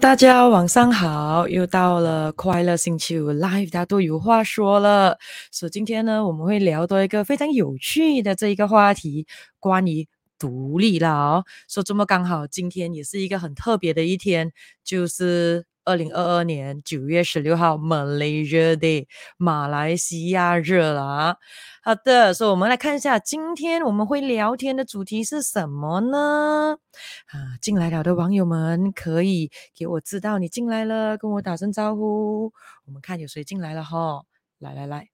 大家晚上好，又到了快乐星期五 Live，大家都有话说了。所以今天呢，我们会聊到一个非常有趣的这一个话题，关于独立了哦。说这么刚好，今天也是一个很特别的一天，就是二零二二年九月十六号，Malaysia Day，马来西亚日了。好的，所以我们来看一下，今天我们会聊天的主题是什么呢？啊，进来了的网友们可以给我知道你进来了，跟我打声招呼。我们看有谁进来了哈，来来来，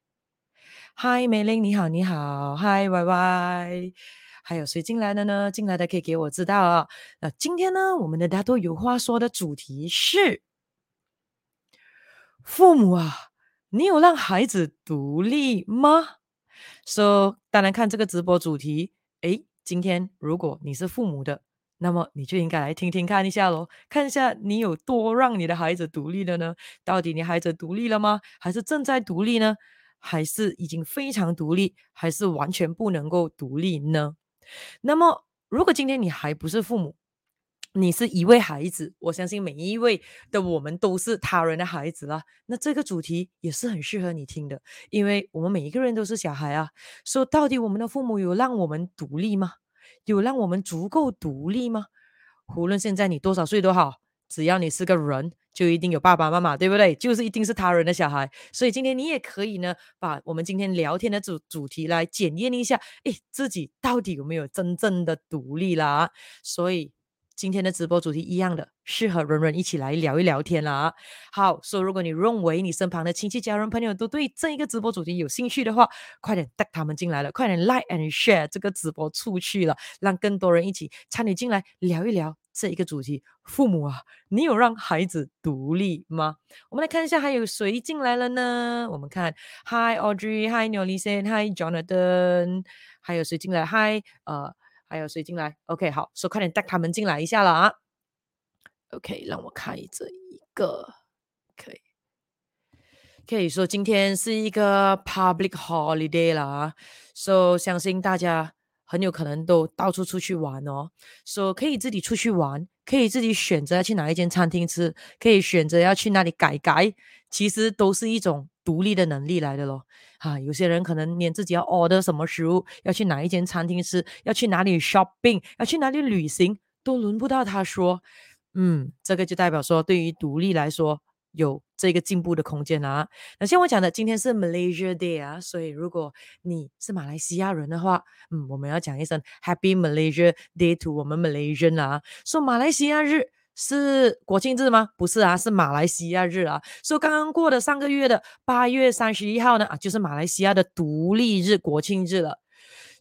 嗨，美玲你好你好，嗨 Y Y，还有谁进来的呢？进来的可以给我知道啊。那今天呢，我们的大多有话说的主题是父母啊，你有让孩子独立吗？说，so, 当然看这个直播主题，诶，今天如果你是父母的，那么你就应该来听听看一下喽，看一下你有多让你的孩子独立了呢？到底你孩子独立了吗？还是正在独立呢？还是已经非常独立？还是完全不能够独立呢？那么，如果今天你还不是父母，你是一位孩子，我相信每一位的我们都是他人的孩子啦。那这个主题也是很适合你听的，因为我们每一个人都是小孩啊。说到底，我们的父母有让我们独立吗？有让我们足够独立吗？无论现在你多少岁都好，只要你是个人，就一定有爸爸妈妈，对不对？就是一定是他人的小孩。所以今天你也可以呢，把我们今天聊天的主主题来检验一下，诶，自己到底有没有真正的独立啦？所以。今天的直播主题一样的，适合人人一起来聊一聊天了啊！好，所以如果你认为你身旁的亲戚、家人、朋友都对这一个直播主题有兴趣的话，快点带他们进来了，快点 like and share 这个直播出去了，让更多人一起参与进来聊一聊这一个主题。父母啊，你有让孩子独立吗？我们来看一下还有谁进来了呢？我们看，Hi Audrey，Hi Nolisen，Hi Jonathan，还有谁进来？Hi，呃。还有谁进来？OK，好，说、so, 快点带他们进来一下了啊。OK，让我看这一个，可以，可以说今天是一个 public holiday 了啊。so, 相信大家很有可能都到处出去玩哦。说、so, 可以自己出去玩，可以自己选择要去哪一间餐厅吃，可以选择要去哪里改改，其实都是一种独立的能力来的咯。啊，有些人可能连自己要 order 什么食物，要去哪一间餐厅吃，要去哪里 shopping，要去哪里旅行，都轮不到他说。嗯，这个就代表说，对于独立来说，有这个进步的空间啊。那像我讲的，今天是 Malaysia Day 啊，所以如果你是马来西亚人的话，嗯，我们要讲一声 Happy Malaysia Day to 我们 Malaysian 啊，说马来西亚日。是国庆日吗？不是啊，是马来西亚日啊。说刚刚过的上个月的八月三十一号呢，啊，就是马来西亚的独立日、国庆日了。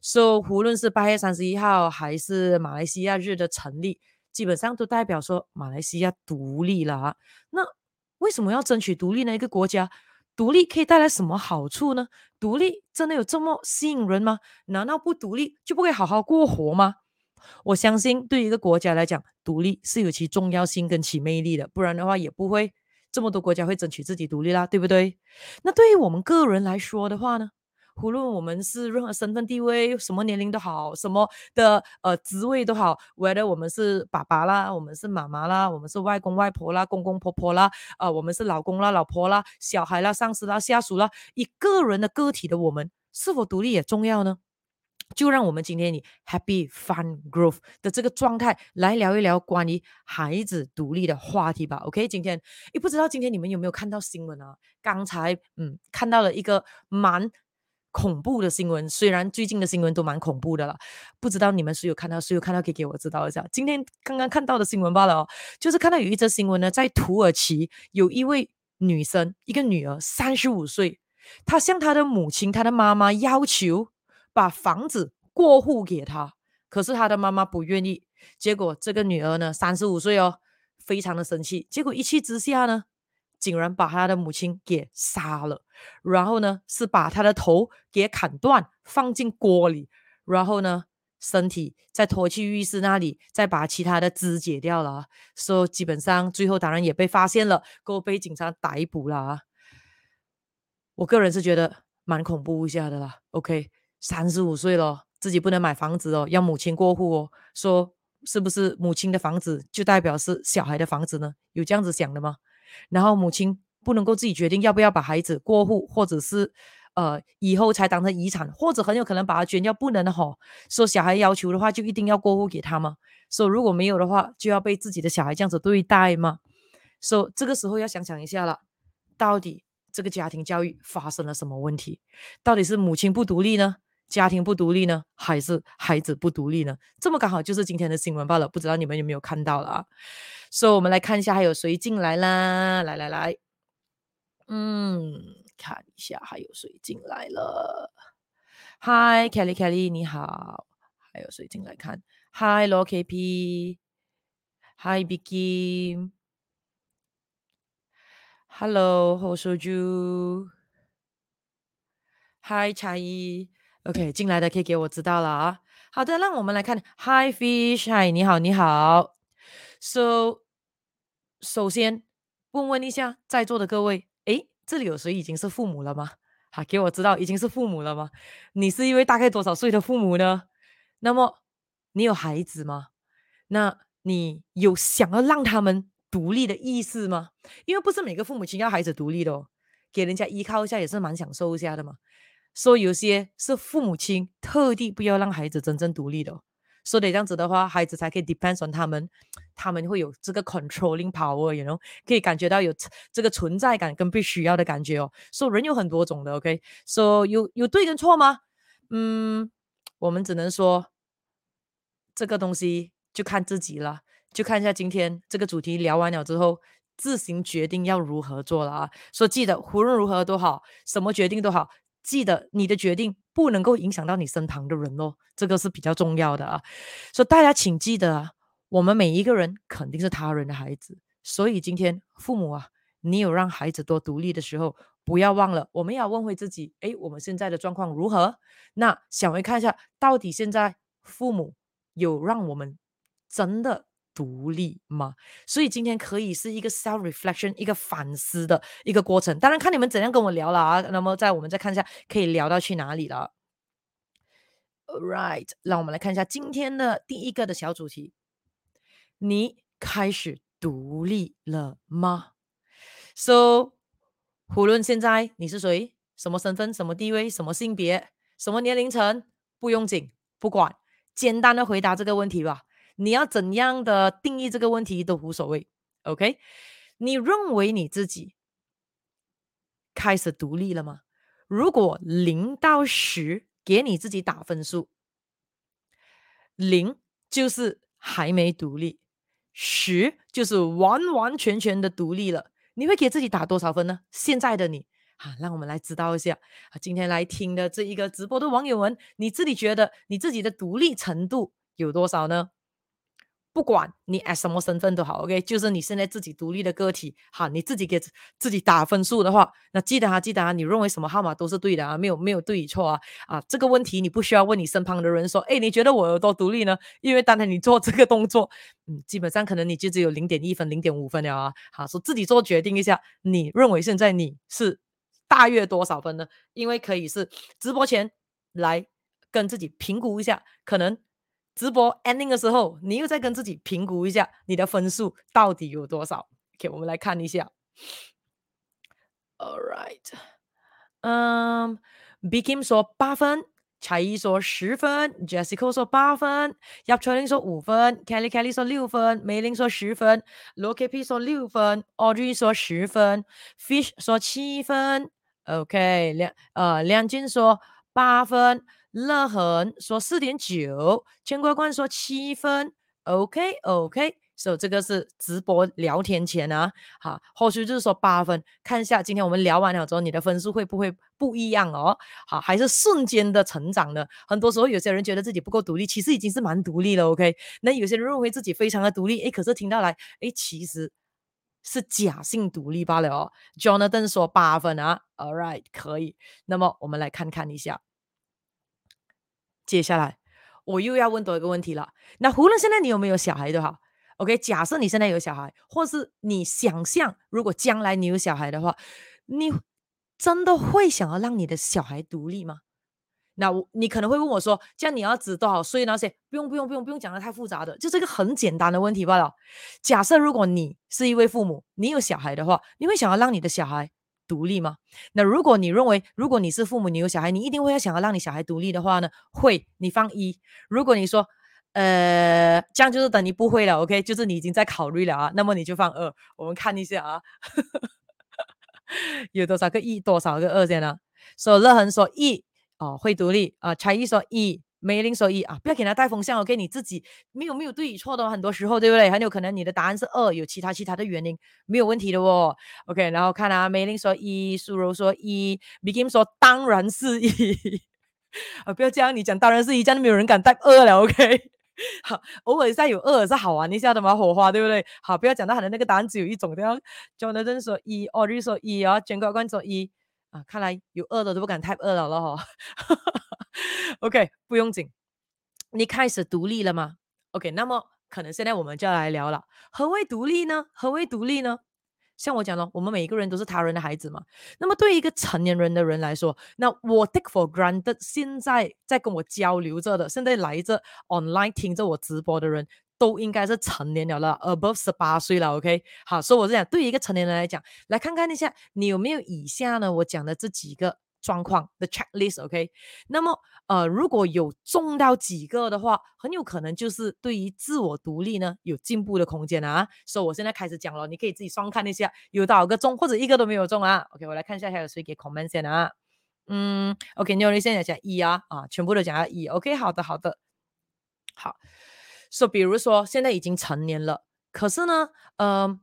说无论是八月三十一号还是马来西亚日的成立，基本上都代表说马来西亚独立了啊。那为什么要争取独立呢？一个国家独立可以带来什么好处呢？独立真的有这么吸引人吗？难道不独立就不可以好好过活吗？我相信，对于一个国家来讲，独立是有其重要性跟其魅力的，不然的话，也不会这么多国家会争取自己独立啦，对不对？那对于我们个人来说的话呢，无论我们是任何身份地位、什么年龄都好，什么的呃职位都好，whether 我们是爸爸啦，我们是妈妈啦，我们是外公外婆啦，公公婆婆啦，呃，我们是老公啦、老婆啦、小孩啦、上司啦、下属啦，以个人的个体的我们，是否独立也重要呢？就让我们今天以 Happy Fun Growth 的这个状态来聊一聊关于孩子独立的话题吧。OK，今天，也不知道今天你们有没有看到新闻啊？刚才嗯看到了一个蛮恐怖的新闻，虽然最近的新闻都蛮恐怖的了，不知道你们谁有看到？谁有看到可以给我知道一下。今天刚刚看到的新闻罢了哦，就是看到有一则新闻呢，在土耳其有一位女生，一个女儿，三十五岁，她向她的母亲、她的妈妈要求。把房子过户给他，可是他的妈妈不愿意。结果这个女儿呢，三十五岁哦，非常的生气。结果一气之下呢，竟然把他的母亲给杀了。然后呢，是把他的头给砍断，放进锅里。然后呢，身体再拖去浴室那里，再把其他的肢解掉了。所以基本上最后当然也被发现了，够被警察逮捕了啊。我个人是觉得蛮恐怖一下的啦。OK。三十五岁了，自己不能买房子哦，要母亲过户哦。说是不是母亲的房子就代表是小孩的房子呢？有这样子想的吗？然后母亲不能够自己决定要不要把孩子过户，或者是呃以后才当成遗产，或者很有可能把它捐掉，不能的吼。说小孩要求的话，就一定要过户给他吗？说如果没有的话，就要被自己的小孩这样子对待吗？说这个时候要想想一下了，到底这个家庭教育发生了什么问题？到底是母亲不独立呢？家庭不独立呢，还是孩子不独立呢？这么刚好就是今天的新闻罢了，不知道你们有没有看到了啊？所以，我们来看一下还有谁进来啦？来来来，嗯，看一下还有谁进来了。Hi Kelly Kelly，你好，还有谁进来看？Hi Lo KP，Hi Biggie，Hello 侯秀珠，Hi 茶一。OK，进来的可以给我知道了啊。好的，让我们来看。Hi Fish，Hi，你好，你好。So，首先问问一下在座的各位，诶，这里有谁已经是父母了吗？好，给我知道已经是父母了吗？你是一位大概多少岁的父母呢？那么你有孩子吗？那你有想要让他们独立的意思吗？因为不是每个父母亲要孩子独立的哦，给人家依靠一下也是蛮享受一下的嘛。说有些是父母亲特地不要让孩子真正独立的，说得这样子的话，孩子才可以 depend on 他们，他们会有这个 controlling power，you know，可以感觉到有这个存在感跟被需要的感觉哦。说人有很多种的，OK，说有有对跟错吗？嗯，我们只能说这个东西就看自己了，就看一下今天这个主题聊完了之后，自行决定要如何做了啊。说记得无论如何都好，什么决定都好。记得你的决定不能够影响到你身旁的人哦，这个是比较重要的啊。所以大家请记得啊，我们每一个人肯定是他人的孩子，所以今天父母啊，你有让孩子多独立的时候，不要忘了，我们要问回自己，诶，我们现在的状况如何？那想回看一下，到底现在父母有让我们真的独立吗？所以今天可以是一个 self reflection，一个反思的一个过程。当然看你们怎样跟我聊了啊。那么在我们再看一下，可以聊到去哪里了。Right，让我们来看一下今天的第一个的小主题：你开始独立了吗？So，无论现在你是谁，什么身份，什么地位，什么性别，什么年龄层，不用紧，不管，简单的回答这个问题吧。你要怎样的定义这个问题都无所谓，OK？你认为你自己开始独立了吗？如果零到十给你自己打分数，零就是还没独立，十就是完完全全的独立了。你会给自己打多少分呢？现在的你，啊，让我们来知道一下。啊，今天来听的这一个直播的网友们，你自己觉得你自己的独立程度有多少呢？不管你 at 什么身份都好，OK，就是你现在自己独立的个体，哈，你自己给自己打分数的话，那记得啊，记得啊，你认为什么号码都是对的啊，没有没有对与错啊，啊，这个问题你不需要问你身旁的人说，哎，你觉得我有多独立呢？因为当然你做这个动作，嗯，基本上可能你就只有零点一分、零点五分了啊，好，说自己做决定一下，你认为现在你是大约多少分呢？因为可以是直播前来跟自己评估一下，可能。直播 ending 的时候，你又再跟自己评估一下你的分数到底有多少？OK，我们来看一下。All right，嗯、bikim 说八分，才艺说十分，Jessica 说八分，叶翠玲说五分，Kelly Kelly 说六分，美玲说十分，LoKP 说六分，Audrey 说十分，Fish 说七分，OK，梁呃梁俊说八分。乐恒说四点九，千关关说七分，OK OK，所以这个是直播聊天前啊，好，后续就是说八分，看一下今天我们聊完了之后，你的分数会不会不一样哦？好，还是瞬间的成长呢。很多时候有些人觉得自己不够独立，其实已经是蛮独立了，OK。那有些人认为自己非常的独立，诶，可是听到来，诶，其实是假性独立罢了哦。Jonathan 说八分啊，All right，可以。那么我们来看看一下。接下来我又要问多一个问题了。那无论现在你有没有小孩都好，OK？假设你现在有小孩，或是你想象如果将来你有小孩的话，你真的会想要让你的小孩独立吗？那你可能会问我说，这样你要子多少岁那些？不用不用不用不用讲的太复杂的，就是一个很简单的问题罢了。假设如果你是一位父母，你有小孩的话，你会想要让你的小孩独立吗？那如果你认为，如果你是父母，你有小孩，你一定会要想要让你小孩独立的话呢？会，你放一。如果你说，呃，这样就是等于不会了，OK，就是你已经在考虑了啊，那么你就放二。我们看一下啊，有多少个一，多少个二先呢？所以乐恒说一哦，会独立啊，才艺说一。梅林说一啊，不要给他带风向，OK？你自己没有没有对与错的，很多时候对不对？很有可能你的答案是二，有其他其他的原因，没有问题的哦。OK，然后看啊，梅林说一，苏柔说一，Begin 说当然是一 啊，不要这样，你讲当然是一，这样没有人敢带二了，OK？好，偶尔再有二是好玩一下的嘛，火花对不对？好，不要讲到他的那个答案只有一种，对啊。Jonathan 说一，Audrey 说一啊，全国观众说一啊，看来有饿的都不敢太饿了了哈。OK，不用紧。你开始独立了吗？OK，那么可能现在我们就要来聊了。何谓独立呢？何谓独立呢？像我讲的，我们每一个人都是他人的孩子嘛。那么对于一个成年人的人来说，那我 take for granted 现在在跟我交流着的，现在来着 online 听着我直播的人都应该是成年了了，above 十八岁了。OK，好，所以我是讲，对于一个成年人来讲，来看看一下你有没有以下呢？我讲的这几个。状况的 checklist，OK，那么呃，如果有中到几个的话，很有可能就是对于自我独立呢有进步的空间啊。所以我现在开始讲了，你可以自己双看一下，有多少个中或者一个都没有中啊。OK，我来看一下还有谁给 comment 先啊？嗯，OK，你有人现在讲一啊啊，全部都讲到一。OK，好的好的，好。所以比如说现在已经成年了，可是呢，嗯、呃，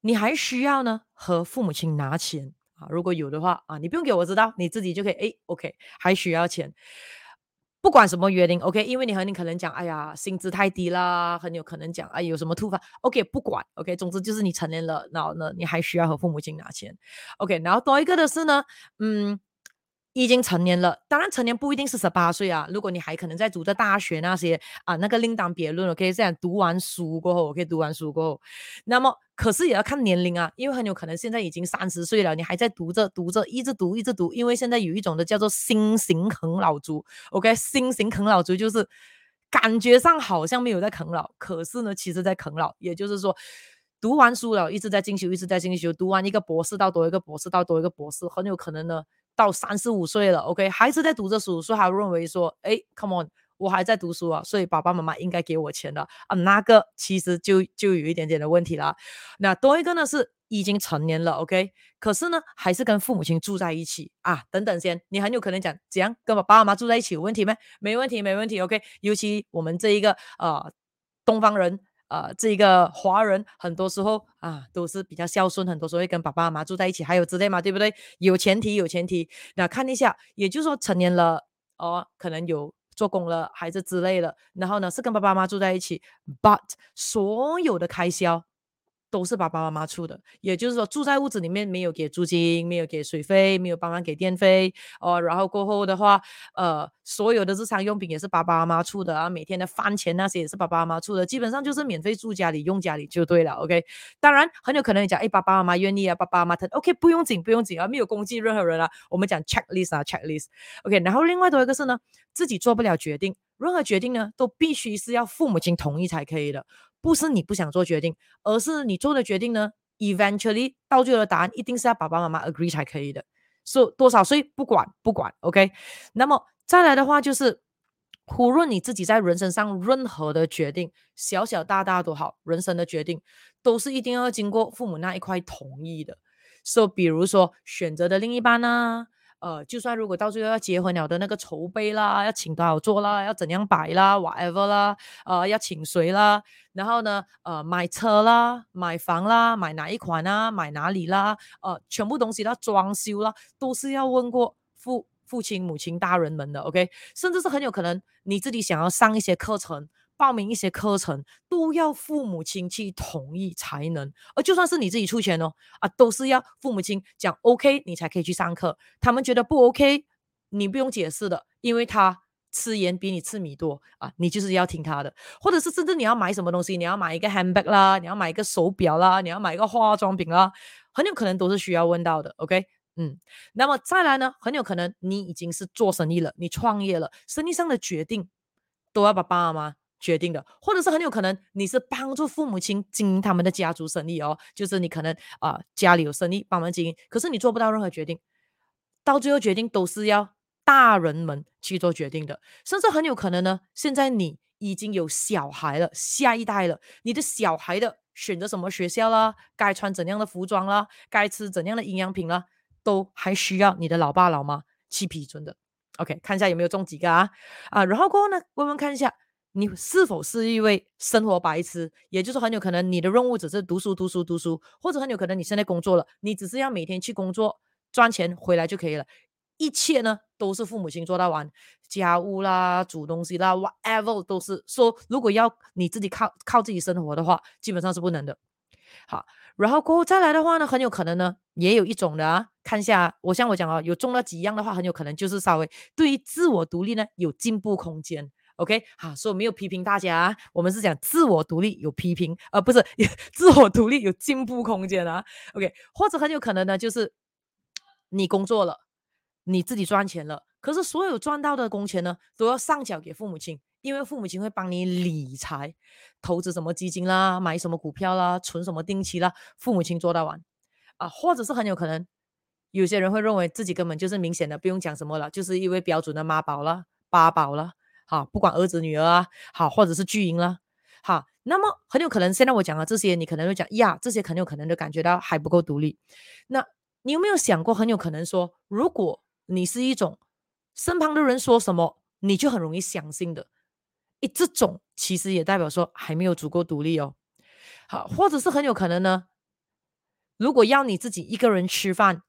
你还需要呢和父母亲拿钱。啊，如果有的话啊，你不用给我知道，你自己就可以。诶，OK，还需要钱，不管什么原因，OK，因为你和你可能讲，哎呀，薪资太低啦，很有可能讲，哎，有什么突发，OK，不管，OK，总之就是你成年了，然后呢，你还需要和父母亲拿钱，OK，然后多一个的是呢，嗯。已经成年了，当然成年不一定是十八岁啊。如果你还可能在读着大学那些啊，那个另当别论了。可以这样读完书过后，我可以读完书过后，那么可是也要看年龄啊，因为很有可能现在已经三十岁了，你还在读着读着，一直读一直读。因为现在有一种的叫做新型啃老族，OK，新型啃老族就是感觉上好像没有在啃老，可是呢，其实在啃老。也就是说，读完书了，一直在进修，一直在进修，读完一个博士到多一个博士到多一个博士，很有可能呢。到三十五岁了，OK，还是在读着书，所以还认为说，哎，Come on，我还在读书啊，所以爸爸妈妈应该给我钱的啊，那个其实就就有一点点的问题了。那多一个呢是已经成年了，OK，可是呢还是跟父母亲住在一起啊，等等先，你很有可能讲，怎样跟爸爸妈妈住在一起有问题吗？没问题，没问题，OK，尤其我们这一个呃东方人。呃，这个华人很多时候啊都是比较孝顺，很多时候会跟爸爸妈妈住在一起，还有之类嘛，对不对？有前提，有前提。那看一下，也就是说成年了哦，可能有做工了，孩子之类的，然后呢是跟爸爸妈妈住在一起，but 所有的开销。都是爸爸妈妈出的，也就是说住在屋子里面没有给租金，没有给水费，没有帮忙给电费哦。然后过后的话，呃，所有的日常用品也是爸爸妈妈出的啊，每天的饭钱那些也是爸爸妈妈出的，基本上就是免费住家里用家里就对了。OK，当然很有可能你讲，哎，爸爸妈妈愿意啊，爸爸妈妈他 OK，不用紧不用紧啊，没有攻击任何人啊。我们讲 checklist 啊 checklist。OK，然后另外多一个是呢，自己做不了决定，任何决定呢都必须是要父母亲同意才可以的。不是你不想做决定，而是你做的决定呢，eventually 到最后的答案一定是要爸爸妈妈 agree 才可以的。说、多少岁不管不管，OK。那么再来的话就是，无论你自己在人生上任何的决定，小小大大都好，人生的决定都是一定要经过父母那一块同意的。说、so, 比如说选择的另一半呢、啊。呃，就算如果到最后要结婚了的那个筹备啦，要请多少桌啦，要怎样摆啦，whatever 啦，呃，要请谁啦，然后呢，呃，买车啦，买房啦，买哪一款啊，买哪里啦，呃，全部东西都要装修啦，都是要问过父父亲、母亲大人们的，OK，甚至是很有可能你自己想要上一些课程。报名一些课程都要父母亲去同意才能，而就算是你自己出钱哦，啊，都是要父母亲讲 OK，你才可以去上课。他们觉得不 OK，你不用解释的，因为他吃盐比你吃米多啊，你就是要听他的。或者是甚至你要买什么东西，你要买一个 handbag 啦，你要买一个手表啦，你要买一个化妆品啦，很有可能都是需要问到的。OK，嗯，那么再来呢，很有可能你已经是做生意了，你创业了，生意上的决定都要爸爸妈决定的，或者是很有可能你是帮助父母亲经营他们的家族生意哦，就是你可能啊、家里有生意帮忙经营，可是你做不到任何决定，到最后决定都是要大人们去做决定的，甚至很有可能呢，现在你已经有小孩了，下一代了，你的小孩的选择什么学校啦，该穿怎样的服装啦，该吃怎样的营养品啦。都还需要你的老爸老妈去批准的。OK，看一下有没有中几个啊？啊，然后过后呢，我们看一下你是否是一位生活白痴，也就是很有可能你的任务只是读书读书读书，或者很有可能你现在工作了，你只是要每天去工作赚钱回来就可以了，一切呢都是父母亲做到完，家务啦、煮东西啦，whatever 都是说，如果要你自己靠靠自己生活的话，基本上是不能的。好。然后过后再来的话呢，很有可能呢，也有一种的啊，看一下，我像我讲啊，有中了几样的话，很有可能就是稍微对于自我独立呢有进步空间。OK，好，所以没有批评大家，我们是讲自我独立有批评，呃，不是 自我独立有进步空间啊。OK，或者很有可能呢，就是你工作了，你自己赚钱了，可是所有赚到的工钱呢，都要上缴给父母亲。因为父母亲会帮你理财，投资什么基金啦，买什么股票啦，存什么定期啦，父母亲做到完啊，或者是很有可能，有些人会认为自己根本就是明显的不用讲什么了，就是一位标准的妈宝了、爸宝了，好，不管儿子女儿啊，好，或者是巨婴了，好，那么很有可能现在我讲的这些，你可能会讲呀，这些很有可能就感觉到还不够独立。那你有没有想过，很有可能说，如果你是一种身旁的人说什么，你就很容易相信的？诶，这种其实也代表说还没有足够独立哦。好，或者是很有可能呢。如果要你自己一个人吃饭，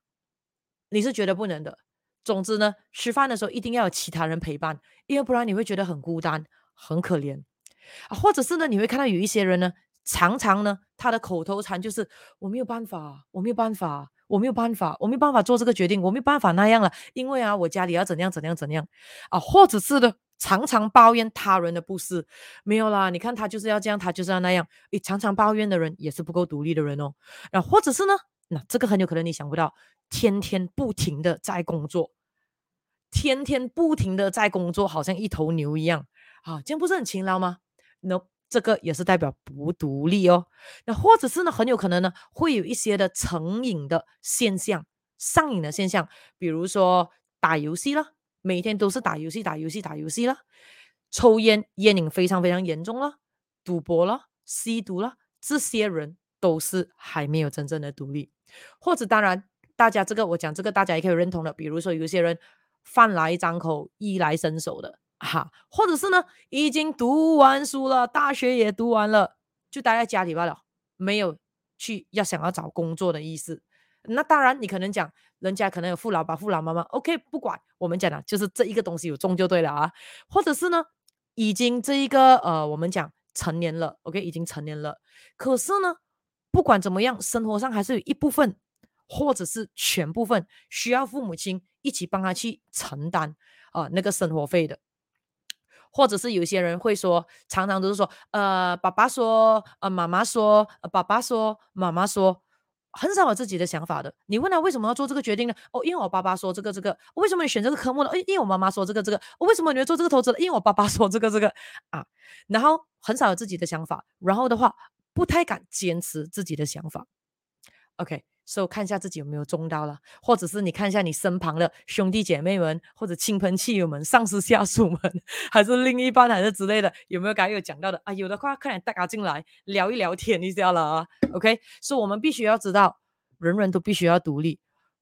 你是觉得不能的。总之呢，吃饭的时候一定要有其他人陪伴，因为不然你会觉得很孤单、很可怜。啊，或者是呢，你会看到有一些人呢，常常呢，他的口头禅就是“我没有办法，我没有办法，我没有办法，我没有办法做这个决定，我没有办法那样了，因为啊，我家里要怎样怎样怎样啊，或者是呢。”常常抱怨他人的不是，没有啦。你看他就是要这样，他就是要那样。诶，常常抱怨的人也是不够独立的人哦。然后或者是呢，那这个很有可能你想不到，天天不停的在工作，天天不停的在工作，好像一头牛一样啊，这样不是很勤劳吗？那、no, 这个也是代表不独立哦。那或者是呢，很有可能呢，会有一些的成瘾的现象，上瘾的现象，比如说打游戏了。每天都是打游戏、打游戏、打游戏了，抽烟、烟瘾非常非常严重了，赌博了、吸毒了，这些人都是还没有真正的独立。或者当然，大家这个我讲这个大家也可以认同的，比如说有些人饭来张口、衣来伸手的，哈，或者是呢已经读完书了，大学也读完了，就待在家里罢了，没有去要想要找工作的意思。那当然，你可能讲人家可能有父老吧、父老妈妈，OK，不管我们讲的，就是这一个东西有中就对了啊。或者是呢，已经这一个呃，我们讲成年了，OK，已经成年了。可是呢，不管怎么样，生活上还是有一部分，或者是全部分需要父母亲一起帮他去承担啊、那个生活费的。或者是有些人会说，常常都是说，呃，爸爸说，呃，妈妈说，呃，爸爸说，妈妈说。很少有自己的想法的。你问他为什么要做这个决定呢？哦，因为我爸爸说这个这个。为什么你选这个科目呢？因为我妈妈说这个这个。为什么你要做这个投资呢？因为我爸爸说这个这个啊。然后很少有自己的想法，然后的话不太敢坚持自己的想法。OK。所以看一下自己有没有中到了，或者是你看一下你身旁的兄弟姐妹们，或者亲朋戚友们、上司下属们，还是另一半，还是之类的，有没有刚才有讲到的啊？有的话，快点带他进来聊一聊天一下了啊。OK，所以我们必须要知道，人人都必须要独立。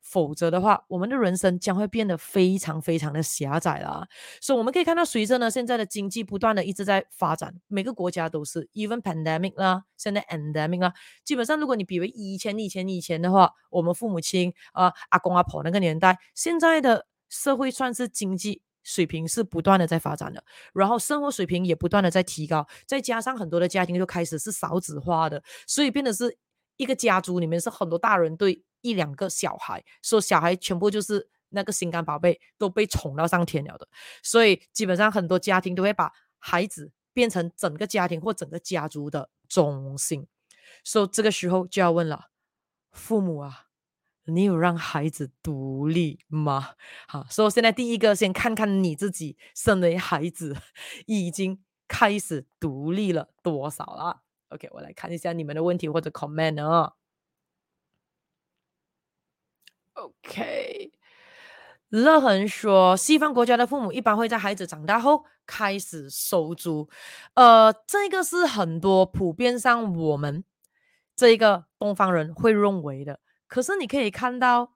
否则的话，我们的人生将会变得非常非常的狭窄了。所以我们可以看到，随着呢现在的经济不断的一直在发展，每个国家都是，even pandemic 啦，现在 endemic 啦，基本上如果你比为以前以前以前的话，我们父母亲啊、阿公阿婆那个年代，现在的社会算是经济水平是不断的在发展的，然后生活水平也不断的在提高，再加上很多的家庭就开始是少子化的，所以变得是一个家族里面是很多大人对。一两个小孩，说小孩全部就是那个心肝宝贝，都被宠到上天了的，所以基本上很多家庭都会把孩子变成整个家庭或整个家族的中心。所以这个时候就要问了，父母啊，你有让孩子独立吗？好，所以现在第一个，先看看你自己身为孩子已经开始独立了多少了。OK，我来看一下你们的问题或者 comment 啊。OK，乐恒说，西方国家的父母一般会在孩子长大后开始收租。呃，这个是很多普遍上我们这一个东方人会认为的。可是你可以看到，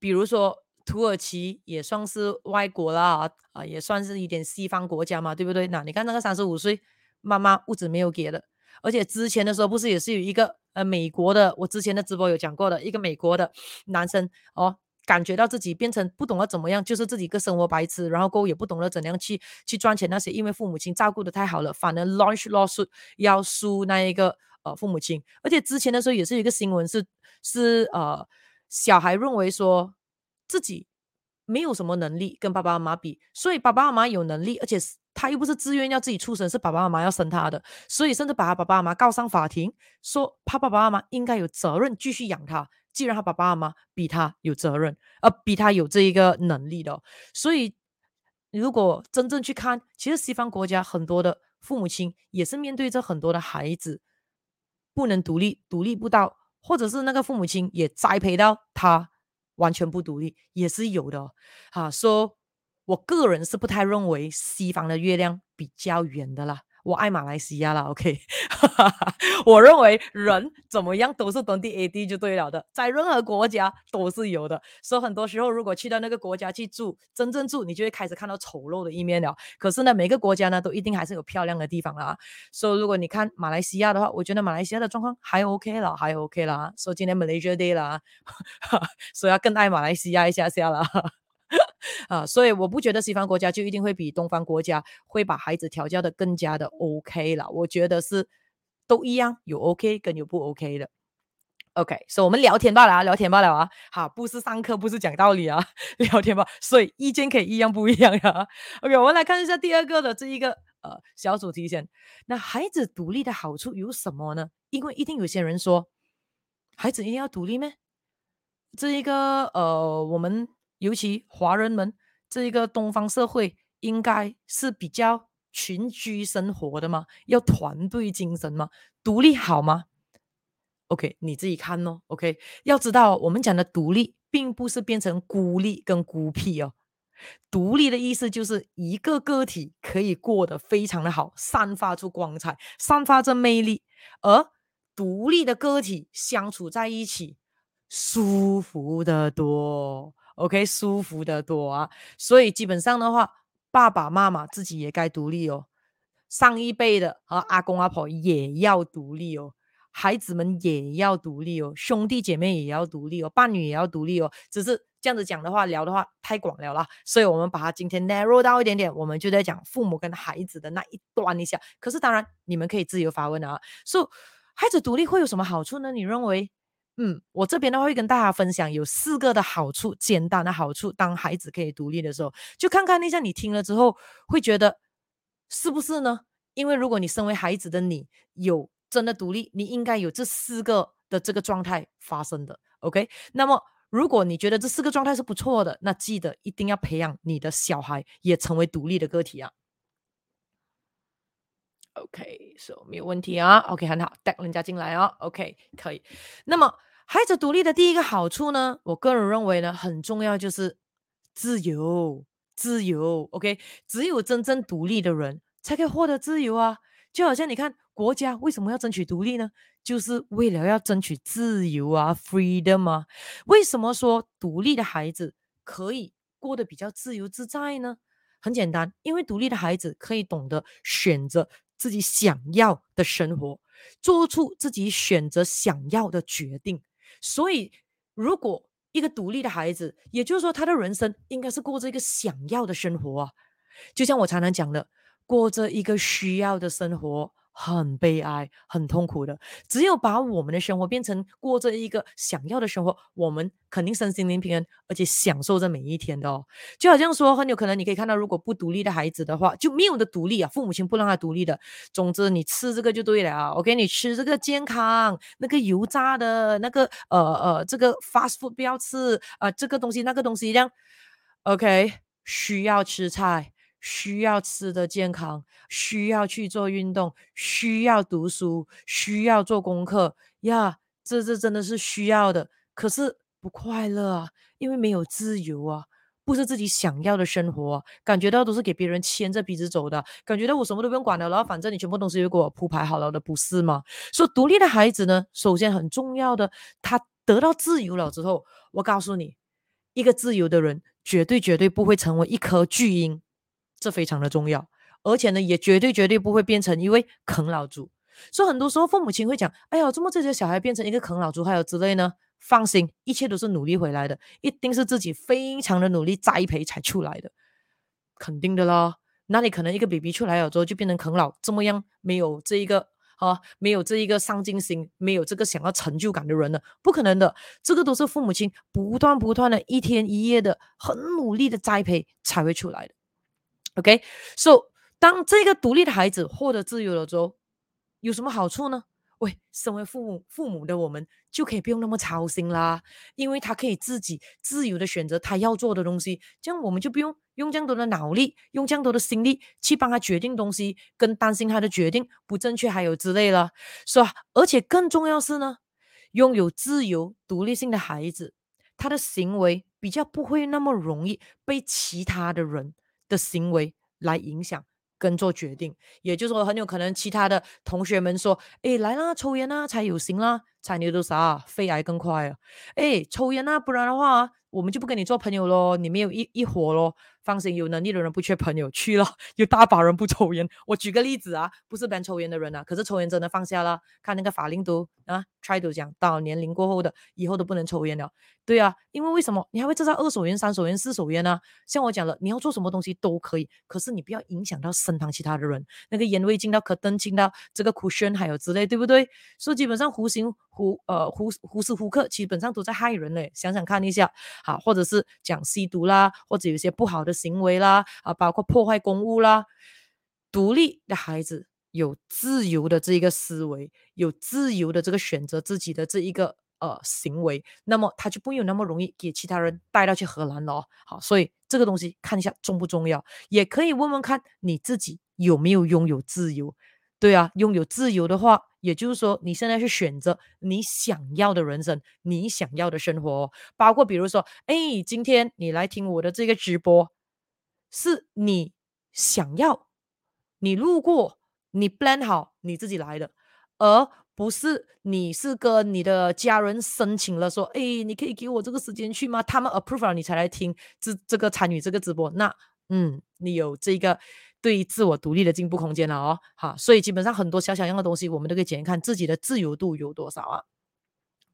比如说土耳其也算是外国啦，啊，也算是一点西方国家嘛，对不对？那你看那个三十五岁妈妈物质没有给的，而且之前的时候不是也是有一个呃美国的，我之前的直播有讲过的一个美国的男生哦，感觉到自己变成不懂得怎么样，就是自己一个生活白痴，然后过也不懂得怎样去去赚钱那些，因为父母亲照顾得太好了，反而 launch lawsuit 要输那一个。呃，父母亲，而且之前的时候也是有一个新闻是，是呃，小孩认为说自己没有什么能力跟爸爸妈妈比，所以爸爸妈妈有能力，而且是他又不是自愿要自己出生，是爸爸妈妈要生他的，所以甚至把他爸爸妈妈告上法庭，说他爸爸妈妈应该有责任继续养他，既然他爸爸妈妈比他有责任，呃，比他有这一个能力的，所以如果真正去看，其实西方国家很多的父母亲也是面对着很多的孩子。不能独立，独立不到，或者是那个父母亲也栽培到他完全不独立，也是有的。哈，说我个人是不太认为西方的月亮比较圆的啦。我爱马来西亚了，OK，我认为人怎么样都是当地 AD 就对了的，在任何国家都是有的。所以很多时候，如果去到那个国家去住，真正住，你就会开始看到丑陋的一面了。可是呢，每个国家呢都一定还是有漂亮的地方啦。所以如果你看马来西亚的话，我觉得马来西亚的状况还 OK 了，还 OK 啦。所以今天 Malaysia Day 啦，所以要更爱马来西亚一下下了。啊，所以我不觉得西方国家就一定会比东方国家会把孩子调教的更加的 OK 了。我觉得是都一样，有 OK 跟有不 OK 的。OK，所以我们聊天罢了啊，聊天罢了啊。好，不是上课，不是讲道理啊，聊天吧。所以意见可以一样不一样啊。OK，我们来看一下第二个的这一个呃小主题先。那孩子独立的好处有什么呢？因为一定有些人说，孩子一定要独立咩？这一个呃我们。尤其华人们这一个东方社会，应该是比较群居生活的吗？要团队精神吗？独立好吗？OK，你自己看哦。OK，要知道我们讲的独立，并不是变成孤立跟孤僻哦。独立的意思就是一个个体可以过得非常的好，散发出光彩，散发着魅力，而独立的个体相处在一起，舒服得多。OK，舒服的多啊，所以基本上的话，爸爸妈妈自己也该独立哦。上一辈的和阿公阿婆也要独立哦，孩子们也要独立哦，兄弟姐妹也要独立哦，伴侣也要独立哦。只是这样子讲的话，聊的话太广了啦，所以我们把它今天 narrow 到一点点，我们就在讲父母跟孩子的那一端一下。可是当然，你们可以自由发问啊。说、so, 孩子独立会有什么好处呢？你认为？嗯，我这边的话会跟大家分享有四个的好处，简单的好处。当孩子可以独立的时候，就看看那下你听了之后会觉得是不是呢？因为如果你身为孩子的你有真的独立，你应该有这四个的这个状态发生的。OK，那么如果你觉得这四个状态是不错的，那记得一定要培养你的小孩也成为独立的个体啊。OK，所、so, 没有问题啊。OK，很好，带人家进来哦。OK，可以。那么，孩子独立的第一个好处呢，我个人认为呢，很重要就是自由，自由。OK，只有真正独立的人才可以获得自由啊。就好像你看，国家为什么要争取独立呢？就是为了要争取自由啊，freedom 啊。为什么说独立的孩子可以过得比较自由自在呢？很简单，因为独立的孩子可以懂得选择。自己想要的生活，做出自己选择想要的决定。所以，如果一个独立的孩子，也就是说，他的人生应该是过着一个想要的生活啊。就像我常常讲的，过着一个需要的生活，很悲哀、很痛苦的。只有把我们的生活变成过着一个想要的生活，我们肯定身心灵平安，而且享受着每一天的哦。就好像说，很有可能你可以看到，如果不独立的孩子的话，就没有的独立啊，父母亲不让他独立的。总之，你吃这个就对了，OK？你吃这个健康，那个油炸的，那个呃呃，这个 fast food 不要吃啊，呃，这个东西那个东西一样，OK？需要吃菜。需要吃的健康，需要去做运动，需要读书，需要做功课呀，这这真的是需要的。可是不快乐啊，因为没有自由啊，不是自己想要的生活，感觉到都是给别人牵着鼻子走的，感觉到我什么都不用管了，然后反正你全部东西都给我铺排好了的，不是吗？所以独立的孩子呢，首先很重要的，他得到自由了之后，我告诉你，一个自由的人绝对绝对不会成为一颗巨婴。这非常的重要，而且呢，也绝对绝对不会变成一位啃老族。所以很多时候父母亲会讲：“哎呀，怎么这些小孩变成一个啃老族，还有之类呢？”放心，一切都是努力回来的，一定是自己非常的努力栽培才出来的，肯定的啦。那你可能一个 baby 出来了之后就变成啃老，这么样没有这一个啊，没有这一个上进心，没有这个想要成就感的人呢？不可能的，这个都是父母亲不断不断的一天一夜的很努力的栽培才会出来的。OK，so、当这个独立的孩子获得自由了之后，有什么好处呢？喂，身为父母父母的我们就可以不用那么操心啦，因为他可以自己自由的选择他要做的东西，这样我们就不用用这样多的脑力，用这样多的心力去帮他决定东西，跟担心他的决定不正确还有之类了，是吧？而且更重要是呢，拥有自由独立性的孩子，他的行为比较不会那么容易被其他的人的行为来影响跟做决定，也就是说，很有可能其他的同学们说：“哎，来啦，抽烟啦，才有型啦，才牛都啥，肺癌更快啊！诶，抽烟啦，不然的话，我们就不跟你做朋友咯，你没有一一伙咯。”放心，有能力的人不缺朋友，去了有大把人不抽烟。我举个例子啊，不是班抽烟的人啊，可是抽烟真的放下了。看那个法令都啊，try to 讲到年龄过后的以后都不能抽烟了。对啊，因为为什么？你还会制造二手烟、三手烟、四手烟呢？像我讲了，你要做什么东西都可以，可是你不要影响到身旁其他的人。那个烟味进到可灯，进到这个 cushion 还有之类，对不对？所以基本上弧形无呃无无时无刻基本上都在害人嘞。想想看一下，好，或者是讲吸毒啦，或者有些不好的。行为啦，啊，包括破坏公物啦，独立的孩子有自由的这一个思维，有自由的这个选择自己的这一个呃行为，那么他就不会有那么容易给其他人带到去荷兰了。好，所以这个东西看一下重不重要，也可以问问看你自己有没有拥有自由。对啊，拥有自由的话，也就是说你现在去选择你想要的人生，你想要的生活，包括比如说，哎，今天你来听我的这个直播。是你想要，你路过，你 plan 好你自己来的，而不是你是跟你的家人申请了说，哎，你可以给我这个时间去吗？他们 approve 了你才来听这这个参与这个直播，那嗯，你有这个对于自我独立的进步空间了哦，好，所以基本上很多小小样的东西，我们都可以检验看自己的自由度有多少啊。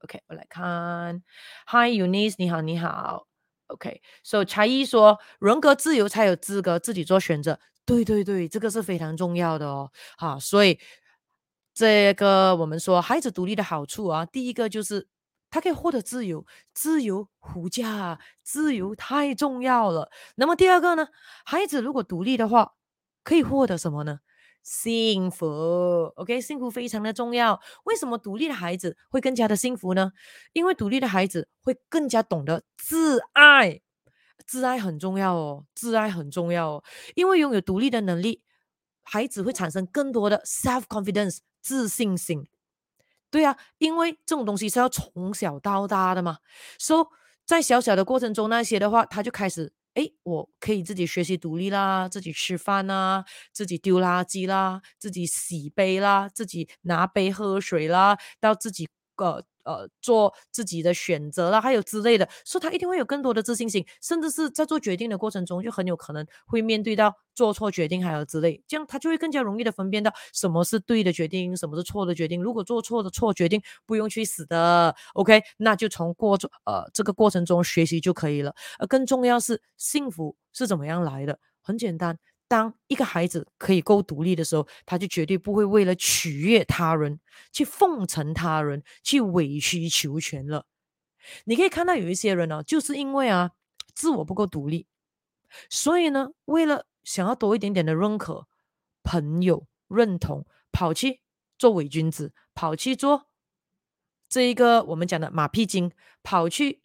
OK，我来看，Hi Eunice，你好，你好。OK，所以才艺说人格自由才有资格自己做选择。对对对，这个是非常重要的哦。好，所以这个我们说孩子独立的好处啊，第一个就是他可以获得自由，自由无价，自由太重要了。那么第二个呢，孩子如果独立的话，可以获得什么呢？幸福，OK，幸福非常的重要。为什么独立的孩子会更加的幸福呢？因为独立的孩子会更加懂得自爱，自爱很重要哦，自爱很重要哦。因为拥有独立的能力，孩子会产生更多的 self confidence 自信心。对啊，因为这种东西是要从小到大的嘛，所以在小小的过程中，那些的话，他就开始。哎，我可以自己学习独立啦，自己吃饭啦，自己丢垃圾啦，自己洗杯啦，自己拿杯喝水啦，到自己呃呃做自己的选择啦，还有之类的，所以他一定会有更多的自信心，甚至是在做决定的过程中，就很有可能会面对到做错决定还有之类，这样他就会更加容易的分辨到什么是对的决定，什么是错的决定。如果做错的错决定，不用去死的，OK，那就从过呃这个过程中学习就可以了。而更重要是幸福是怎么样来的？很简单，当一个孩子可以够独立的时候，他就绝对不会为了取悦他人，去奉承他人，去委曲求全了。你可以看到有一些人呢、就是因为啊，自我不够独立，所以呢，为了想要多一点点的认可、朋友认同，跑去做伪君子，跑去做这一个我们讲的马屁精，跑去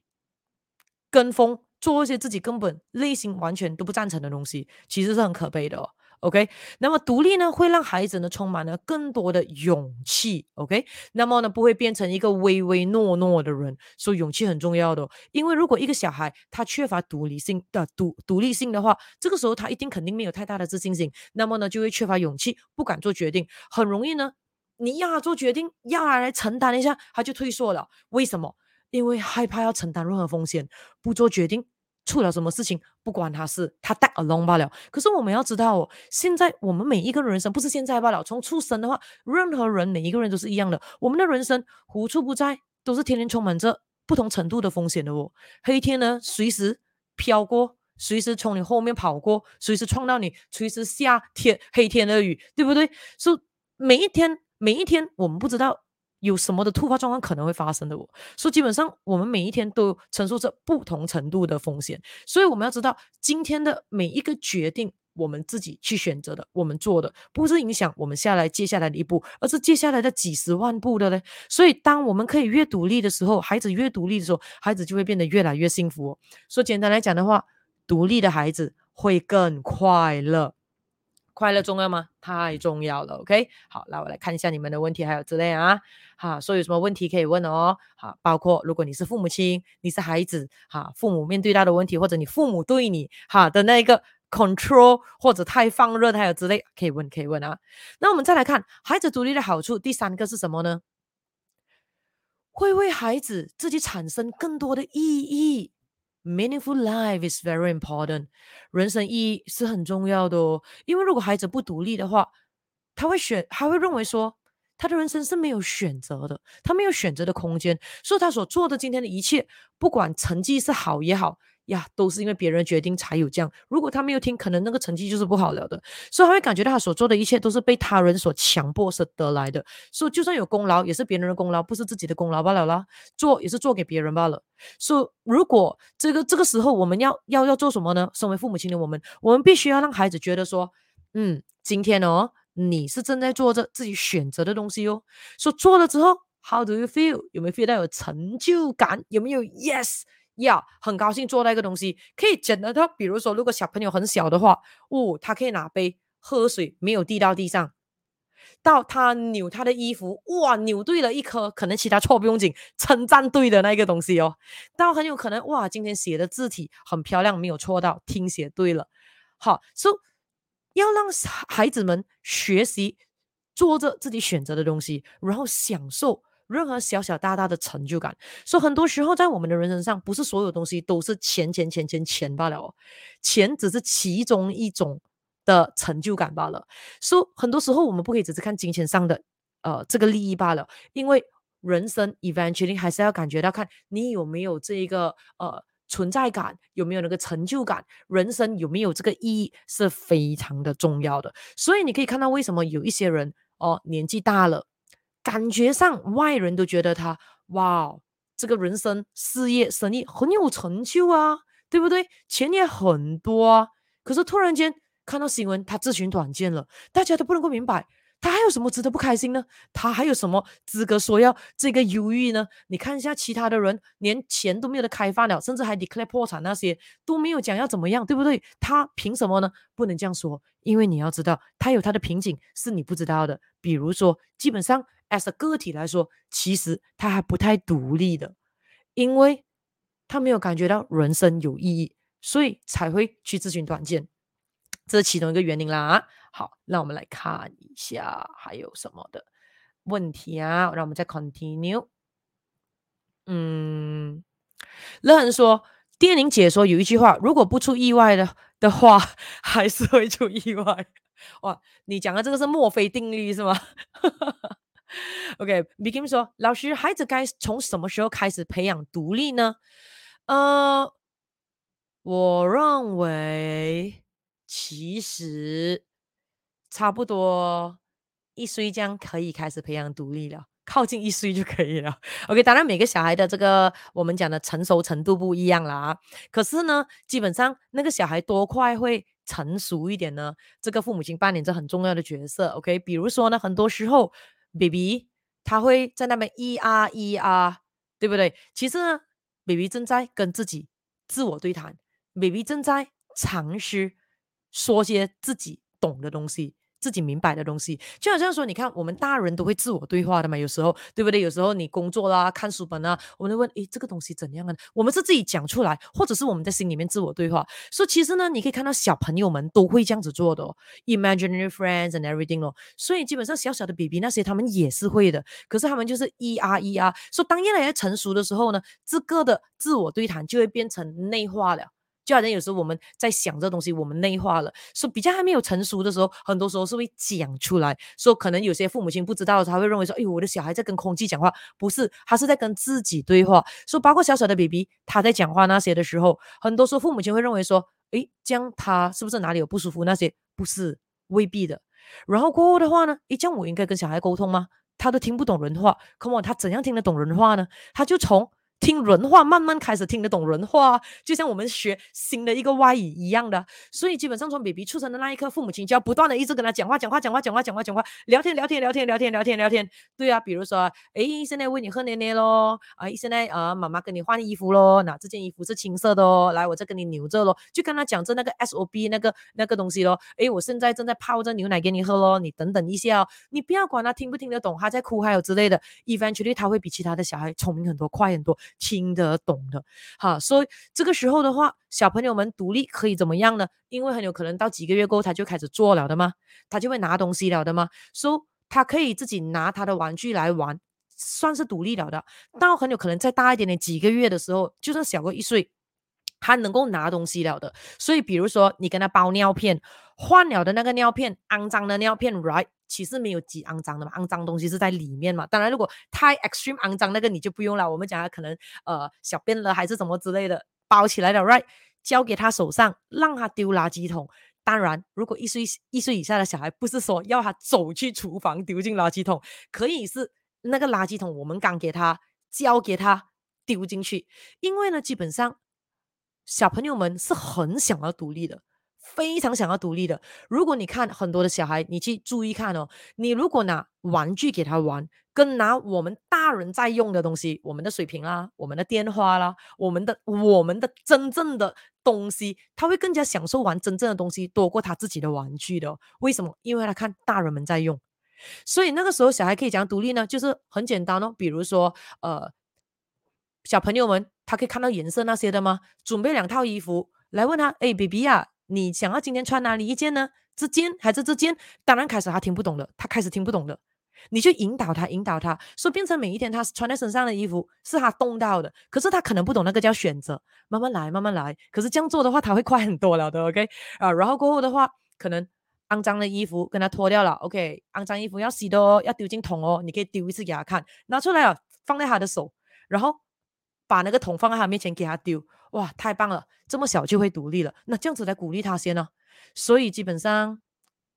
跟风。做一些自己根本内心完全都不赞成的东西，其实是很可悲的哦。OK，那么独立呢，会让孩子呢充满了更多的勇气。OK，那么呢不会变成一个唯唯诺诺的人，所以勇气很重要的。因为如果一个小孩他缺乏独立性的独独立性的话，这个时候他一定肯定没有太大的自信心，那么呢就会缺乏勇气，不敢做决定，很容易呢你要他做决定，要他来承担一下，他就退缩了。为什么？因为害怕要承担任何风险，不做决定。出了什么事情，不关他事，他带 along 罢了。可是我们要知道哦，现在我们每一个人生不是现在罢了，从出生的话，任何人每一个人都是一样的。我们的人生无处不在，都是天天充满着不同程度的风险的哦。黑天呢，随时飘过，随时从你后面跑过，随时撞到你，随时下天黑天的雨，对不对？所以每一天，每一天，我们不知道。有什么的突发状况可能会发生的？我说，基本上我们每一天都承受着不同程度的风险，所以我们要知道，今天的每一个决定，我们自己去选择的，我们做的，不是影响我们下来接下来的一步，而是接下来的几十万步的嘞。所以，当我们可以越独立的时候，孩子越独立的时候，孩子就会变得越来越幸福。说简单来讲的话，独立的孩子会更快乐。快乐重要吗？太重要了。OK，好，那我来看一下你们的问题还有之类啊。好，所以有什么问题可以问哦。好，包括如果你是父母亲，你是孩子，哈，父母面对到的问题，或者你父母对你哈的那个 control 或者太放任还有之类，可以问，可以问啊。那我们再来看孩子独立的好处，第三个是什么呢？会为孩子自己产生更多的意义。Meaningful life is very important，人生意义是很重要的哦。因为如果孩子不独立的话，他会选，他会认为说，他的人生是没有选择的，他没有选择的空间，所以他所做的今天的一切，不管成绩是好也好。呀，都是因为别人决定才有这样。如果他没有听，可能那个成绩就是不好了的。所以他会感觉到他所做的一切都是被他人所强迫是得来的。所以就算有功劳，也是别人的功劳，不是自己的功劳罢了啦。做也是做给别人罢了。所以如果这个这个时候我们要要要做什么呢？身为父母亲的我们，我们必须要让孩子觉得说，嗯，今天哦，你是正在做着自己选择的东西哦。说做了之后，How do you feel？有没有 feel 到有成就感？有没有 Yes？要、很高兴做那个东西，可以捡得到。比如说，如果小朋友很小的话，哦，他可以拿杯喝水，没有滴到地上。到他扭他的衣服，哇，扭对了一颗，可能其他错不用紧，称赞对的那个东西哦。到很有可能，哇，今天写的字体很漂亮，没有错到，听写对了。好，所以要让孩子们学习做着自己选择的东西，然后享受。任何小小大大的成就感，所以很多时候在我们的人生上，不是所有东西都是钱钱钱钱钱罢了哦，钱只是其中一种的成就感罢了。所以很多时候我们不可以只是看金钱上的呃这个利益罢了，因为人生 eventually 还是要感觉到看你有没有这一个呃存在感，有没有那个成就感，人生有没有这个意义是非常的重要的。所以你可以看到为什么有一些人哦年纪大了。感觉上，外人都觉得他哇，这个人生、事业、生意很有成就啊，对不对？钱也很多啊。可是突然间看到新闻，他自寻短见了，大家都不能够明白，他还有什么值得不开心呢？他还有什么资格说要这个忧郁呢？你看一下其他的人，连钱都没有得开饭了，甚至还 declare 破产，那些都没有讲要怎么样，对不对？他凭什么呢？不能这样说，因为你要知道，他有他的瓶颈是你不知道的，比如说，基本上。As a 个体来说，其实他还不太独立的，因为他没有感觉到人生有意义，所以才会去咨询短见，这是其中一个原因啦。好，那我们来看一下还有什么的问题啊？让我们再 continue。嗯，乐恒说，电影解说有一句话，如果不出意外的的话，还是会出意外。哇，你讲的这个是墨菲定律是吗？OK，Begin、okay, 说，老师，孩子该从什么时候开始培养独立呢？呃，我认为其实差不多一岁这样可以开始培养独立了。靠近一岁就可以了。OK，当然每个小孩的这个我们讲的成熟程度不一样啦啊。可是呢，基本上那个小孩多快会成熟一点呢？这个父母亲扮演着很重要的角色。OK，比如说呢，很多时候 baby 他会在那边咿啊咿啊，对不对？其实呢，baby 正在跟自己自我对谈，baby 正在尝试说些自己懂的东西。自己明白的东西，就好像说，你看，我们大人都会自我对话的嘛，有时候，对不对？有时候你工作啦、看书本啊，我们都问，诶，这个东西怎样啊？我们是自己讲出来，或者是我们在心里面自我对话。所以其实呢，你可以看到小朋友们都会这样子做的哦，imaginary friends and everything 哦。所以基本上小小的 baby 那些他们也是会的，可是他们就是 E R E R。所以当越来越成熟的时候呢，这个的自我对谈就会变成内化了。就好像有时候我们在想这东西，我们内化了，说比较还没有成熟的时候，很多时候是会讲出来。说可能有些父母亲不知道，他会认为说，哎，我的小孩在跟空气讲话，不是，他是在跟自己对话。说包括小小的 baby，他在讲话那些的时候，很多时候父母亲会认为说，哎，这样他是不是哪里有不舒服？那些不是，未必的。然后过后的话呢，哎，这样我应该跟小孩沟通吗？他都听不懂人话，Come on，他怎样听得懂人话呢？他就从。听人话，慢慢开始听得懂人话，就像我们学新的一个外语一样的。所以基本上从 baby 出生的那一刻，父母亲就要不断的一直跟他讲话，讲话，讲话，讲话，讲话，讲话，聊天，聊天，聊天，聊天，聊天，聊天。对啊，比如说，诶，现在喂你喝奶奶咯，啊，现在啊，妈妈跟你换衣服咯，那这件衣服是青色的哦，来，我再跟你扭着咯，就跟他讲着那个 S O B 那个那个东西咯。诶，我现在正在泡着牛奶给你喝咯，你等等一下哦，你不要管他听不听得懂，他在哭还有之类的，eventually 他会比其他的小孩聪明很多，快很多，听得懂。的，好，所以这个时候的话，小朋友们独立可以怎么样呢？因为很有可能到几个月过后，他就开始做了的嘛，他就会拿东西了的嘛，所以他可以自己拿他的玩具来玩，算是独立了的。到很有可能再大一点点，几个月的时候，就算小个一岁，他能够拿东西了的。所以，比如说你跟他包尿片，换了的那个尿片，肮脏的尿片，right？其实没有几肮脏的嘛，肮脏东西是在里面嘛。当然，如果太 extreme 肮脏那个你就不用了。我们讲他可能呃小便了还是什么之类的，包起来了，right？交给他手上，让他丢垃圾桶。当然，如果一岁一岁以下的小孩，不是说要他走去厨房丢进垃圾桶，可以是那个垃圾桶我们刚给他交给他丢进去。因为呢，基本上小朋友们是很想要独立的。非常想要独立的。如果你看很多的小孩，你去注意看哦。你如果拿玩具给他玩，跟拿我们大人在用的东西，我们的水瓶啦，我们的电话啦，我们的我们的真正的东西，他会更加享受玩真正的东西多过他自己的玩具的。为什么？因为他看大人们在用。所以那个时候小孩可以讲独立呢，就是很简单哦。比如说，呃，小朋友们他可以看到颜色那些的吗？准备两套衣服来问他，哎，baby 啊。你想要今天穿哪里一件呢？这件还是这件？当然开始他听不懂了，他开始听不懂了，你就引导他，引导他，说变成每一天他穿在身上的衣服是他动到的，可是他可能不懂那个叫选择，慢慢来，慢慢来。可是这样做的话，他会快很多了的，OK 啊。然后过后的话，可能肮脏的衣服跟他脱掉了，OK，肮脏衣服要洗的哦，要丢进桶哦，你可以丢一次给他看，拿出来了，放在他的手，然后把那个桶放在他面前给他丢。哇，太棒了！这么小就会独立了，那这样子来鼓励他先呢？所以基本上，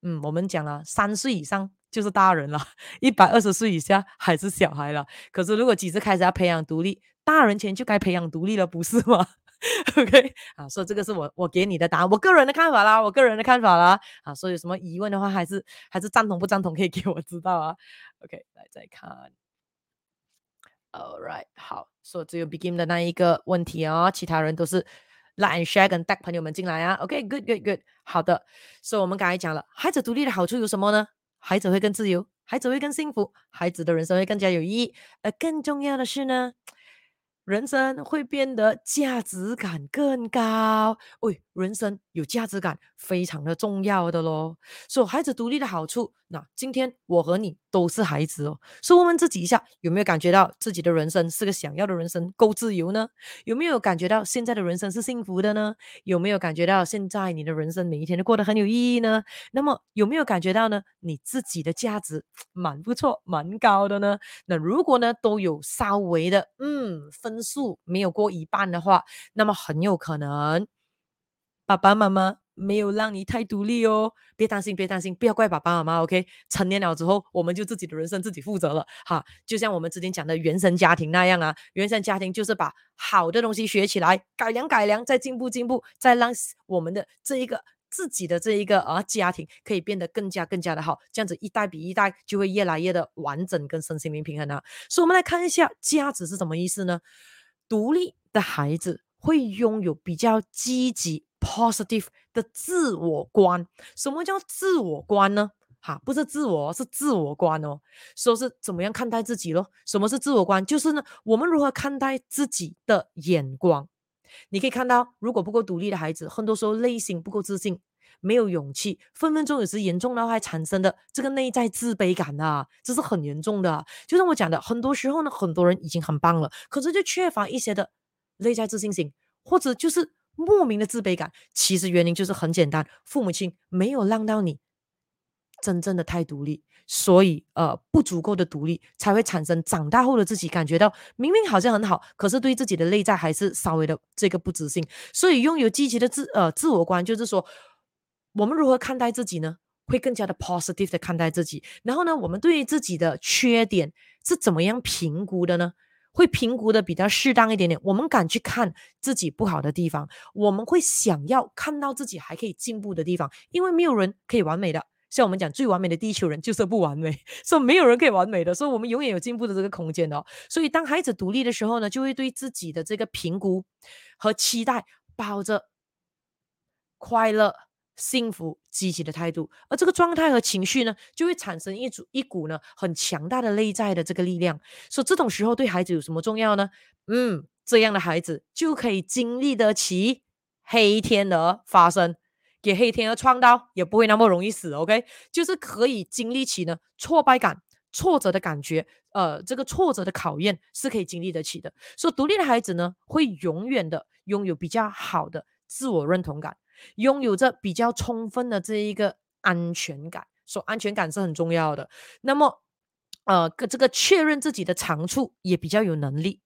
嗯，我们讲了，三岁以上就是大人了，一百二十岁以下还是小孩了。可是如果几岁开始要培养独立，大人前就该培养独立了，不是吗？OK，啊，所以这个是我我给你的答案，我个人的看法啦，我个人的看法啦。啊，所以有什么疑问的话，还是还是赞同不赞同，可以给我知道啊。OK，来再看。All right，好，所以只有 begin 的那一个问题哦，其他人都是 like and share 跟 tag 朋友们进来啊。OK，good，good，good，、okay, good, good. 好的。所以我们刚才讲了，孩子独立的好处有什么呢？孩子会更自由，孩子会更幸福，孩子的人生会更加有意义。而更重要的是呢，人生会变得价值感更高。喂，人生有价值感非常的重要的咯。所以孩子独立的好处。那今天我和你都是孩子哦，所以问问自己一下，有没有感觉到自己的人生是个想要的人生，够自由呢？有没有感觉到现在的人生是幸福的呢？有没有感觉到现在你的人生每一天都过得很有意义呢？那么有没有感觉到呢？你自己的价值蛮不错，蛮高的呢？那如果呢都有稍微的嗯分数没有过一半的话，那么很有可能爸爸妈妈没有让你太独立哦，别担心，别担心，不要怪爸爸妈妈，OK？成年了之后，我们就自己的人生自己负责了，哈，就像我们之前讲的原生家庭那样啊，原生家庭就是把好的东西学起来，改良改良，再进步进步，再让我们的这一个自己的这一个啊家庭可以变得更加更加的好，这样子一代比一代就会越来越的完整跟身心灵平衡啊。所以，我们来看一下价值是什么意思呢？独立的孩子会拥有比较积极。Positive 的自我观，什么叫自我观呢？哈，不是自我，是自我观哦。说是怎么样看待自己咯？什么是自我观？就是呢，我们如何看待自己的眼光。你可以看到，如果不够独立的孩子，很多时候内心不够自信，没有勇气，分分钟有时严重到还产生的这个内在自卑感啊，这是很严重的。就像我讲的，很多时候呢，很多人已经很棒了，可是就缺乏一些的内在自信心，或者就是。莫名的自卑感，其实原因就是很简单，父母亲没有让到你真正的太独立，所以呃不足够的独立才会产生长大后的自己感觉到明明好像很好，可是对自己的内在还是稍微的这个不自信。所以拥有积极的自呃自我观，就是说我们如何看待自己呢？会更加的 positive 的看待自己。然后呢，我们对于自己的缺点是怎么样评估的呢？会评估的比较适当一点点，我们敢去看自己不好的地方，我们会想要看到自己还可以进步的地方，因为没有人可以完美的。像我们讲最完美的地球人就是不完美，所以没有人可以完美的，所以我们永远有进步的这个空间的哦。所以当孩子独立的时候呢，就会对自己的这个评估和期待抱着快乐。幸福积极的态度，而这个状态和情绪呢，就会产生一组一股呢很强大的内在的这个力量。所以这种时候对孩子有什么重要呢？嗯，这样的孩子就可以经历得起黑天鹅发生，给黑天鹅创刀也不会那么容易死。OK，就是可以经历起呢挫败感、挫折的感觉，呃，这个挫折的考验是可以经历得起的。所以独立的孩子呢，会永远的拥有比较好的自我认同感。拥有着比较充分的这一个安全感，说安全感是很重要的。那么，呃，这个确认自己的长处也比较有能力，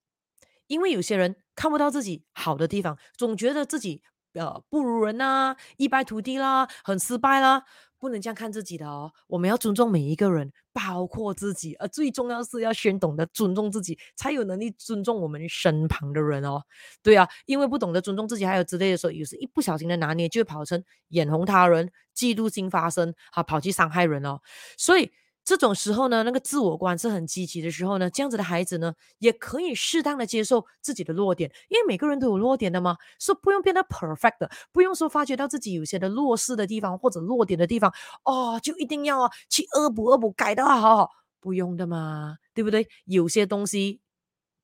因为有些人看不到自己好的地方，总觉得自己呃不如人呐，一败涂地啦，很失败啦。不能这样看自己的哦，我们要尊重每一个人，包括自己，而最重要是要先懂得尊重自己，才有能力尊重我们身旁的人哦。对啊，因为不懂得尊重自己，还有之类的时候，有时一不小心的拿捏，就会跑成眼红他人、嫉妒心发生，啊，跑去伤害人哦。所以。这种时候呢，那个自我观是很积极的时候呢，这样子的孩子呢，也可以适当的接受自己的弱点，因为每个人都有弱点的嘛，说不用变得 perfect 的，不用说发觉到自己有些的弱势的地方或者弱点的地方，哦，就一定要啊去恶补恶补改的好好，不用的嘛，对不对？有些东西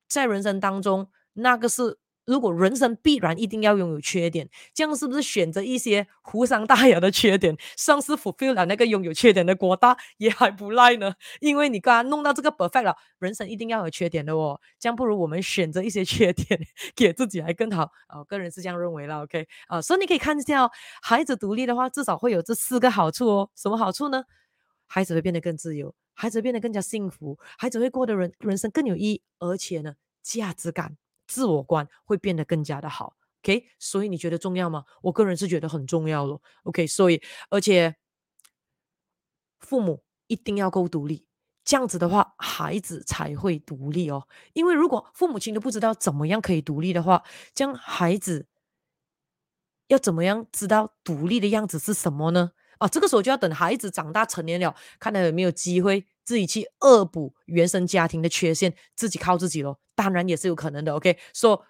在人生当中，那个是。如果人生必然一定要拥有缺点，这样是不是选择一些无伤大雅的缺点，算是 fulfill 了那个拥有缺点的国大也还不赖呢？因为你刚刚弄到这个 perfect 了，人生一定要有缺点的哦，这样不如我们选择一些缺点给自己还更好啊，个人是这样认为了。OK 啊，所以你可以看一下哦，孩子独立的话，至少会有这四个好处哦。什么好处呢？孩子会变得更自由，孩子变得更加幸福，孩子会过得人人生更有意义，而且呢，价值感。自我观会变得更加的好，OK？所以你觉得重要吗？我个人是觉得很重要咯，OK？所以而且父母一定要够独立，这样子的话，孩子才会独立哦。因为如果父母亲都不知道怎么样可以独立的话，这样孩子要怎么样知道独立的样子是什么呢？啊，这个时候就要等孩子长大成年了，看他有没有机会。自己去恶补原生家庭的缺陷，自己靠自己咯，当然也是有可能的。OK，so、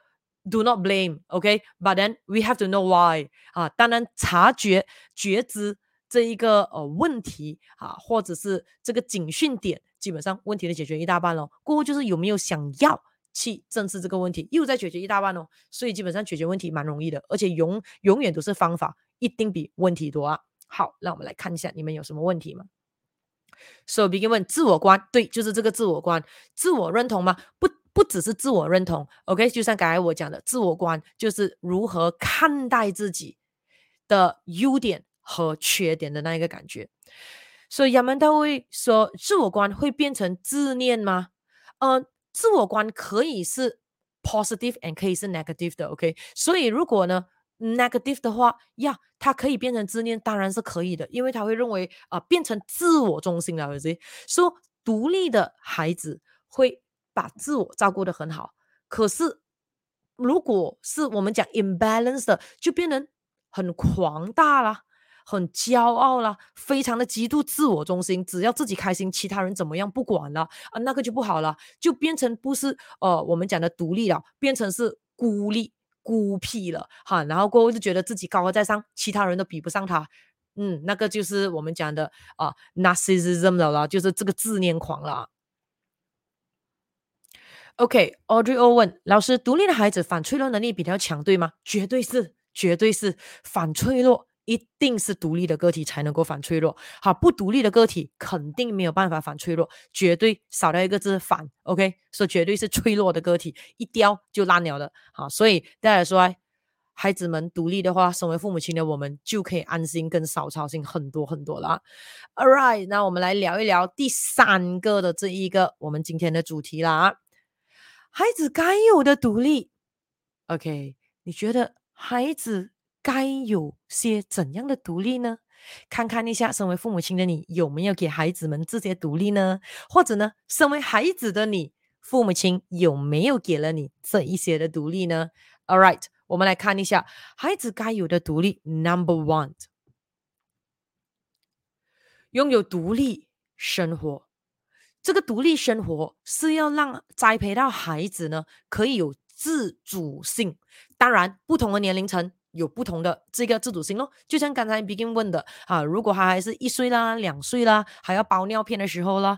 do not blame，OK，but、then we have to know why 啊。当然察觉觉知这一个呃问题啊，或者是这个警讯点，基本上问题的解决一大半咯。过后就是有没有想要去正视这个问题，又在解决一大半哦。所以基本上解决问题蛮容易的，而且永永远都是方法一定比问题多啊。好，那我们来看一下你们有什么问题吗？所以，begin 问自我观，对，就是这个自我观，自我认同吗？不，不只是自我认同，OK，就像刚才我讲的，自我观就是如何看待自己的优点和缺点的那一个感觉。所以，亚门大卫说，自我观会变成自恋吗？呃，自我观可以是 positive and 可以是 negative 的，OK。所以，如果呢，negative 的话呀，他可以变成自恋，当然是可以的，因为他会认为啊、变成自我中心了，所以说独立的孩子会把自我照顾得很好。可是如果是我们讲 imbalance 的，就变成很狂大了，很骄傲了，非常的极度自我中心，只要自己开心，其他人怎么样不管了啊，那个就不好了，就变成不是呃我们讲的独立了，变成是孤立。孤僻了哈，然后过后就觉得自己高高在上，其他人都比不上他，嗯，那个就是我们讲的啊，narcissism 了啦，就是这个自恋狂了。OK，Audrey、okay, O 问老师：独立的孩子反脆弱能力比较强，对吗？绝对是，绝对是反脆弱。一定是独立的个体才能够反脆弱，好，不独立的个体肯定没有办法反脆弱，绝对少掉一个字反，OK，所以绝对是脆弱的个体，一掉就烂了的，好，所以大家说，孩子们独立的话，身为父母亲的我们就可以安心跟少操心很多很多了。All right，那我们来聊一聊第三个的这一个我们今天的主题啦，孩子该有的独立，OK，你觉得孩子？该有些怎样的独立呢？看看一下，身为父母亲的你有没有给孩子们这些独立呢？或者呢，身为孩子的你，父母亲有没有给了你这一些的独立呢？All right，我们来看一下孩子该有的独立。Number one，拥有独立生活。这个独立生活是要让栽培到孩子呢，可以有自主性。当然，不同的年龄层。有不同的这个自主性咯，就像刚才 Begin 问的啊，如果他还是一岁啦、两岁啦，还要包尿片的时候啦，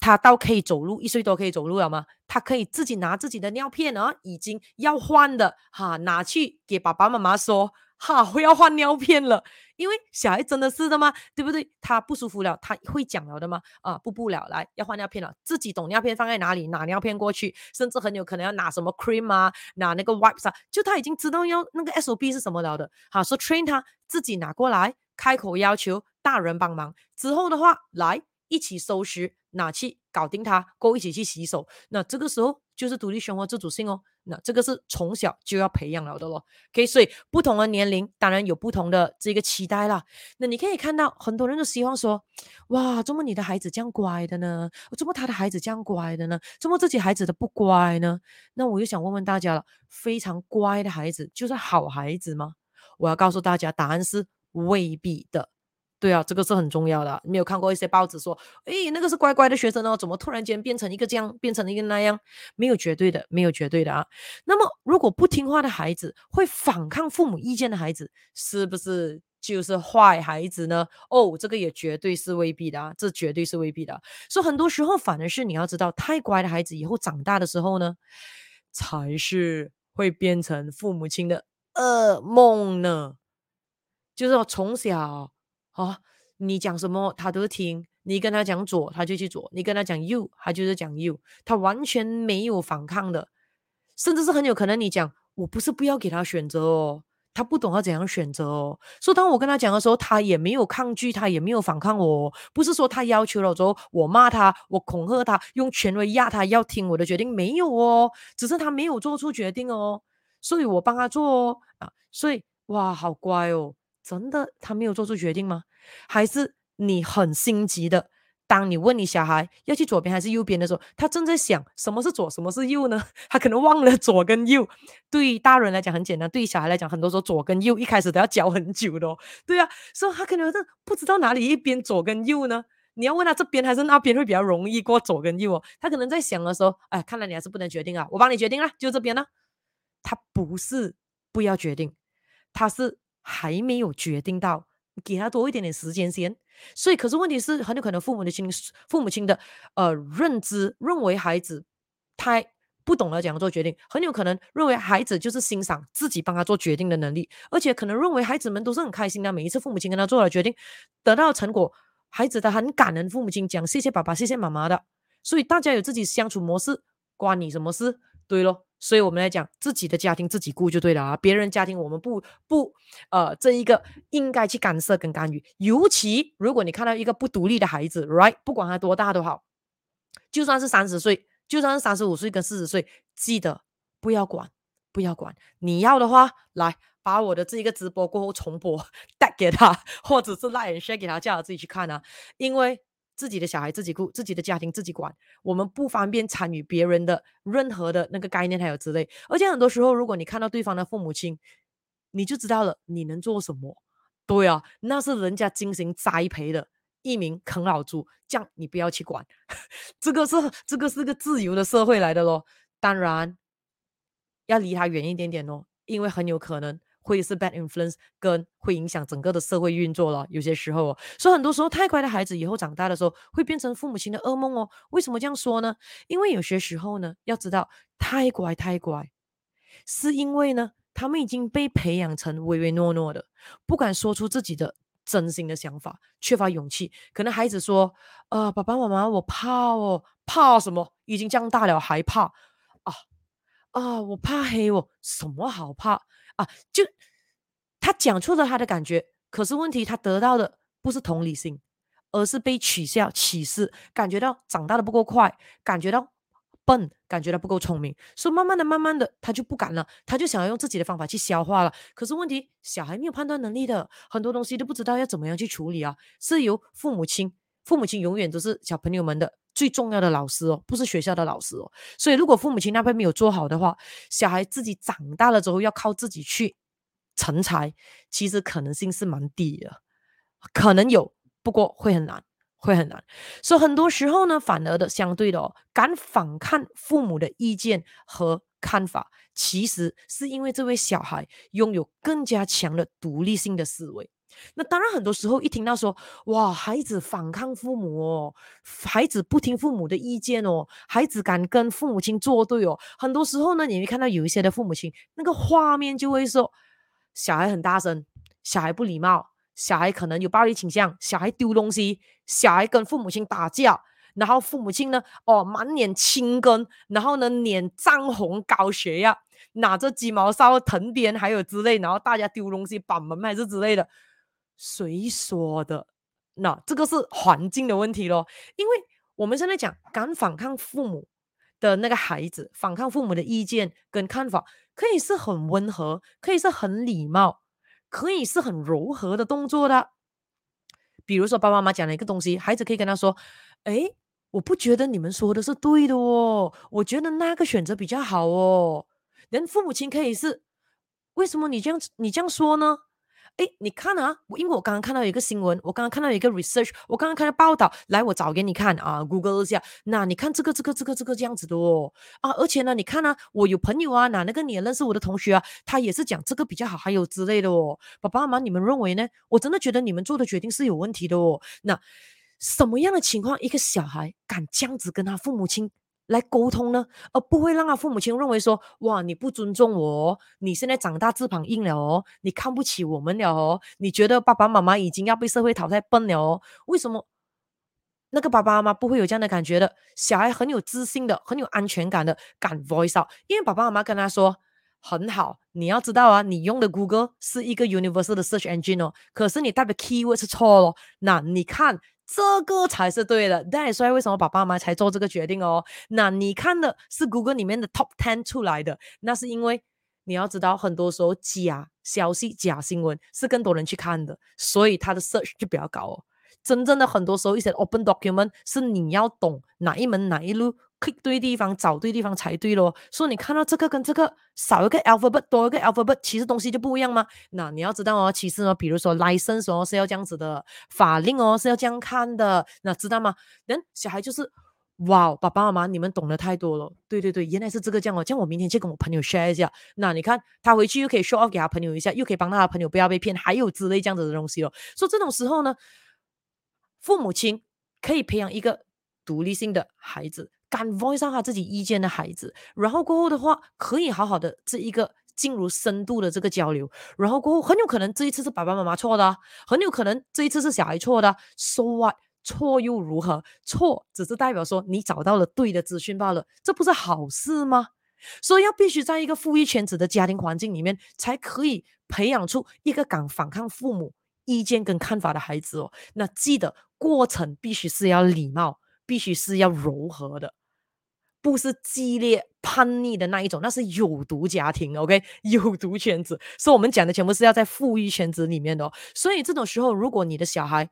他到可以走路，一岁多可以走路了吗？他可以自己拿自己的尿片啊，已经要换的哈、拿去给爸爸妈妈说。哈，我要换尿片了，因为小孩真的是的吗？对不对？他不舒服了，他会讲了的吗？啊，不不了，来要换尿片了，自己懂尿片放在哪里，拿尿片过去，甚至很有可能要拿什么 cream 啊，拿那个 wipes 啊，就他已经知道要那个 SOP 是什么了的。好，说 train 他自己拿过来，开口要求大人帮忙之后的话，来一起收拾，拿去搞定他，够一起去洗手。那这个时候就是独立生活自主性哦。那这个是从小就要培养了的咯，OK，所以不同的年龄当然有不同的这个期待啦。那你可以看到很多人都希望说，哇，怎么你的孩子这样乖的呢？怎么他的孩子这样乖的呢？怎么自己孩子的不乖呢？那我就想问问大家了，非常乖的孩子就是好孩子吗？我要告诉大家，答案是未必的。对啊，这个是很重要的。你有看过一些报纸说，诶，那个是乖乖的学生哦，怎么突然间变成一个这样，变成一个那样？没有绝对的，没有绝对的啊。那么，如果不听话的孩子，会反抗父母意见的孩子，是不是就是坏孩子呢？哦，这个也绝对是未必的啊，这绝对是未必的。所以很多时候，反而是你要知道，太乖的孩子以后长大的时候呢，才是会变成父母亲的噩梦呢。就是说从小。哦，你讲什么他都听，你跟他讲左他就去左，你跟他讲右他就是讲右，他完全没有反抗的，甚至是很有可能你讲我不是不要给他选择哦，他不懂要怎样选择哦，所以当我跟他讲的时候，他也没有抗拒，他也没有反抗我，不是说他要求了之后我骂他，我恐吓他，用权威压他要听我的决定，没有哦，只是他没有做出决定哦，所以我帮他做哦啊，所以哇，好乖哦。真的，他没有做出决定吗？还是你很心急的？当你问你小孩要去左边还是右边的时候，他正在想什么是左，什么是右呢？他可能忘了左跟右。对于大人来讲很简单，对于小孩来讲，很多时候左跟右一开始都要教很久的哦。对啊，所以他可能不知道哪里一边左跟右呢？你要问他这边还是那边会比较容易过左跟右哦。他可能在想的时候，哎，看来你还是不能决定啊，我帮你决定了，就这边呢。他不是不要决定，他是。还没有决定到，给他多一点点时间先。所以，可是问题是，很有可能父母的亲、父母亲的呃认知认为孩子太不懂得怎样做决定，很有可能认为孩子就是欣赏自己帮他做决定的能力，而且可能认为孩子们都是很开心的。每一次父母亲跟他做了决定，得到成果，孩子他很感恩父母亲讲谢谢爸爸、谢谢妈妈的。所以大家有自己相处模式，关你什么事？对咯。所以我们来讲自己的家庭自己顾就对了啊，别人家庭我们不不呃这一个应该去干涉跟干预，尤其如果你看到一个不独立的孩子，right，不管他多大都好，就算是三十岁，就算是三十五岁跟四十岁，记得不要管，不要管。你要的话，来把我的这一个直播过后重播 带给他，或者是 like share 给他，叫他自己去看啊。因为自己的小孩自己顾，自己的家庭自己管，我们不方便参与别人的任何的那个概念还有之类。而且很多时候，如果你看到对方的父母亲，你就知道了你能做什么。对啊，那是人家精心栽培的一名啃老族，这样你不要去管。这个是这个是个自由的社会来的咯。当然要离他远一点点哦，因为很有可能。会是 bad influence，跟会影响整个的社会运作了。有些时候哦，所以很多时候太乖的孩子以后长大的时候会变成父母亲的噩梦哦。为什么这样说呢？因为有些时候呢，要知道太乖太乖，是因为呢，他们已经被培养成唯唯诺诺的，不敢说出自己的真心的想法，缺乏勇气。可能孩子说：“呃，爸爸妈妈，我怕哦，怕什么？已经这样大了还怕啊啊！我怕黑哦，什么好怕？”啊，就他讲出了他的感觉，可是问题他得到的不是同理心，而是被取笑、歧视，感觉到长大的不够快，感觉到笨，感觉到不够聪明，所以慢慢的、慢慢的，他就不敢了，他就想要用自己的方法去消化了。可是问题，小孩没有判断能力的，很多东西都不知道要怎么样去处理啊，是由父母亲，父母亲永远都是小朋友们的最重要的老师哦，不是学校的老师哦。所以如果父母亲那边没有做好的话，小孩自己长大了之后要靠自己去成才，其实可能性是蛮低的。可能有，不过会很难，会很难。所以很多时候呢，反而的相对的哦，敢反抗父母的意见和看法，其实是因为这位小孩拥有更加强的独立性的思维。那当然，很多时候一听到说，哇，孩子反抗父母哦，孩子不听父母的意见哦，孩子敢跟父母亲作对哦，很多时候呢，你会看到有一些的父母亲，那个画面就会说，小孩很大声，小孩不礼貌，小孩可能有暴力倾向，小孩丢东西，小孩跟父母亲打架，然后父母亲呢，哦，满脸青筋，然后呢，脸涨红、高血压，拿着鸡毛扫藤鞭，还有之类，然后大家丢东西、板门还是之类的。谁说的？那这个是环境的问题咯，因为我们现在讲敢反抗父母的那个孩子，反抗父母的意见跟看法，可以是很温和，可以是很礼貌，可以是很柔和的动作的。比如说，爸爸妈妈讲了一个东西，孩子可以跟他说：“诶，我不觉得你们说的是对的哦，我觉得那个选择比较好哦。”人父母亲可以是：“为什么你这样你这样说呢？”哎，你看啊，我因为我刚刚看到一个新闻，我刚刚看到一个 research，我刚刚看到报道，来，我找给你看啊，Google 一下。那你看这个、这个、这个、这个这样子的哦，啊，而且呢，你看啊，我有朋友啊，哪那个你也认识我的同学啊，他也是讲这个比较好，还有之类的哦。爸爸妈妈，你们认为呢？我真的觉得你们做的决定是有问题的哦。那什么样的情况，一个小孩敢这样子跟他父母亲来沟通呢，而不会让他父母亲认为说，哇，你不尊重我，你现在长大翅膀硬了哦，你看不起我们了哦，你觉得爸爸妈妈已经要被社会淘汰笨了哦？为什么那个爸爸妈妈不会有这样的感觉的？小孩很有自信的，很有安全感的，敢 voice out，因为爸爸妈妈跟他说很好，你要知道啊，你用的 Google 是一个 universal 的 search engine 哦，可是你代表 keyword 是错了，那你看。这个才是对的，但所以为什么爸爸妈妈才做这个决定哦？那你看的是 Google 里面的 Top Ten 出来的，那是因为你要知道，很多时候假消息、假新闻是更多人去看的，所以它的 search 就比较高哦。真正的很多时候一些 Open Document 是你要懂哪一门哪一路。click 对地方，找对地方才对咯。所以你看到这个跟这个少一个 alphabet，多一个 alphabet，其实东西就不一样吗？那你要知道哦，其实呢，比如说 license 哦是要这样子的，法令哦是要这样看的，那知道吗？人小孩就是，哇，爸爸妈妈你们懂得太多了。对对对，原来是这个这样哦。这样我明天去跟我朋友 share 一下。那你看他回去又可以 show off 给他朋友一下，又可以帮他的朋友不要被骗，还有之类这样子的东西哦。所以这种时候呢，父母亲可以培养一个独立性的孩子。敢 voice 上他自己意见的孩子，然后过后的话，可以好好的这一个进入深度的这个交流，然后过后很有可能这一次是爸爸妈妈错的，很有可能这一次是小孩错的，so what？错又如何？错只是代表说你找到了对的资讯罢了，这不是好事吗？所以要必须在一个富裕圈子的家庭环境里面，才可以培养出一个敢反抗父母意见跟看法的孩子哦。那记得过程必须是要礼貌，必须是要柔和的。不是激烈叛逆的那一种，那是有毒家庭，OK，有毒圈子。所以我们讲的全部是要在富裕圈子里面的。所以这种时候，如果你的小孩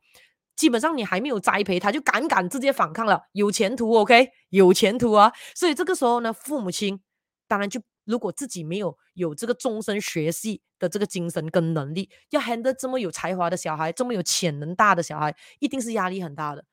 基本上你还没有栽培他，就敢敢直接反抗了，有前途，OK，有前途啊。所以这个时候呢，父母亲当然就如果自己没有有这个终身学习的这个精神跟能力，要 handle 这么有才华的小孩，这么有潜能大的小孩，一定是压力很大的。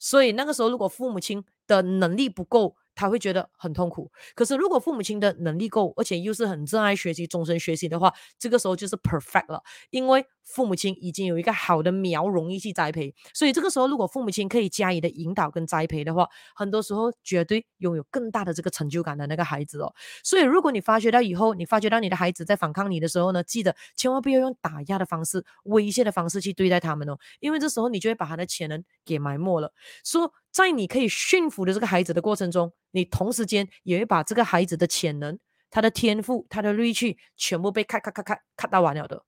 所以那个时候，如果父母亲的能力不够，他会觉得很痛苦。可是，如果父母亲的能力够，而且又是很热爱学习、终身学习的话，这个时候就是 perfect 了。因为父母亲已经有一个好的苗，容易去栽培。所以，这个时候如果父母亲可以加以的引导跟栽培的话，很多时候绝对拥有更大的这个成就感的那个孩子哦。所以，如果你发觉到以后，你发觉到你的孩子在反抗你的时候呢，记得千万不要用打压的方式、威胁的方式去对待他们哦，因为这时候你就会把他的潜能给埋没了。说。在你可以驯服的这个孩子的过程中，你同时间也会把这个孩子的潜能、他的天赋、他的锐气全部被咔咔咔咔咔到完了的。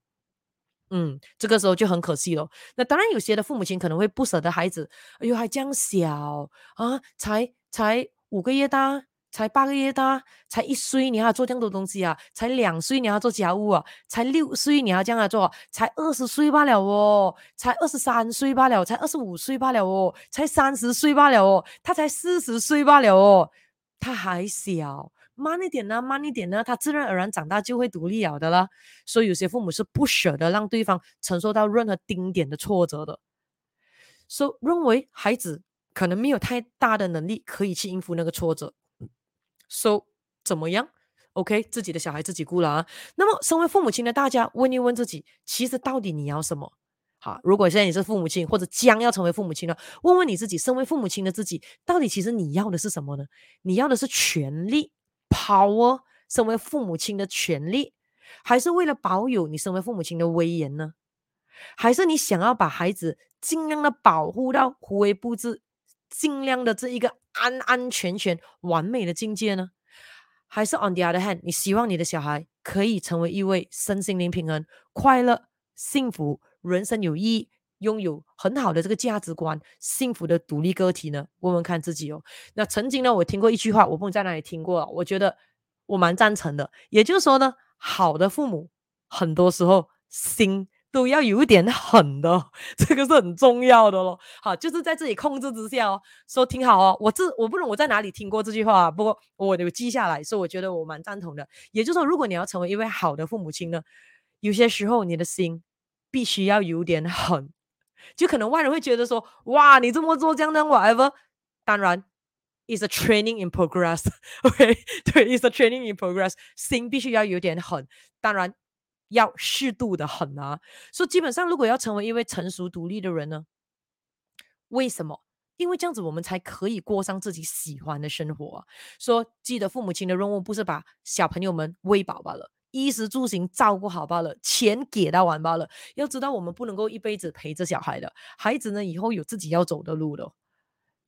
嗯，这个时候就很可惜了。那当然，有些的父母亲可能会不舍得孩子，哎呦，还这样小啊，才才五个月大。才八个月大，才一岁，你还要做这样多东西啊？才两岁，你还要做家务啊？才六岁，你还要这样做？才二十岁罢了哦，才二十三岁罢了，才二十五岁罢了哦，才三十岁罢了哦，他才四十岁罢了哦，他还小，慢一点呢，慢一点呢，他自然而然长大就会独立了的啦。所以有些父母是不舍得让对方承受到任何丁点的挫折的，所以认为孩子可能没有太大的能力可以去应付那个挫折。So 怎么样？OK，自己的小孩自己顾了啊。那么，身为父母亲的大家，问一问自己，其实到底你要什么？好，如果现在你是父母亲，或者将要成为父母亲了，问问你自己，身为父母亲的自己，到底其实你要的是什么呢？你要的是权利力，power，身为父母亲的权利，还是为了保有你身为父母亲的威严呢？还是你想要把孩子尽量的保护到无微不至？尽量的这一个安安全全完美的境界呢？还是 on the other hand，你希望你的小孩可以成为一位身心灵平衡、快乐、幸福、人生有意义、拥有很好的这个价值观、幸福的独立个体呢？问问看自己哦。那曾经呢，我听过一句话，我不知道在哪里听过，我觉得我蛮赞成的。也就是说呢，好的父母很多时候心。都要有一点狠的，这个是很重要的咯。好，就是在自己控制之下哦。说挺好哦，我这我不懂我在哪里听过这句话，不过我有记下来，所以我觉得我蛮赞同的。也就是说，如果你要成为一位好的父母亲呢，有些时候你的心必须要有点狠，就可能外人会觉得说，哇，你这么做这样的 whatever。当然，is a training in progress。OK，对，is a training in progress。心必须要有点狠，当然。要适度的狠啊，所以基本上，如果要成为一位成熟独立的人呢，为什么？因为这样子我们才可以过上自己喜欢的生活啊。说记得父母亲的任务不是把小朋友们喂饱罢了，衣食住行照顾好罢了，钱给到完罢了。要知道，我们不能够一辈子陪着小孩的，孩子呢，以后有自己要走的路的。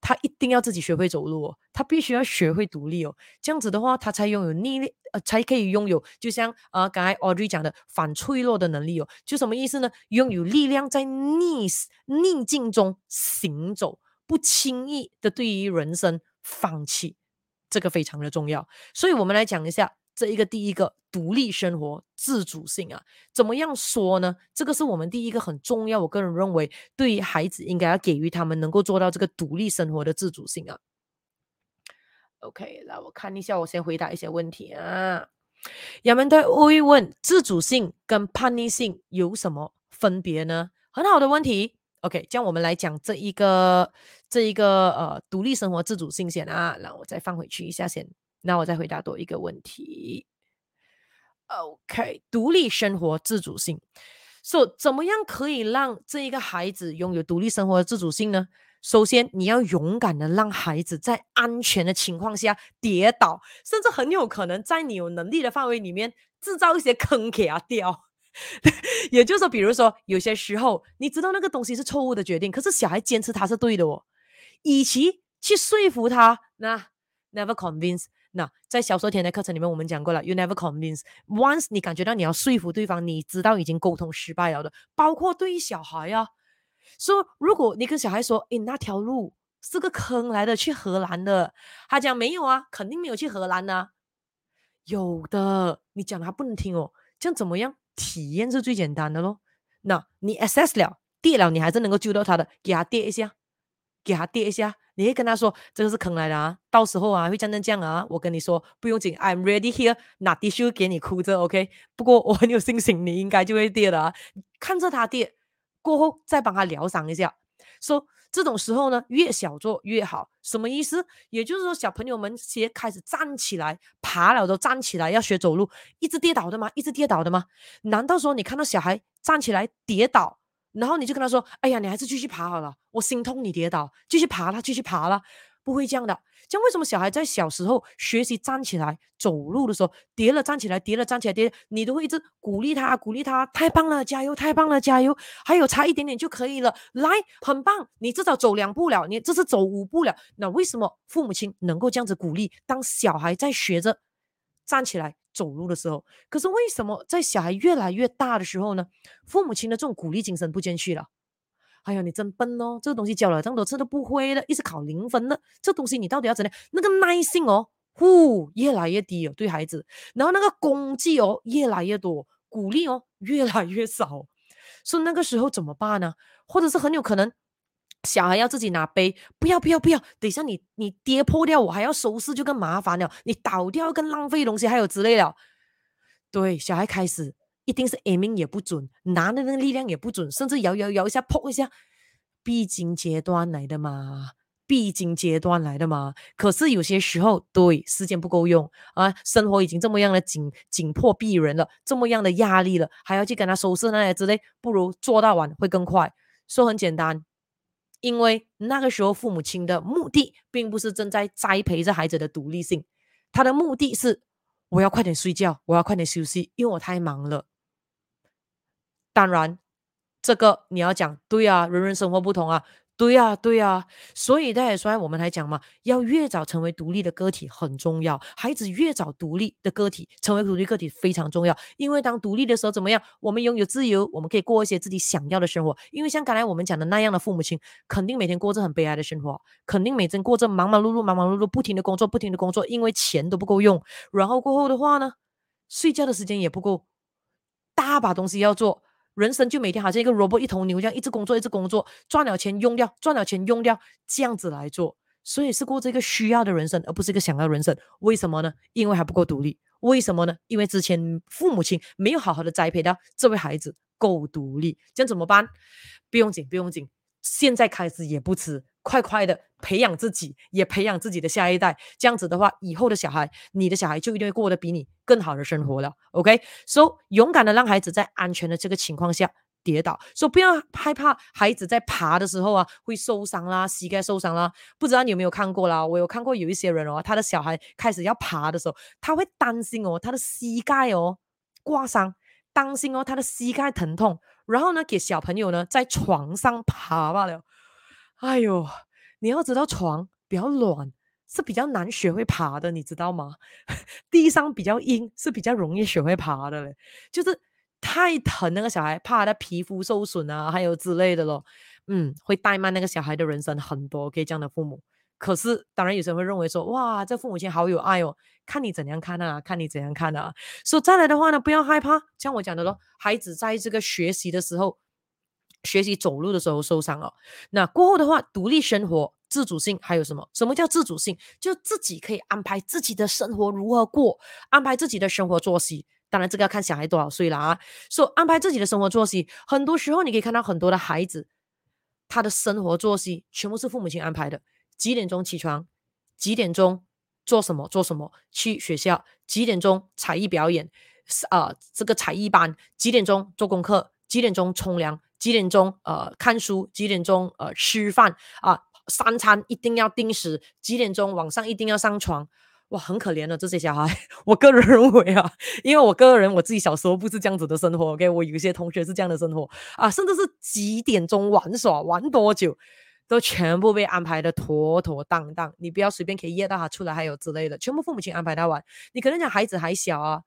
他一定要自己学会走路哦，他必须要学会独立哦，这样子的话，他才拥有逆力，呃，才可以拥有，就像呃刚才 Audrey 讲的反脆弱的能力哦，就什么意思呢？拥有力量在逆逆境中行走，不轻易的对于人生放弃，这个非常的重要。所以我们来讲一下。这一个第一个独立生活自主性啊，怎么样说呢？这个是我们第一个很重要，我个人认为，对于孩子应该要给予他们能够做到这个独立生活的自主性啊。OK，来我看一下，我先回答一些问题啊。人们都会问自主性跟叛逆性有什么分别呢？很好的问题。OK，这样我们来讲这一个这一个呃独立生活自主性先啊，然后我再放回去一下先。那我再回答多一个问题。OK，独立生活自主性，说、so, 怎么样可以让这一个孩子拥有独立生活的自主性呢？首先，你要勇敢的让孩子在安全的情况下跌倒，甚至很有可能在你有能力的范围里面制造一些坑给他掉。也就是说，比如说有些时候你知道那个东西是错误的决定，可是小孩坚持他是对的哦，与其去说服他，那 never convince。那在小说田的课程里面，我们讲过了，you never convince。Once 你感觉到你要说服对方，你知道已经沟通失败了的，包括对于小孩啊，说如果你跟小孩说，诶，那条路是个坑来的，去荷兰的。他讲没有啊，肯定没有去荷兰啊。有的，你讲他不能听哦。这样怎么样？体验是最简单的咯。那你 assess 了，跌了，你还是能够救到他的，给他跌一下，给他跌一下。你会跟他说，这个是坑来的啊，到时候啊会这样这样啊。我跟你说，不用紧，I'm ready here，拿 tissue 给你哭着，OK。不过 我很有信心，你应该就会跌的啊。看着他跌，过后再帮他疗伤一下。说、这种时候呢，越小做越好。什么意思？也就是说，小朋友们先开始站起来，爬了都站起来，要学走路，一直跌倒的吗？一直跌倒的吗？难道说你看到小孩站起来跌倒？然后你就跟他说：“哎呀，你还是继续爬好了，我心痛你跌倒，继续爬了，继续爬了，不会这样的。这样为什么小孩在小时候学习站起来走路的时候，跌了站起来，跌了站起来，跌，你都会一直鼓励他，鼓励他，太棒了，加油，太棒了，加油，还有差一点点就可以了，来，很棒，你至少走两步了，你这是走五步了。那为什么父母亲能够这样子鼓励？当小孩在学着站起来。”走路的时候，可是为什么在小孩越来越大的时候呢？父母亲的这种鼓励精神不见去了。哎呀，你真笨哦！这个东西教了这么多次都不会的，一直考零分的，这东西你到底要怎样？那个耐性哦，呼，越来越低哦，对孩子。然后那个功绩哦，越来越多，鼓励哦，越来越少。所以那个时候怎么办呢？或者是很有可能。小孩要自己拿杯，不要不要不要，等一下你你跌破掉，我还要收拾，就更麻烦了。你倒掉更浪费东西，还有之类的。对，小孩开始一定是 aiming 也不准，拿的那个力量也不准，甚至摇摇摇一下扑一下，必经阶段来的嘛，必经阶段来的嘛。可是有些时候，对，时间不够用啊，生活已经这么样的紧紧迫逼人了，这么样的压力了，还要去跟他收拾那些之类，不如做到完会更快。说很简单。因为那个时候，父母亲的目的并不是正在栽培着孩子的独立性，他的目的是我要快点睡觉，我要快点休息，因为我太忙了。当然，这个你要讲对啊，人人生活不同啊。对呀，对呀，所以大家说，我们来讲嘛，要越早成为独立的个体很重要。孩子越早独立的个体，成为独立个体非常重要。因为当独立的时候，怎么样？我们拥有自由，我们可以过一些自己想要的生活。因为像刚才我们讲的那样的父母亲，肯定每天过着很悲哀的生活，肯定每天过着忙忙碌碌、忙忙碌碌，不停的工作，不停的工作，因为钱都不够用。然后过后的话呢，睡觉的时间也不够，大把东西要做。人生就每天好像一个萝卜一头牛这样，一直工作，一直工作，赚了钱用掉，赚了钱用掉，这样子来做，所以是过这个需要的人生，而不是一个想要人生。为什么呢？因为还不够独立。为什么呢？因为之前父母亲没有好好的栽培到这位孩子够独立，这样怎么办？不用紧，不用紧，现在开始也不迟。快快的培养自己，也培养自己的下一代。这样子的话，以后的小孩，你的小孩就一定会过得比你更好的生活了。OK，so、勇敢的让孩子在安全的这个情况下跌倒，说、so, 不要害怕孩子在爬的时候啊会受伤啦，膝盖受伤啦。不知道你有没有看过啦？我有看过有一些人哦，他的小孩开始要爬的时候，他会担心哦，他的膝盖哦刮伤，担心哦他的膝盖疼痛，然后呢给小朋友呢在床上爬罢了。哎呦，你要知道床比较软是比较难学会爬的，你知道吗？地上比较硬是比较容易学会爬的嘞，就是太疼那个小孩，怕他皮肤受损啊，还有之类的咯。嗯，会怠慢那个小孩的人生很多。给这样的父母，可是当然有些人会认为说，哇，这父母亲好有爱哦，看你怎样看啊，看你怎样看啊。所以再来的话呢，不要害怕，像我讲的咯，孩子在这个学习的时候。学习走路的时候受伤了，那过后的话，独立生活、自主性还有什么？什么叫自主性？就自己可以安排自己的生活如何过，安排自己的生活作息。当然，这个要看小孩多少岁了啊。说、安排自己的生活作息，很多时候你可以看到很多的孩子，他的生活作息全部是父母亲安排的。几点钟起床？几点钟做什么？做什么？去学校？几点钟才艺表演？啊、呃，这个才艺班？几点钟做功课？几点钟冲凉？几点钟呃看书？几点钟呃吃饭啊？三餐一定要定时。几点钟晚上一定要上床？哇，很可怜的这些小孩。我个人认为啊，因为我个人我自己小时候不是这样子的生活，OK，我有一些同学是这样的生活啊，甚至是几点钟玩耍，玩多久，都全部被安排的妥妥当当。你不要随便可以约到他出来，还有之类的，全部父母亲安排他玩。你可能讲孩子还小啊，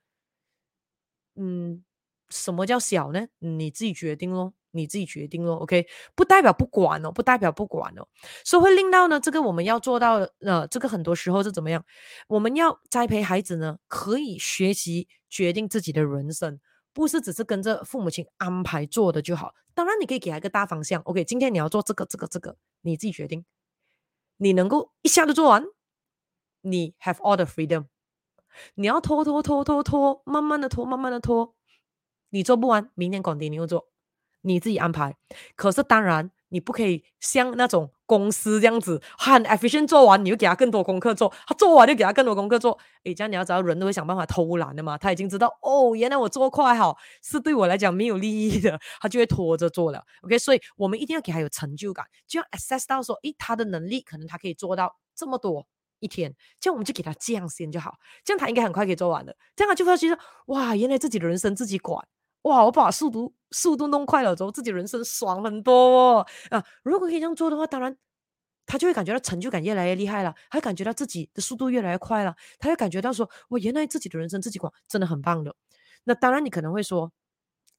嗯。什么叫小呢？你自己决定咯。你自己决定咯，OK？不代表不管哦，不代表不管哦，所以会令到呢，这个我们要做到，呃，这个很多时候是怎么样？我们要栽培孩子呢，可以学习决定自己的人生，不是只是跟着父母亲安排做的就好。当然，你可以给他一个大方向，OK？今天你要做这个，这个，这个，你自己决定。你能够一下子做完，你 have all the freedom。你要拖拖拖拖拖，慢慢的拖，慢慢的拖，你做不完，明天 continue 做。你自己安排，可是当然你不可以像那种公司这样子，很 efficient 做完，你就给他更多功课做，他做完就给他更多功课做。诶，这样你要知道，人都会想办法偷懒的嘛。他已经知道哦，原来我做快好是对我来讲没有利益的，他就会拖着做了。OK，所以我们一定要给他有成就感，就要 assess 到说，诶，他的能力可能他可以做到这么多一天，这样我们就给他这样先就好，这样他应该很快可以做完的。这样他就会觉得哇，原来自己的人生自己管。哇！我把速度速度弄快了之后，自己人生爽很多哦啊！如果可以这样做的话，当然他就会感觉到成就感越来越厉害了，他感觉到自己的速度越来越快了，他会感觉到说：“我原来自己的人生自己管，真的很棒的。”那当然，你可能会说：“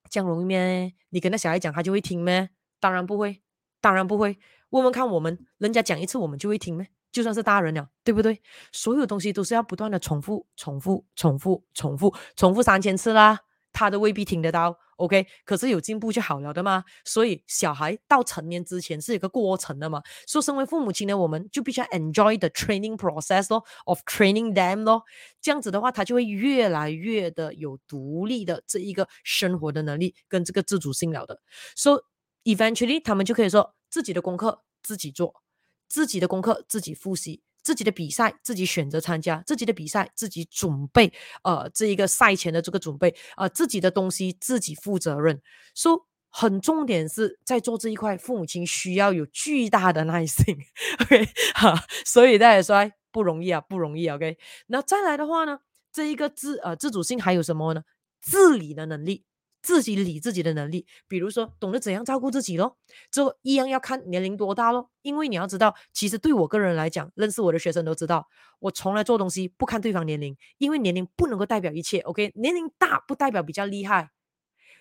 这样容易咩？你跟那小孩讲，他就会听咩？”当然不会，当然不会。问问看，我们人家讲一次，我们就会听咩？就算是大人了，对不对？所有东西都是要不断的重复、重复、重复、重复、重复三千次啦。他都未必听得到，OK？可是有进步就好了的嘛。所以小孩到成年之前是一个过程的嘛。所以身为父母亲呢，我们就必须要 enjoy the training process 咯，of training them 咯。这样子的话，他就会越来越的有独立的这一个生活的能力跟这个自主性了的。So eventually，他们就可以说自己的功课自己做，自己的功课自己复习。自己的比赛自己选择参加，自己的比赛自己准备，呃，这一个赛前的这个准备，呃，自己的东西自己负责任。说、很重点是在做这一块，父母亲需要有巨大的耐心。OK，哈，所以大家说不容易啊，不容易。OK，那再来的话呢，这一个自呃自主性还有什么呢？自理的能力。自己理自己的能力，比如说懂得怎样照顾自己咯，这一样要看年龄多大咯。因为你要知道，其实对我个人来讲，认识我的学生都知道，我从来做东西不看对方年龄，因为年龄不能够代表一切。OK，年龄大不代表比较厉害，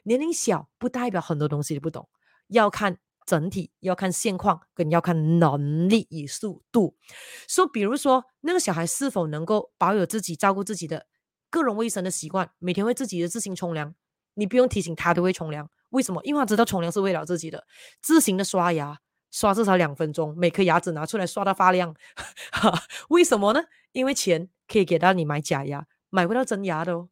年龄小不代表很多东西都不懂，要看整体，要看现况，跟要看能力与速度。说，比如说那个小孩是否能够保有自己照顾自己的个人卫生的习惯，每天会自己的自行冲凉。你不用提醒他都会冲凉，为什么？因为他知道冲凉是为了自己的。自行的刷牙，刷至少两分钟，每颗牙齿拿出来刷到发亮。为什么呢？因为钱可以给到你买假牙，买不到真牙的哦。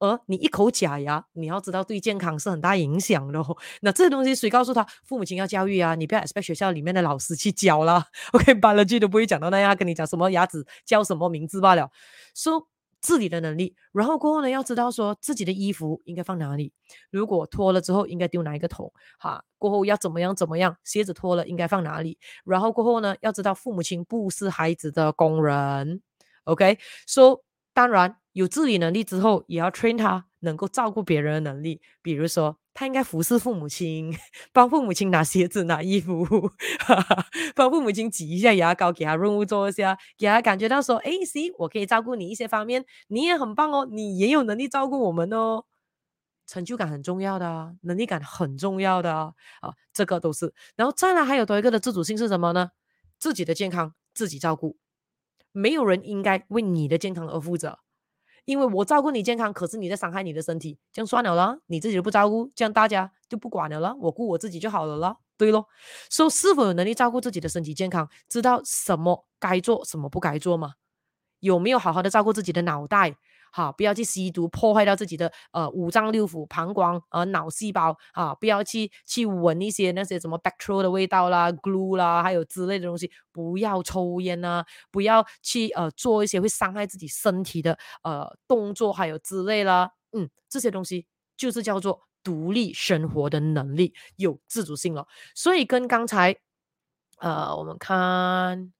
而你一口假牙，你要知道对健康是很大影响的哦。那这些东西谁告诉他？父母亲要教育啊，你不要 expect 学校里面的老师去教啦。OK，biology 都不会讲到那样，跟你讲什么牙齿叫什么名字罢了。So 自理的能力，然后过后呢，要知道说自己的衣服应该放哪里，如果脱了之后应该丢哪一个桶，哈，过后要怎么样怎么样，鞋子脱了应该放哪里，然后过后呢，要知道父母亲不是孩子的工人，OK，说当然有自理能力之后，也要 train 他能够照顾别人的能力，比如说。他应该服侍父母亲，帮父母亲拿鞋子、拿衣服，哈 哈帮父母亲挤一下牙膏，给他润物做一下，给他感觉到说：“哎，行，我可以照顾你一些方面，你也很棒哦，你也有能力照顾我们哦。”成就感很重要的啊，能力感很重要的啊，啊，这个都是。然后再来还有多一个的自主性是什么呢？自己的健康自己照顾，没有人应该为你的健康而负责。因为我照顾你健康，可是你在伤害你的身体，这样算了啦。你自己都不照顾，这样大家就不管了啦。我顾我自己就好了啦。对咯，说、so, 是否有能力照顾自己的身体健康，知道什么该做，什么不该做吗？有没有好好的照顾自己的脑袋？好，不要去吸毒，破坏掉自己的呃五脏六腑、膀胱呃脑细胞啊！不要去去闻一些那些什么 bacteria 的味道啦、glue 啦，还有之类的东西。不要抽烟啊！不要去呃做一些会伤害自己身体的呃动作，还有之类啦。嗯，这些东西就是叫做独立生活的能力，有自主性了。所以跟刚才呃，我们看。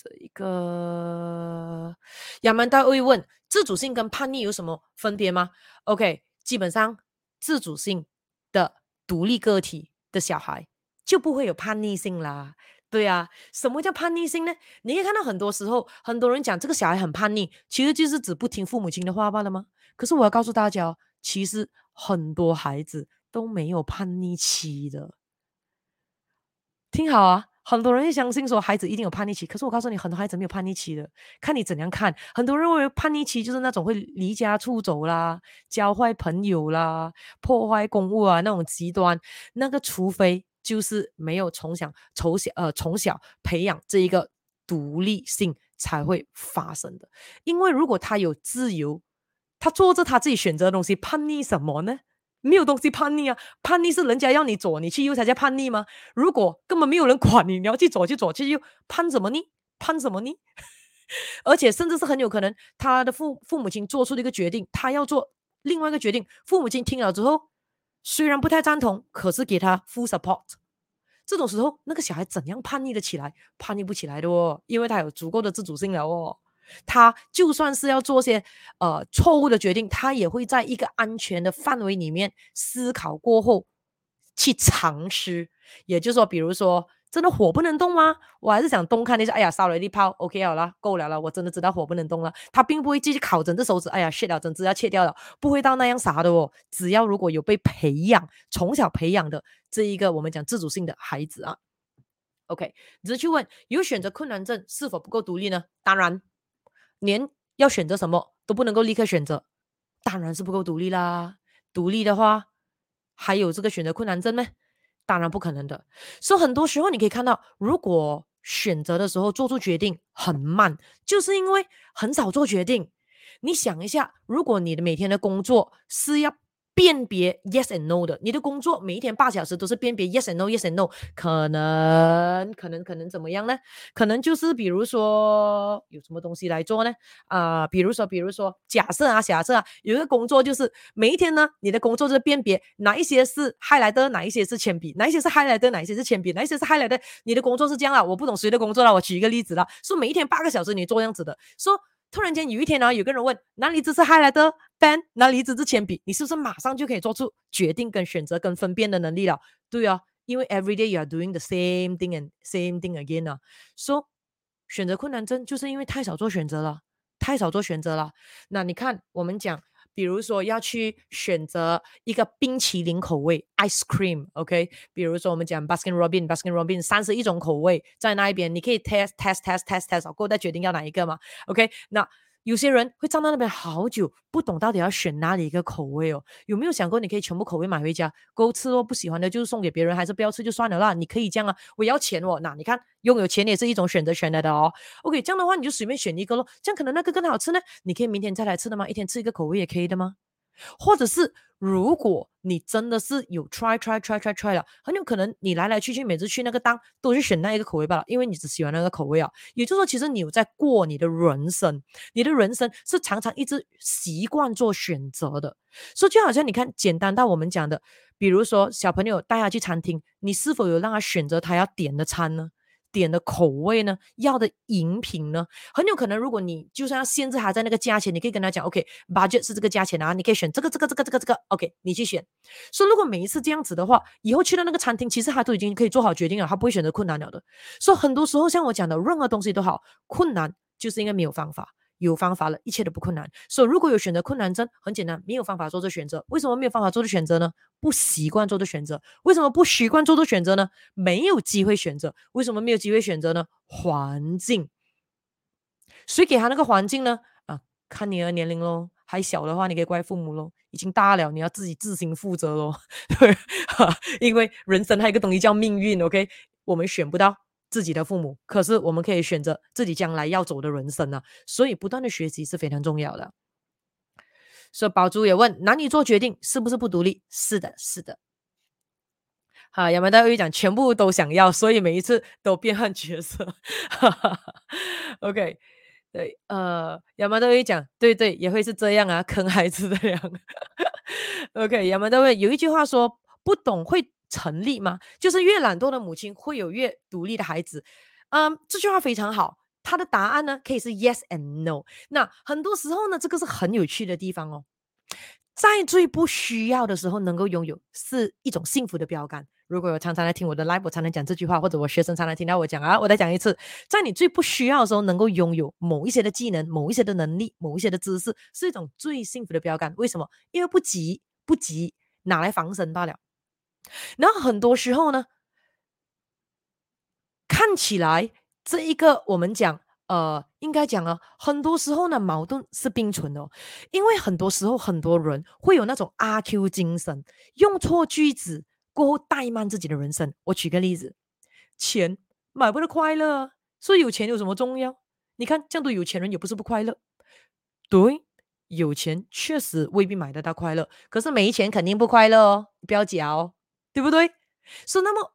这一个亚曼达会问：自主性跟叛逆有什么分别吗？OK，基本上自主性的独立个体的小孩就不会有叛逆性啦。对啊，什么叫叛逆性呢？你可以看到很多时候很多人讲这个小孩很叛逆，其实就是指不听父母亲的话罢了吗？可是我要告诉大家，其实很多孩子都没有叛逆期的。听好啊，很多人会相信说孩子一定有叛逆期，可是我告诉你，很多孩子没有叛逆期的，看你怎样看。很多人认为叛逆期就是那种会离家出走啦、交坏朋友啦、破坏公物啊那种极端。那个除非就是没有从小从小呃从小培养这一个独立性才会发生的。因为如果他有自由，他做着他自己选择的东西，叛逆什么呢？没有东西叛逆啊，叛逆是人家要你左你去右才叫叛逆吗？如果根本没有人管你，你要去左去左去右，叛什么呢？叛什么呢？而且甚至是很有可能他的父父母亲做出了一个决定，他要做另外一个决定，父母亲听了之后虽然不太赞同，可是给他 full support。这种时候，那个小孩怎样叛逆的起来？叛逆不起来的哦，因为他有足够的自主性了哦。他就算是要做些呃错误的决定，他也会在一个安全的范围里面思考过后去尝试。也就是说，比如说，真的火不能动吗？我还是想东看一下。哎呀，烧了一泡，OK 好了，够了了。我真的知道火不能动了。他并不会继续烤整只手指。哎呀，shit 了，整只要切掉了，不会到那样傻的哦。只要如果有被培养，从小培养的这一个我们讲自主性的孩子啊，OK，只是去问有选择困难症是否不够独立呢？当然。连要选择什么都不能够立刻选择，当然是不够独立啦。独立的话，还有这个选择困难症呢？当然不可能的。所以很多时候你可以看到，如果选择的时候做出决定很慢，就是因为很少做决定。你想一下，如果你的每天的工作是要辨别 yes and no 的，你的工作每一天八小时都是辨别 yes and no，yes and no，可能可能可能怎么样呢？可能就是比如说有什么东西来做呢？啊、比如说比如说假设啊，假设啊，有一个工作就是每一天呢，你的工作就是辨别哪一些是 highlighter，哪一些是铅笔，哪一些是 highlighter，哪一些是铅笔，哪一些是 highlighter。你的工作是这样啊，我不懂谁的工作了，我举一个例子了，说每一天八个小时你做这样子的，说。突然间有一天呢、啊，有个人问哪里只是 highlighter pen，哪里只是铅笔，你是不是马上就可以做出决定、跟选择、跟分辨的能力了？对啊，因为 every day you are doing the same thing and same thing again 啊。说、so, 选择困难症就是因为太少做选择了，太少做选择了。那你看，我们讲。比如说要去选择一个冰淇淋口味 ice cream，OK？比如说我们讲 Baskin Robbins，Baskin Robbins 三十一种口味在那一边，你可以 test test test test test，过后再决定要哪一个嘛，OK？那。有些人会站在那边好久，不懂到底要选哪里一个口味哦。有没有想过，你可以全部口味买回家，够吃哦，不喜欢的就是送给别人，还是不要吃就算了啦。你可以这样啊，我要钱哦。那你看，拥有钱也是一种选择权来的哦。OK，这样的话你就随便选一个咯。这样可能那个更好吃呢。你可以明天再来吃的吗？一天吃一个口味也可以的吗？或者是，如果你真的是有 try try try try try 了，很有可能你来来去去，每次去那个档都是选那一个口味罢了，因为你只喜欢那个口味啊。也就是说，其实你有在过你的人生，你的人生是常常一直习惯做选择的。所以就好像你看，简单到我们讲的，比如说小朋友带他去餐厅，你是否有让他选择他要点的餐呢？点的口味呢？要的饮品呢？很有可能，如果你就算要限制他在那个价钱，你可以跟他讲，OK，budget、是这个价钱啊，你可以选这个、这个、这个、这个、这个，OK，你去选。所以如果每一次这样子的话，以后去到那个餐厅，其实他都已经可以做好决定了，他不会选择困难了的。所以很多时候，像我讲的，任何东西都好，困难就是因为没有方法。有方法了，一切都不困难。所以如果有选择困难症，很简单，没有方法做这选择。为什么没有方法做这选择呢？不习惯做这选择。为什么不习惯做这选择呢？没有机会选择。为什么没有机会选择呢？环境。谁给他那个环境呢？啊，看你的年龄喽。还小的话，你可以怪父母喽。已经大了，你要自己自行负责喽。对，因为人生还有一个东西叫命运。OK，我们选不到。自己的父母，可是我们可以选择自己将来要走的人生、啊，所以不断的学习是非常重要的。所以宝珠也问：男女做决定是不是不独立？是的，是的。好，亚麻大会讲全部都想要，所以每一次都变换角色。OK，对，呃，亚麻大会讲，对对，也会是这样啊，坑孩子的样。OK，亚麻大会有一句话说：不懂会。成立吗？就是越懒惰的母亲会有越独立的孩子。嗯，这句话非常好。他的答案呢，可以是 yes and no。那很多时候呢，这个是很有趣的地方哦。在最不需要的时候能够拥有，是一种幸福的标杆。如果有常常来听我的 live，我常常讲这句话，或者我学生常常听到我讲啊，我再讲一次，在你最不需要的时候能够拥有某一些的技能、某一些的能力、某一些的知识，是一种最幸福的标杆。为什么？因为不急，不急。拿来防身罢了。然后很多时候呢，看起来这一个我们讲，呃，应该讲啊，很多时候呢，矛盾是并存的哦，因为很多时候很多人会有那种阿 Q 精神，用错句子过后怠慢自己的人生。我举个例子，钱买不到快乐，所以有钱有什么重要？你看这样多有钱人也不是不快乐，对。有钱确实未必买得到快乐，可是没钱肯定不快乐哦，不要假哦，对不对？所以那么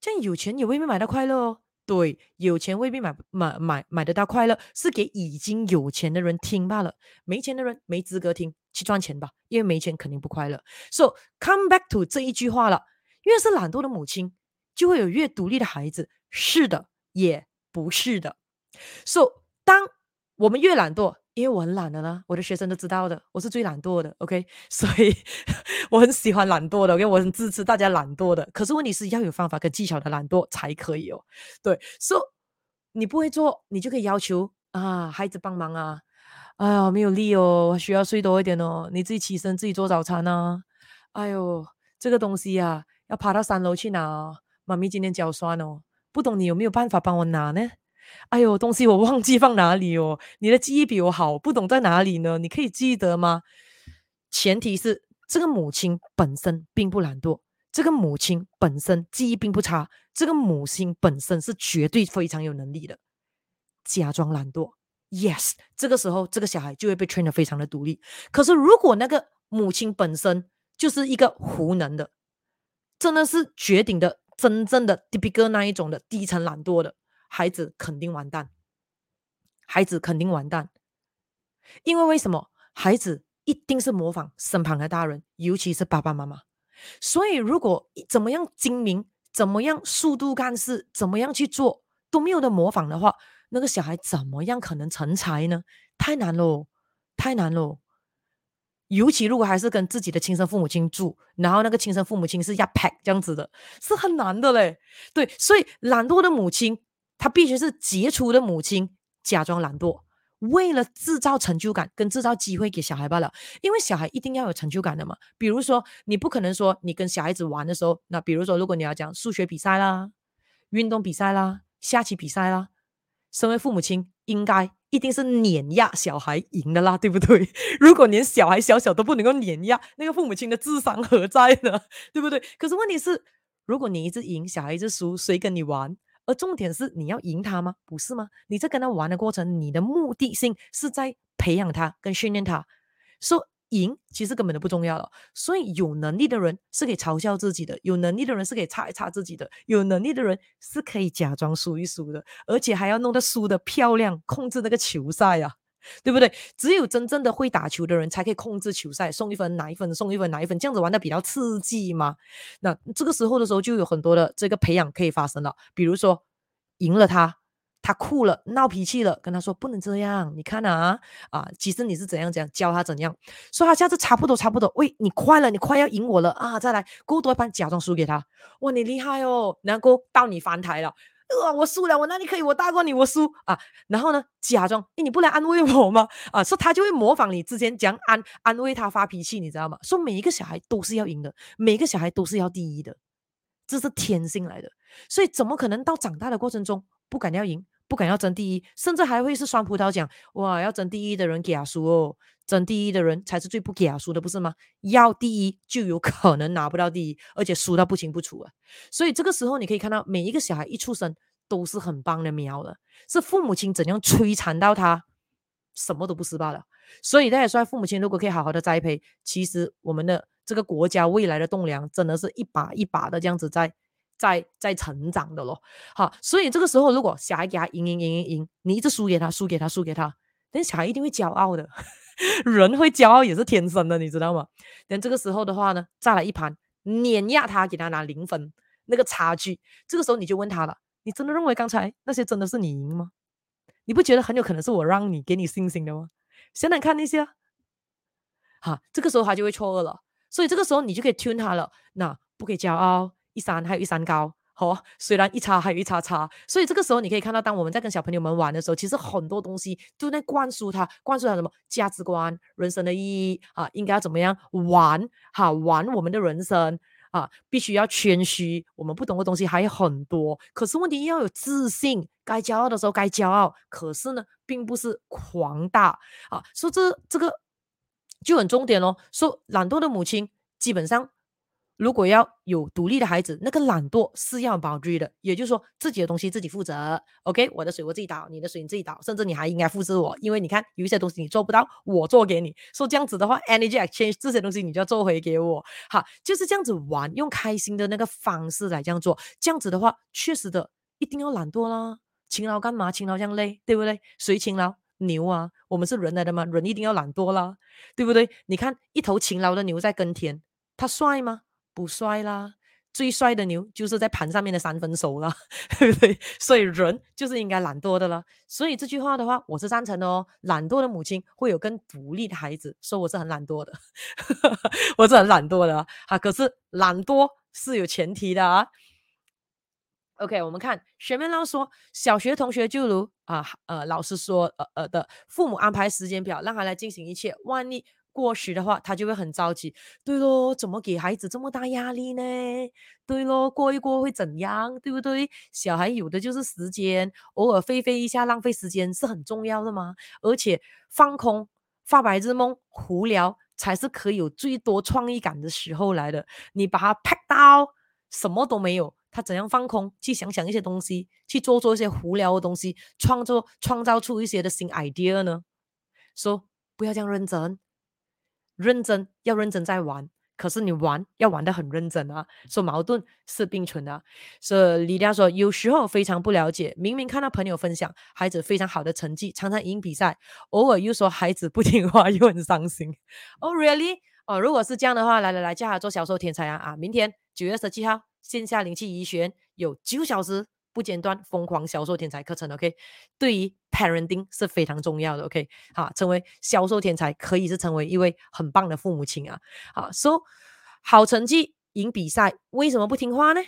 这样有钱也未必买到快乐哦。对，有钱未必买买买买得到快乐，是给已经有钱的人听罢了。没钱的人没资格听，去赚钱吧，因为没钱肯定不快乐。So come back to 这一句话了，越是懒惰的母亲，就会有越独立的孩子。是的，也不是的。So 当我们越懒惰。因为我很懒的啦，我的学生都知道的，我是最懒惰的，OK，所以我很喜欢懒惰的，OK，我很支持大家懒惰的。可是问题是要有方法跟技巧的懒惰才可以哦。对，所以你不会做，你就可以要求啊，孩子帮忙啊，哎呀，没有力哦，需要睡多一点哦，你自己起身自己做早餐啊。哎呦，这个东西啊，要爬到三楼去拿哦，妈咪今天脚酸哦，不懂你有没有办法帮我拿呢？哎呦，东西我忘记放哪里哦。你的记忆比我好，不懂在哪里呢？你可以记得吗？前提是这个母亲本身并不懒惰，这个母亲本身记忆并不差，这个母亲本身是绝对非常有能力的。假装懒惰，yes，这个时候这个小孩就会被 train 得非常的独立。可是如果那个母亲本身就是一个糊能的，真的是绝顶的真正的 typical 那一种的低层懒惰的。孩子肯定完蛋，孩子肯定完蛋，因为为什么？孩子一定是模仿身旁的大人，尤其是爸爸妈妈。所以，如果怎么样精明，怎么样速度干事，怎么样去做都没有的模仿的话，那个小孩怎么样可能成才呢？太难喽，太难喽。尤其如果还是跟自己的亲生父母亲住，然后那个亲生父母亲是压 pack 这样子的，是很难的嘞。对，所以懒惰的母亲。他必须是杰出的母亲，假装懒惰，为了制造成就感跟制造机会给小孩罢了。因为小孩一定要有成就感的嘛。比如说，你不可能说你跟小孩子玩的时候，那比如说，如果你要讲数学比赛啦、运动比赛啦、下棋比赛啦，身为父母亲，应该一定是碾压小孩赢的啦，对不对？如果连小孩小小都不能够碾压，那个父母亲的智商何在呢？对不对？可是问题是，如果你一直赢，小孩一直输，谁跟你玩？而重点是你要赢他吗？不是吗？你在跟他玩的过程，你的目的性是在培养他跟训练他。说赢其实根本都不重要了。所以有能力的人是可以嘲笑自己的，有能力的人是可以擦一擦自己的，有能力的人是可以假装输一输的，而且还要弄得输的漂亮，控制那个球赛啊。对不对？只有真正的会打球的人才可以控制球赛，送一分拿一分，送一分拿一分，这样子玩的比较刺激嘛。那这个时候的时候，就有很多的这个培养可以发生了。比如说赢了他，他哭了，闹脾气了，跟他说不能这样。你看啊啊，其实你是怎样怎样教他怎样，说他下次差不多差不多。喂，你快了，你快要赢我了啊！再来，过多一盘假装输给他。哇，你厉害哦，能够到你翻台了。呃，我输了，我哪里可以？我大过你，我输啊！然后呢，假装，诶，你不来安慰我吗？啊，说他就会模仿你之前讲安安慰他发脾气，你知道吗？说每一个小孩都是要赢的，每一个小孩都是要第一的，这是天性来的。所以怎么可能到长大的过程中不敢要赢，不敢要争第一，甚至还会是酸葡萄讲哇，要争第一的人给他输哦，争第一的人才是最不给输的，不是吗？要第一就有可能拿不到第一，而且输到不清不楚啊！所以这个时候你可以看到，每一个小孩一出生都是很棒的苗了，是父母亲怎样摧残到他什么都不是罢了。所以大家说，父母亲如果可以好好的栽培，其实我们的这个国家未来的栋梁真的是一把一把的这样子在在在成长的咯。好，所以这个时候如果小孩给他赢赢赢赢赢，你一直输给他输给他输给他，那小孩一定会骄傲的。人会骄傲也是天生的，你知道吗？等这个时候的话呢，再来一盘碾压他，给他拿零分，那个差距，这个时候你就问他了。你真的认为刚才那些真的是你赢吗？你不觉得很有可能是我让你给你信心的吗？想想看那些，好，这个时候他就会错愕了。所以这个时候你就可以 tune 他了。那不可以骄傲，一山还有一山高哦，虽然一叉还有一叉叉，所以这个时候你可以看到，当我们在跟小朋友们玩的时候，其实很多东西都在灌输他，灌输他什么价值观、人生的意义啊，应该要怎么样玩哈、玩我们的人生啊，必须要谦虚，我们不懂的东西还有很多，可是问题要有自信，该骄傲的时候该骄傲，可是呢，并不是狂大。啊，说这这个就很重点哦，说懒惰的母亲基本上。如果要有独立的孩子，那个懒惰是要保持的，也就是说自己的东西自己负责。OK，我的水我自己倒，你的水你自己倒，甚至你还应该复制我，因为你看有一些东西你做不到，我做给你。说这样子的话，energy exchange 这些东西你就要做回给我。好，就是这样子玩，用开心的那个方式来这样做。这样子的话，确实的，一定要懒惰啦。勤劳干嘛？勤劳这样累，对不对？谁勤劳？牛啊，我们是人来的嘛，人一定要懒惰啦，对不对？你看一头勤劳的牛在耕田，它帅吗？不帅啦，最帅的牛就是在盘上面的三分熟了，对不对？所以人就是应该懒惰的了。所以这句话的话，我是赞成的哦。懒惰的母亲会有更独立的孩子，说我是很懒惰的，我是很懒惰的啊。可是懒惰是有前提的啊。OK，我们看学妹老说，小学同学就如啊呃老师说呃呃的，父母安排时间表让他来进行一切，万一。过时的话，他就会很着急。对咯，怎么给孩子这么大压力呢？对咯，过一过会怎样？对不对？小孩有的就是时间，偶尔飞飞一下，浪费时间是很重要的嘛。而且放空、发白日梦、胡聊，才是可以有最多创意感的时候来的。你把它 pack 到什么都没有，他怎样放空？去想想一些东西，去做做一些胡聊的东西，创作创造出一些的新 idea 呢？说、不要这样认真。认真要认真在玩，可是你玩要玩得很认真啊，说矛盾是并存的。所以李亮说，有时候非常不了解，明明看到朋友分享孩子非常好的成绩，常常赢比赛，偶尔又说孩子不听话，又很伤心。Oh really？哦，如果是这样的话，来来来，叫他做销售天才啊！啊，明天九月十七号线下灵气怡选有九小时。不间断疯狂销售天才课程，OK，对于 parenting 是非常重要的，OK，好，成为销售天才可以是成为一位很棒的父母亲啊，好，so, 好成绩赢比赛，为什么不听话呢？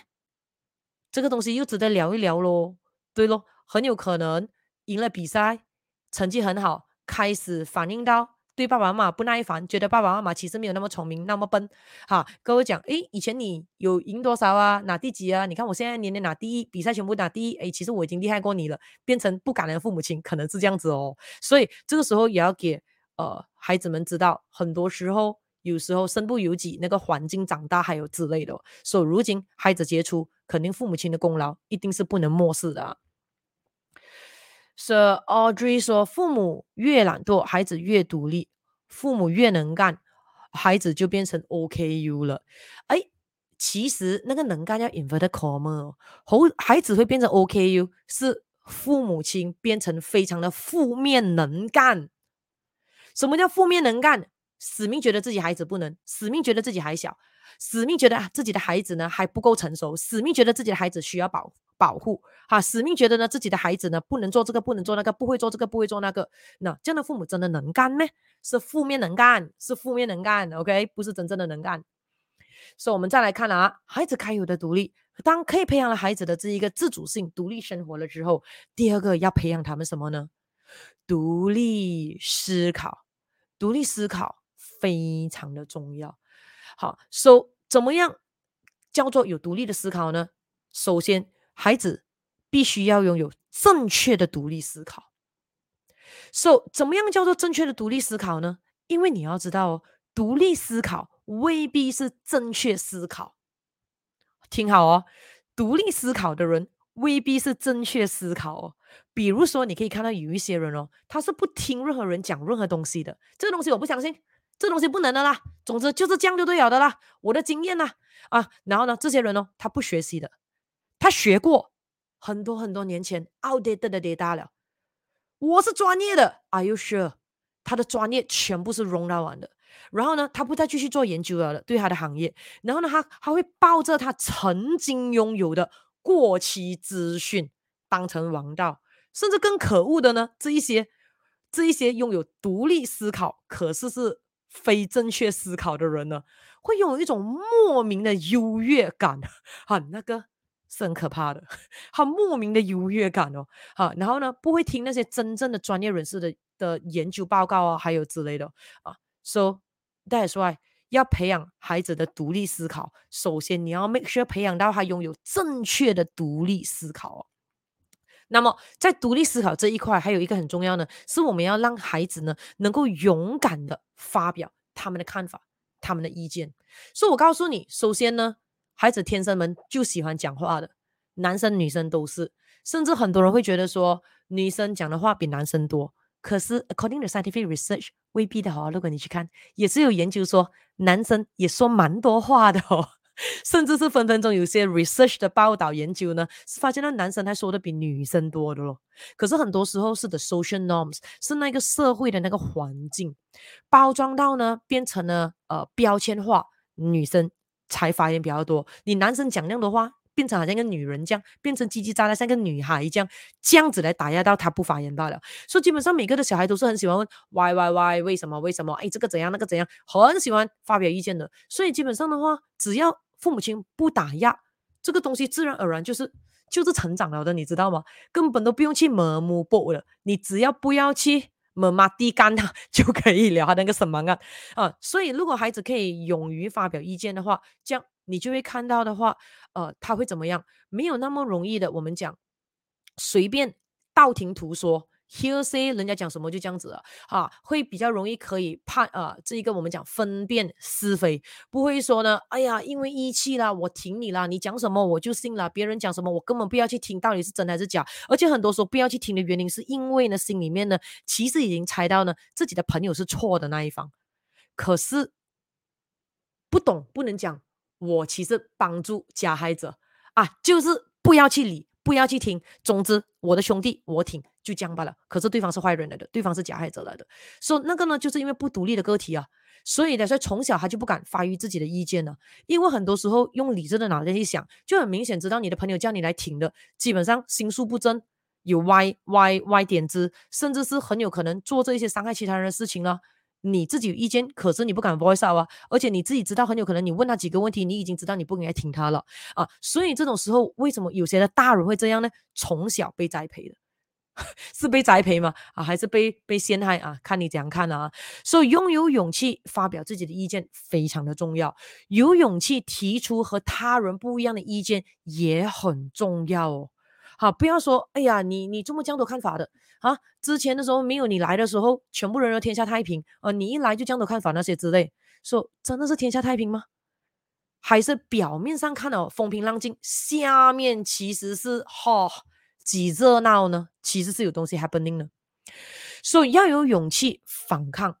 这个东西又值得聊一聊咯，对咯，很有可能赢了比赛，成绩很好，开始反映到。对爸爸妈妈不耐烦，觉得爸爸妈妈其实没有那么聪明，那么笨。哈，跟我讲，诶，以前你有赢多少啊？拿第几啊？你看我现在年年拿第一，比赛全部拿第一。诶，其实我已经厉害过你了，变成不感恩的父母亲，可能是这样子哦。所以这个时候也要给呃孩子们知道，很多时候有时候身不由己，那个环境长大还有之类的。所以如今孩子杰出，肯定父母亲的功劳一定是不能漠视的啊。Sir Audrey 说：“父母越懒惰，孩子越独立；父母越能干，孩子就变成 OKU 了。哎，其实那个能干要 inverted comma 哦，孩子会变成 OKU，是父母亲变成非常的负面能干。什么叫负面能干？死命觉得自己孩子不能，死命觉得自己还小，死命觉得自己的孩子呢还不够成熟，死命觉得自己的孩子需要保。”保护哈，使命觉得呢，自己的孩子呢不能做这个，不能做那个，不会做这个，不会做那个。那这样的父母真的能干吗？是负面能干，是负面能干。OK，不是真正的能干。所以，我们再来看啊，孩子该有的独立，当可以培养了孩子的这一个自主性、独立生活了之后，第二个要培养他们什么呢？独立思考，独立思考非常的重要。好，所以怎么样叫做有独立的思考呢？首先。孩子必须要拥有正确的独立思考。So，怎么样叫做正确的独立思考呢？因为你要知道哦，独立思考未必是正确思考。听好哦，独立思考的人未必是正确思考哦。比如说，你可以看到有一些人哦，他是不听任何人讲任何东西的。这个东西我不相信，这东西不能的啦。总之就是这样就对了的啦。我的经验啦，啊，然后呢，这些人哦，他不学习的。他学过很多很多年前 outdated 的 data 了。我是专业的，Are you sure？他的专业全部是用到完的。然后呢，他不再继续做研究了，对他的行业。然后呢，他他会抱着他曾经拥有的过期资讯当成王道。甚至更可恶的呢，这一些这一些拥有独立思考，可是是非正确思考的人呢，会拥有一种莫名的优越感。啊，那个。是很可怕的，很莫名的优越感哦，好，然后呢，不会听那些真正的专业人士的的研究报告啊，还有之类的啊，so that's why 要培养孩子的独立思考，首先你要 make sure 培养到他拥有正确的独立思考。那么在独立思考这一块，还有一个很重要呢，是我们要让孩子呢能够勇敢的发表他们的看法、他们的意见。所以我告诉你，首先呢。孩子天生们就喜欢讲话的，男生女生都是，甚至很多人会觉得说女生讲的话比男生多。可是，according to scientific research，未必的哦。如果你去看，也是有研究说男生也说蛮多话的哦，甚至是分分钟有些 research 的报道研究呢，是发现那男生还说的比女生多的咯。可是很多时候是的 social norms，是那个社会的那个环境包装到呢，变成了呃标签化女生。才发言比较多，你男生讲那样的话，变成好像一个女人这样，变成叽叽喳喳像个女孩一样，这样子来打压到他不发言罢了。所以基本上每个的小孩都是很喜欢问 why why why 为什么为什么？哎，这个怎样那个怎样，很喜欢发表意见的。所以基本上的话，只要父母亲不打压，这个东西自然而然就是就是成长了的，你知道吗？根本都不用去磨磨薄了，你只要不要去。妈妈地干他就可以了，他那个什么啊 啊！所以如果孩子可以勇于发表意见的话，这样你就会看到的话，呃，他会怎么样？没有那么容易的。我们讲随便道听途说。Hearsay 人家讲什么就这样子了啊，会比较容易可以判啊，这一个我们讲分辨是非，不会说呢，哎呀，因为义气啦，我挺你啦，你讲什么我就信了，别人讲什么我根本不要去听，到底是真还是假？而且很多时候不要去听的原因，是因为呢，心里面呢，其实已经猜到呢，自己的朋友是错的那一方，可是不懂不能讲，我其实帮助加害者啊，就是不要去理。不要去听，总之我的兄弟我挺，就这样罢了。可是对方是坏人来的，对方是加害者来的，所以那个呢，就是因为不独立的个体啊，所以呢，所以从小他就不敢发于自己的意见了。因为很多时候用理智的脑袋去想，就很明显知道你的朋友叫你来挺的，基本上心术不正，有歪歪歪点子，甚至是很有可能做这些伤害其他人的事情了。你自己有意见，可是你不敢 voice out 啊，而且你自己知道很有可能你问他几个问题，你已经知道你不应该听他了啊，所以这种时候为什么有些的大人会这样呢？从小被栽培的，是被栽培吗？啊，还是被被陷害啊？看你怎样看啊。所以拥有勇气发表自己的意见非常的重要，有勇气提出和他人不一样的意见也很重要哦。好，不要说，哎呀，你你这么这样的看法的啊？之前的时候没有你来的时候，全部人都天下太平，呃，你一来就这样的看法那些之类，说真的是天下太平吗？还是表面上看哦风平浪静，下面其实是哈几热闹呢？其实是有东西 happening 呢，所以要有勇气反抗。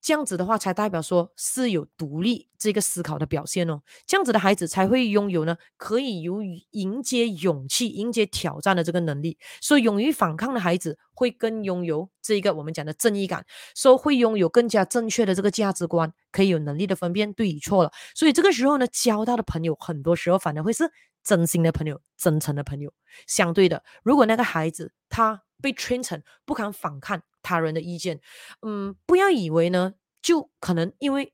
这样子的话，才代表说是有独立这个思考的表现哦。这样子的孩子才会拥有呢，可以有迎接勇气、迎接挑战的这个能力。所以，勇于反抗的孩子会更拥有这一个我们讲的正义感，说会拥有更加正确的这个价值观，可以有能力的分辨对与错了。所以这个时候呢，交到的朋友很多时候反而会是真心的朋友、真诚的朋友。相对的，如果那个孩子他被 train 成不敢反抗。他人的意见，嗯，不要以为呢，就可能因为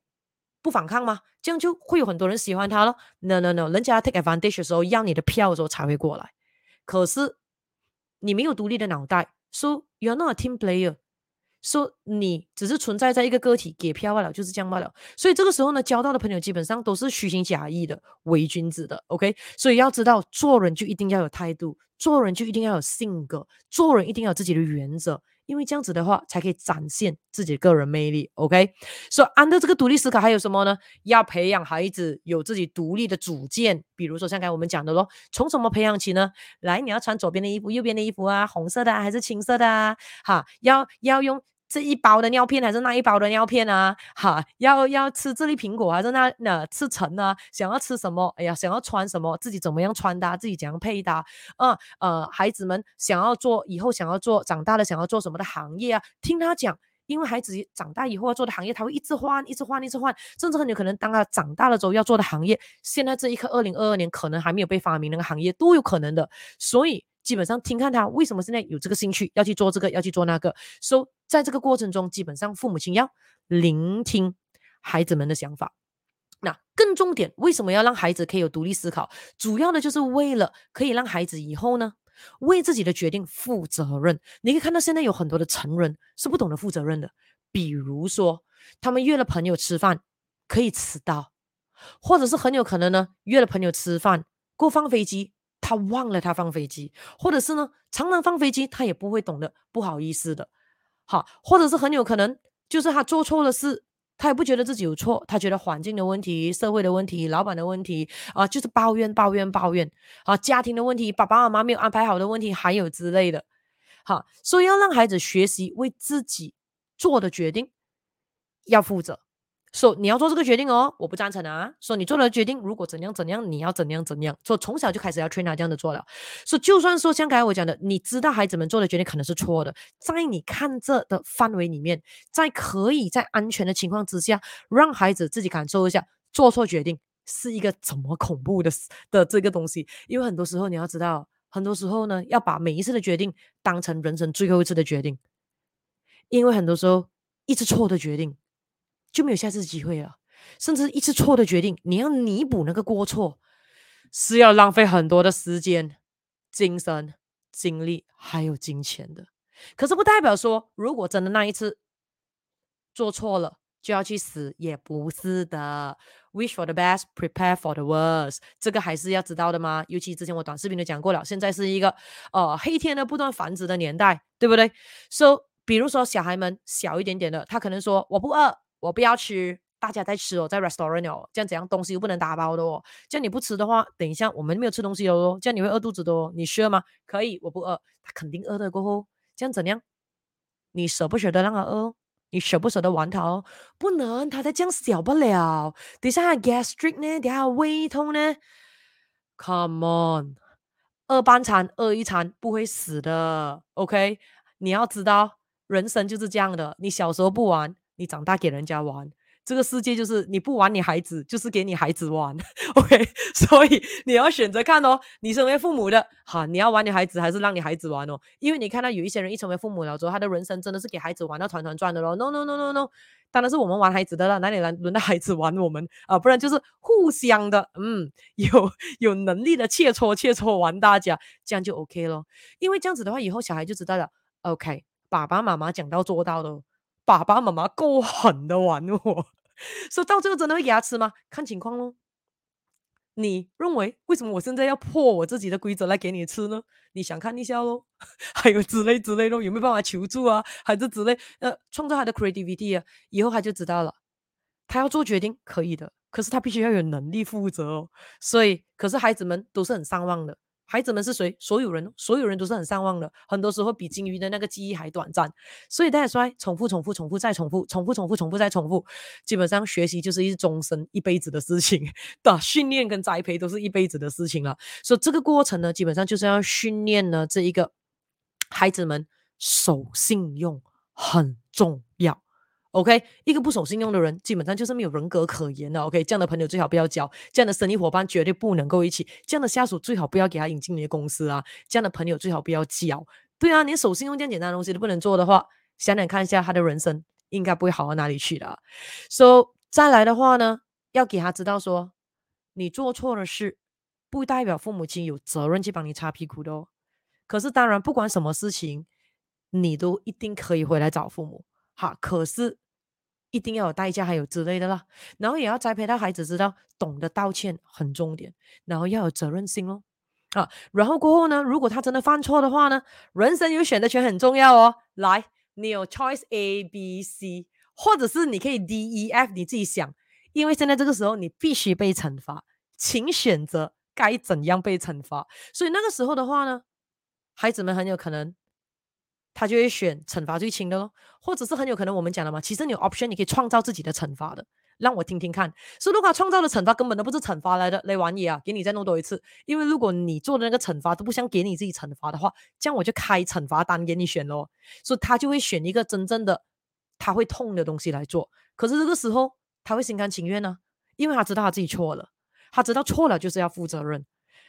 不反抗吗？这样就会有很多人喜欢他了？No No No，人家 take advantage 的时候，要你的票的时候才会过来。可是你没有独立的脑袋，so you're not a team player。说你只是存在在一个个体给票罢了，就是这样罢了。所以这个时候呢，交到的朋友基本上都是虚情假意的、伪君子的。OK，所以要知道做人就一定要有态度，做人就一定要有性格，做人一定要有自己的原则，因为这样子的话才可以展现自己个人魅力。OK，所以按照这个独立思考还有什么呢？要培养孩子有自己独立的主见，比如说像刚才我们讲的咯，从什么培养起呢？来，你要穿左边的衣服、右边的衣服啊，红色的啊，还是青色的啊？哈，要要用。这一包的尿片还是那一包的尿片啊？哈，要要吃这粒苹果还是那那吃橙啊？想要吃什么？哎呀，想要穿什么？自己怎么样穿搭？自己怎样配搭？啊呃，孩子们想要做以后想要做长大了想要做什么的行业啊？听他讲，因为孩子长大以后要做的行业，他会一直换，一直换，一直换，甚至很有可能当他长大了之后要做的行业，现在这一刻二零二二年可能还没有被发明那个行业都有可能的，所以。基本上听看他为什么现在有这个兴趣，要去做这个，要去做那个。所以在这个过程中，基本上父母亲要聆听孩子们的想法，那更重点，为什么要让孩子可以有独立思考？主要的就是为了可以让孩子以后呢，为自己的决定负责任。你可以看到现在有很多的成人是不懂得负责任的，比如说他们约了朋友吃饭可以迟到，或者是很有可能呢约了朋友吃饭过放飞机，他忘了他放飞机，或者是呢常常放飞机他也不会懂得不好意思的，好，或者是很有可能就是他做错了事。他也不觉得自己有错，他觉得环境的问题、社会的问题、老板的问题啊，就是抱怨、抱怨、抱怨啊，家庭的问题、爸爸妈妈没有安排好的问题，还有之类的。好，所以要让孩子学习为自己做的决定要负责。说、你要做这个决定哦，我不赞成啊。说、你做了决定，如果怎样怎样，你要怎样怎样。说、从小就开始要 train 他这样的做了。说、so, 就算说像刚才我讲的，你知道孩子们做的决定可能是错的，在你看这的范围里面，在可以在安全的情况之下，让孩子自己感受一下做错决定是一个怎么恐怖的的这个东西。因为很多时候你要知道，很多时候呢，要把每一次的决定当成人生最后一次的决定，因为很多时候一次错的决定。就没有下次机会了，甚至一次错的决定，你要弥补那个过错，是要浪费很多的时间、精神、精力还有金钱的。可是不代表说，如果真的那一次做错了，就要去死，也不是的。Wish for the best, prepare for the worst，这个还是要知道的吗？尤其之前我短视频都讲过了，现在是一个呃黑天鹅不断繁殖的年代，对不对？So，比如说小孩们小一点点的，他可能说我不饿。我不要吃，大家在吃哦，在 restaurant 哦，这样怎样东西又不能打包的哦，这样你不吃的话，等一下我们没有吃东西哦，这样你会饿肚子的哦，你需要吗？可以，我不饿，他肯定饿的过后，这样怎样？你舍不舍得让他饿？你舍不舍得玩他哦？不能，他再这样小不了，等一下 gastric 呢，等下胃痛呢，Come on，饿半餐饿一餐不会死的，OK？你要知道，人生就是这样的，你小时候不玩。你长大给人家玩，这个世界就是你不玩你孩子，就是给你孩子玩，OK？所以你要选择看哦，你身为父母的，哈，你要玩你孩子还是让你孩子玩哦？因为你看到有一些人一成为父母了之后，他的人生真的是给孩子玩到团团转的咯。No No No No No，当然是我们玩孩子的了，哪里来轮到孩子玩我们啊？不然就是互相的，嗯，有有能力的切磋切磋玩大家，这样就 OK 咯。因为这样子的话，以后小孩就知道了，OK？爸爸妈妈讲到做到的。爸爸妈妈够狠的玩我，说到最后真的会给他吃吗？看情况咯。你认为为什么我现在要破我自己的规则来给你吃呢？你想看一下咯，还有之类之类咯，有没有办法求助啊？还是之类呃，创造他的 creativity 啊？以后他就知道了，他要做决定可以的，可是他必须要有能力负责哦。所以，可是孩子们都是很上望的。孩子们是谁？所有人，所有人都是很善忘的，很多时候比鲸鱼的那个记忆还短暂。所以大家说，重复、重复、重复再重复，重复、重复、重复再重复，基本上学习就是一终身、一辈子的事情。的训练跟栽培都是一辈子的事情了。所以这个过程呢，基本上就是要训练呢这一个孩子们守信用很重要。OK，一个不守信用的人，基本上就是没有人格可言的。OK，这样的朋友最好不要交，这样的生意伙伴绝对不能够一起，这样的下属最好不要给他引进你的公司啊，这样的朋友最好不要交。对啊，连守信用这样简单的东西都不能做的话，想想看一下他的人生应该不会好到哪里去的。So 再来的话呢，要给他知道说，你做错了事，不代表父母亲有责任去帮你擦屁股的哦。可是当然，不管什么事情，你都一定可以回来找父母。哈，可是。一定要有代价，还有之类的啦。然后也要栽培到孩子知道，懂得道歉很重点，然后要有责任心哦。啊，然后过后呢，如果他真的犯错的话呢，人生有选择权很重要哦。来，你有 choice A、B、C，或者是你可以 D、E、F，你自己想。因为现在这个时候你必须被惩罚，请选择该怎样被惩罚。所以那个时候的话呢，孩子们很有可能。他就会选惩罚最轻的咯，或者是很有可能我们讲了嘛，其实你有 option，你可以创造自己的惩罚的，让我听听看。所以如果他创造的惩罚根本都不是惩罚来的，来玩嘢啊，给你再弄多一次。因为如果你做的那个惩罚都不想给你自己惩罚的话，这样我就开惩罚单给你选咯。所以他就会选一个真正的他会痛的东西来做。可是这个时候他会心甘情愿呢，因为他知道他自己错了，他知道错了就是要负责任。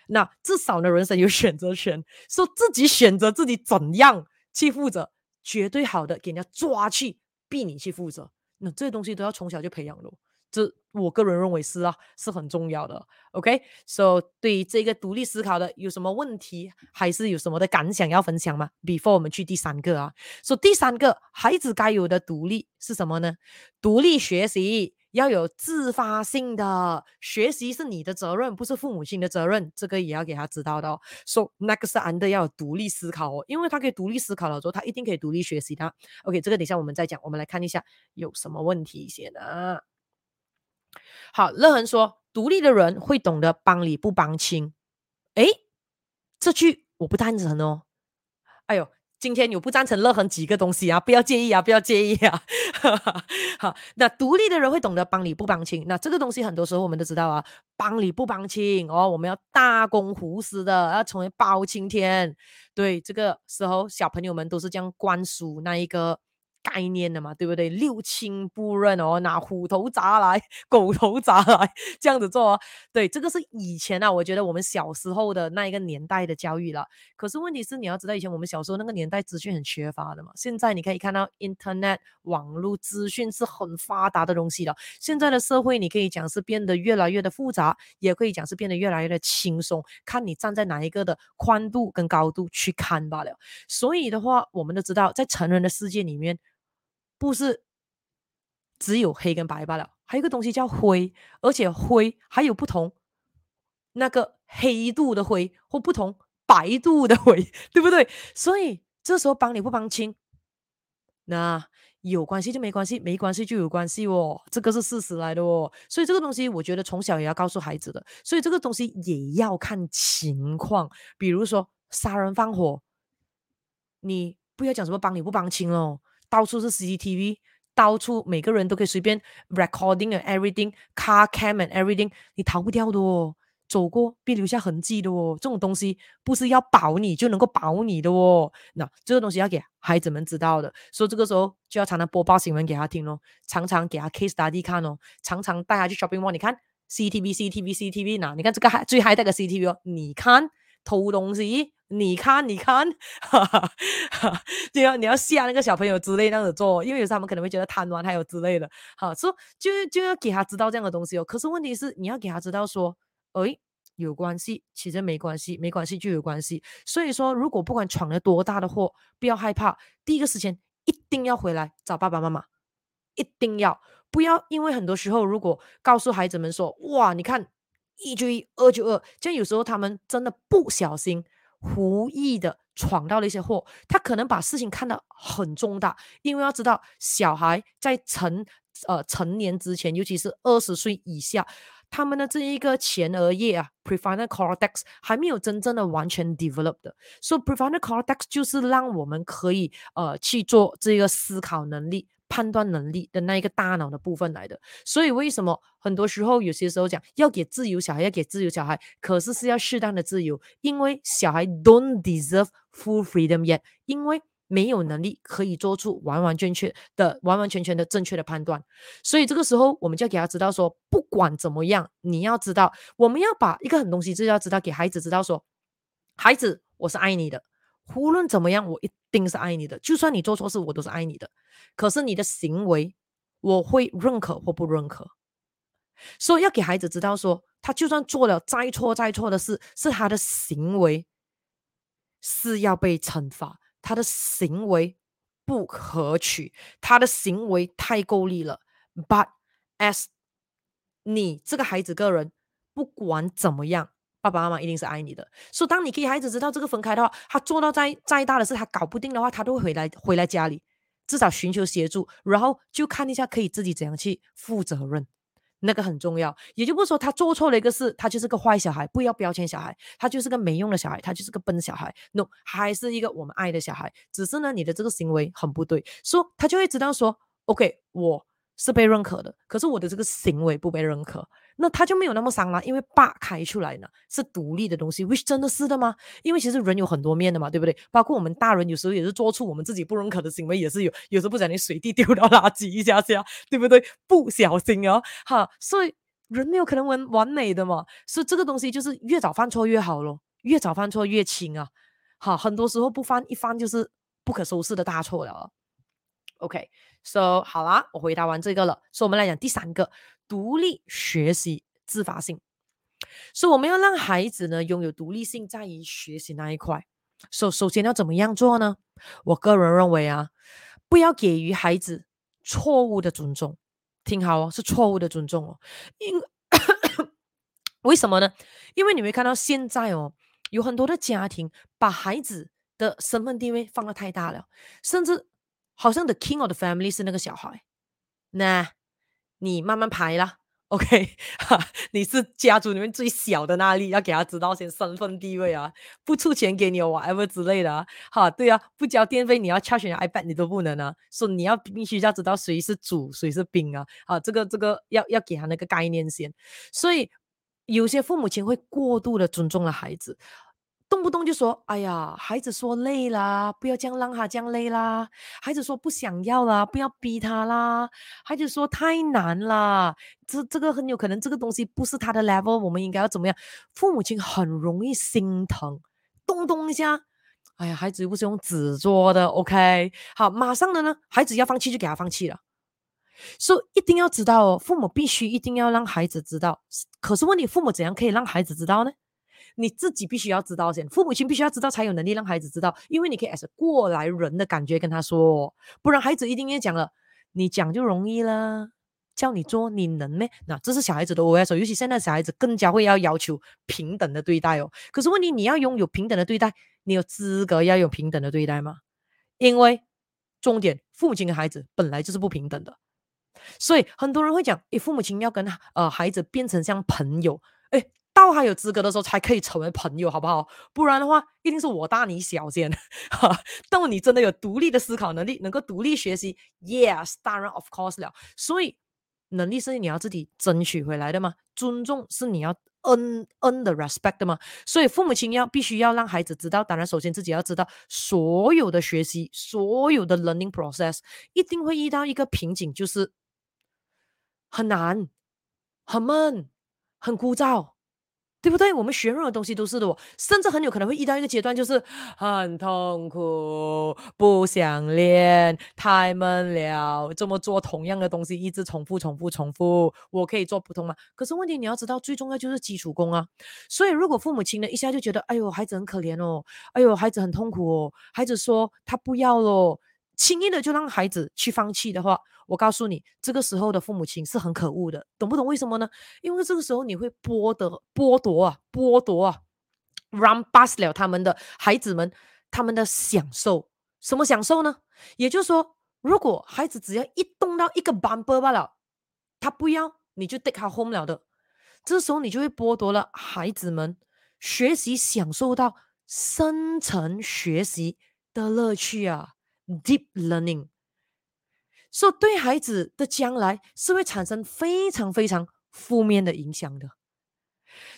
那至少呢，人生有选择权，说自己选择自己怎样。去负责，绝对好的，给人家抓去，逼你去负责，那这些东西都要从小就培养了。这我个人认为是啊，是很重要的。OK，so、okay? 对于这个独立思考的有什么问题，还是有什么的感想要分享吗？Before 我们去第三个啊，说、so, 第三个孩子该有的独立是什么呢？独立学习，要有自发性的学习是你的责任，不是父母亲的责任，这个也要给他知道的哦。说那个是 under 要有独立思考哦，因为他可以独立思考了之后，他一定可以独立学习的。OK，这个等一下我们再讲，我们来看一下有什么问题写的。好，乐恒说，独立的人会懂得帮理不帮亲。诶，这句我不赞成哦。哎呦，今天有不赞成乐恒几个东西啊？不要介意啊，不要介意啊。好，那独立的人会懂得帮理不帮亲。那这个东西很多时候我们都知道啊，帮理不帮亲哦，我们要大公无私的，要成为包青天。对，这个时候小朋友们都是这样灌输那一个。概念的嘛，对不对？六亲不认哦，拿虎头铡来，狗头铡来，这样子做哦。对，这个是以前啊，我觉得我们小时候的那一个年代的教育了。可是问题是，你要知道，以前我们小时候那个年代资讯很缺乏的嘛。现在你可以看到，Internet 网络资讯是很发达的东西了。现在的社会，你可以讲是变得越来越的复杂，也可以讲是变得越来越的轻松，看你站在哪一个的宽度跟高度去看罢了。所以的话，我们都知道，在成人的世界里面。不是只有黑跟白罢了，还有一个东西叫灰，而且灰还有不同那个黑度的灰或不同白度的灰，对不对？所以这时候帮理不帮亲，那有关系就没关系，没关系就有关系哦，这个是事实来的哦。所以这个东西我觉得从小也要告诉孩子的，所以这个东西也要看情况，比如说杀人放火，你不要讲什么帮理不帮亲哦。到处是 CCTV，到处每个人都可以随便 recording 啊 everything，car cam and everything，你逃不掉的哦，走过必留下痕迹的哦，这种东西不是要保你就能够保你的哦，那这个东西要给孩子们知道的，所以这个时候就要常常播报新闻给他听哦，常常给他 case study 看哦，常常带他去 shopping mall，你看 CCTV，CCTV，CCTV，那你看这个最 high 的个 CCTV 哦，你看偷东西。你看，你看，哈哈哈，你要你要吓那个小朋友之类那样子做，因为有时候他们可能会觉得贪玩还有之类的，好，所以就就要给他知道这样的东西哦。可是问题是，你要给他知道说，诶，有关系，其实没关系，没关系就有关系。所以说，如果不管闯了多大的祸，不要害怕，第一个时间一定要回来找爸爸妈妈，一定要不要，因为很多时候如果告诉孩子们说，哇，你看一就一，二就二，这样有时候他们真的不小心。无意的闯到了一些祸，他可能把事情看得很重大，因为要知道小孩在成呃成年之前，尤其是二十岁以下，他们的这一个前额叶啊，prefrontal cortex 还没有真正的完全 develop 的，所以 prefrontal cortex 就是让我们可以呃去做这个思考能力。判断能力的那一个大脑的部分来的，所以为什么很多时候有些时候讲要给自由小孩，要给自由小孩，可是是要适当的自由，因为小孩 don't deserve full freedom yet，因为没有能力可以做出完完全全的、完完全全的正确的判断，所以这个时候我们就要给他知道说，不管怎么样，你要知道，我们要把一个很东西就要知道，给孩子知道说，孩子，我是爱你的。无论怎么样，我一定是爱你的。就算你做错事，我都是爱你的。可是你的行为，我会认可或不认可。所以要给孩子知道说，他就算做了再错再错的事，是他的行为是要被惩罚，他的行为不可取，他的行为太够力了。But as 你这个孩子个人，不管怎么样。爸爸妈妈一定是爱你的，所以当你给孩子知道这个分开的话，他做到再再大的事，他搞不定的话，他都会回来回来家里，至少寻求协助，然后就看一下可以自己怎样去负责任，那个很重要。也就不是说他做错了一个事，他就是个坏小孩，不要标签小孩，他就是个没用的小孩，他就是个笨小孩。No，还是一个我们爱的小孩，只是呢，你的这个行为很不对，说他就会知道说，OK，我是被认可的，可是我的这个行为不被认可。那他就没有那么伤了，因为爸开出来呢是独立的东西，which 真的是的吗？因为其实人有很多面的嘛，对不对？包括我们大人有时候也是做出我们自己不认可的行为，也是有，有时候不小心随地丢到垃圾一下下，对不对？不小心哦，哈，所以人没有可能完完美的嘛，所以这个东西就是越早犯错越好咯，越早犯错越轻啊，哈，很多时候不犯一犯就是不可收拾的大错了。OK，So 好啦，我回答完这个了。所以我们来讲第三个，独立学习自发性。所以我们要让孩子呢拥有独立性，在于学习那一块。首首先要怎么样做呢？我个人认为啊，不要给予孩子错误的尊重。听好哦，是错误的尊重哦。因 为什么呢？因为你会看到现在哦，有很多的家庭把孩子的身份地位放得太大了，甚至好像 the king of the family 是那个小孩。那你慢慢排啦。OK，哈，你是家族里面最小的那粒，要给他知道先身份地位啊，不出钱给你 whatever 之类的啊，哈，对啊，不交电费你要 charge 你 iPad 你都不能啊，说你要必须要知道谁是主谁是宾啊，啊，这个这个要要给他那个概念先，所以有些父母亲会过度的尊重了孩子。动不动就说：“哎呀，孩子说累啦，不要这样让他这样累啦。孩子说不想要啦，不要逼他啦。孩子说太难了，这这个很有可能这个东西不是他的 level，我们应该要怎么样？父母亲很容易心疼，动动一下，哎呀，孩子又不是用纸做的，OK？好，马上的呢，孩子要放弃就给他放弃了。所以一定要知道哦，父母必须一定要让孩子知道。可是问题，父母怎样可以让孩子知道呢？”你自己必须要知道先，父母亲必须要知道才有能力让孩子知道，因为你可以 as 过来人的感觉跟他说，不然孩子一定也讲了，你讲就容易了，叫你做你能咩？那这是小孩子的 OS，尤其现在小孩子更加会要要求平等的对待哦。可是问题你要拥有平等的对待，你有资格要有平等的对待吗？因为重点，父母亲跟孩子本来就是不平等的，所以很多人会讲，诶，父母亲要跟呃孩子变成像朋友，诶。到他有资格的时候才可以成为朋友，好不好？不然的话，一定是我大你小先。哈，到你真的有独立的思考能力，能够独立学习，yes，当然 of course 了。所以能力是你要自己争取回来的嘛，尊重是你要嗯嗯的 respect 的嘛。所以父母亲要必须要让孩子知道，当然首先自己要知道，所有的学习，所有的 learning process 一定会遇到一个瓶颈，就是很难、很闷、很枯燥。对不对？我们学任何东西都是的，甚至很有可能会遇到一个阶段，就是很痛苦，不想练，太闷了。这么做同样的东西，一直重复、重复、重复，我可以做不通吗？可是问题你要知道，最重要就是基础功啊。所以如果父母亲呢一下就觉得，哎呦，孩子很可怜哦，哎呦，孩子很痛苦哦，孩子说他不要了。轻易的就让孩子去放弃的话，我告诉你，这个时候的父母亲是很可恶的，懂不懂？为什么呢？因为这个时候你会剥夺、剥夺啊、剥夺啊，run past 了他们的孩子们他们的享受。什么享受呢？也就是说，如果孩子只要一动到一个 bumper 罢了，他不要，你就 take 他 home 了的。这时候你就会剥夺了孩子们学习、享受到深层学习的乐趣啊。Deep learning，所以对孩子的将来是会产生非常非常负面的影响的。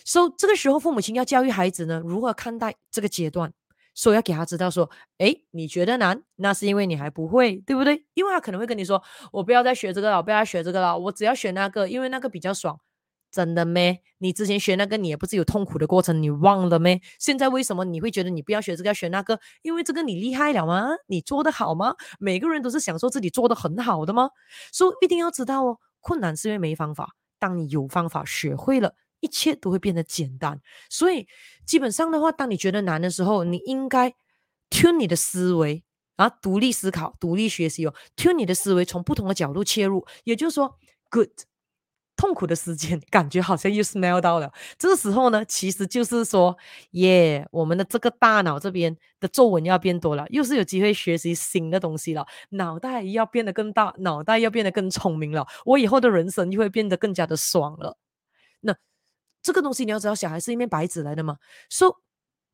所以这个时候，父母亲要教育孩子呢，如何看待这个阶段，所以要给他知道说，诶，你觉得难，那是因为你还不会，对不对？因为他可能会跟你说，我不要再学这个了，我不要再学这个了，我只要学那个，因为那个比较爽。真的咩？你之前学那个，你也不是有痛苦的过程，你忘了咩？现在为什么你会觉得你不要学这个，要学那个？因为这个你厉害了吗？你做得好吗？每个人都是享受自己做得很好的吗？所以一定要知道哦，困难是因为没方法。当你有方法，学会了，一切都会变得简单。所以基本上的话，当你觉得难的时候，你应该 tune 你的思维啊，独立思考，独立学习哦，tune 你的思维，从不同的角度切入。也就是说，good。痛苦的时间，感觉好像又 smell 到了。这个时候呢，其实就是说，耶，我们的这个大脑这边的皱纹要变多了，又是有机会学习新的东西了。脑袋要变得更大，脑袋要变得更聪明了。我以后的人生就会变得更加的爽了。那这个东西你要知道，小孩是一面白纸来的嘛。说、so，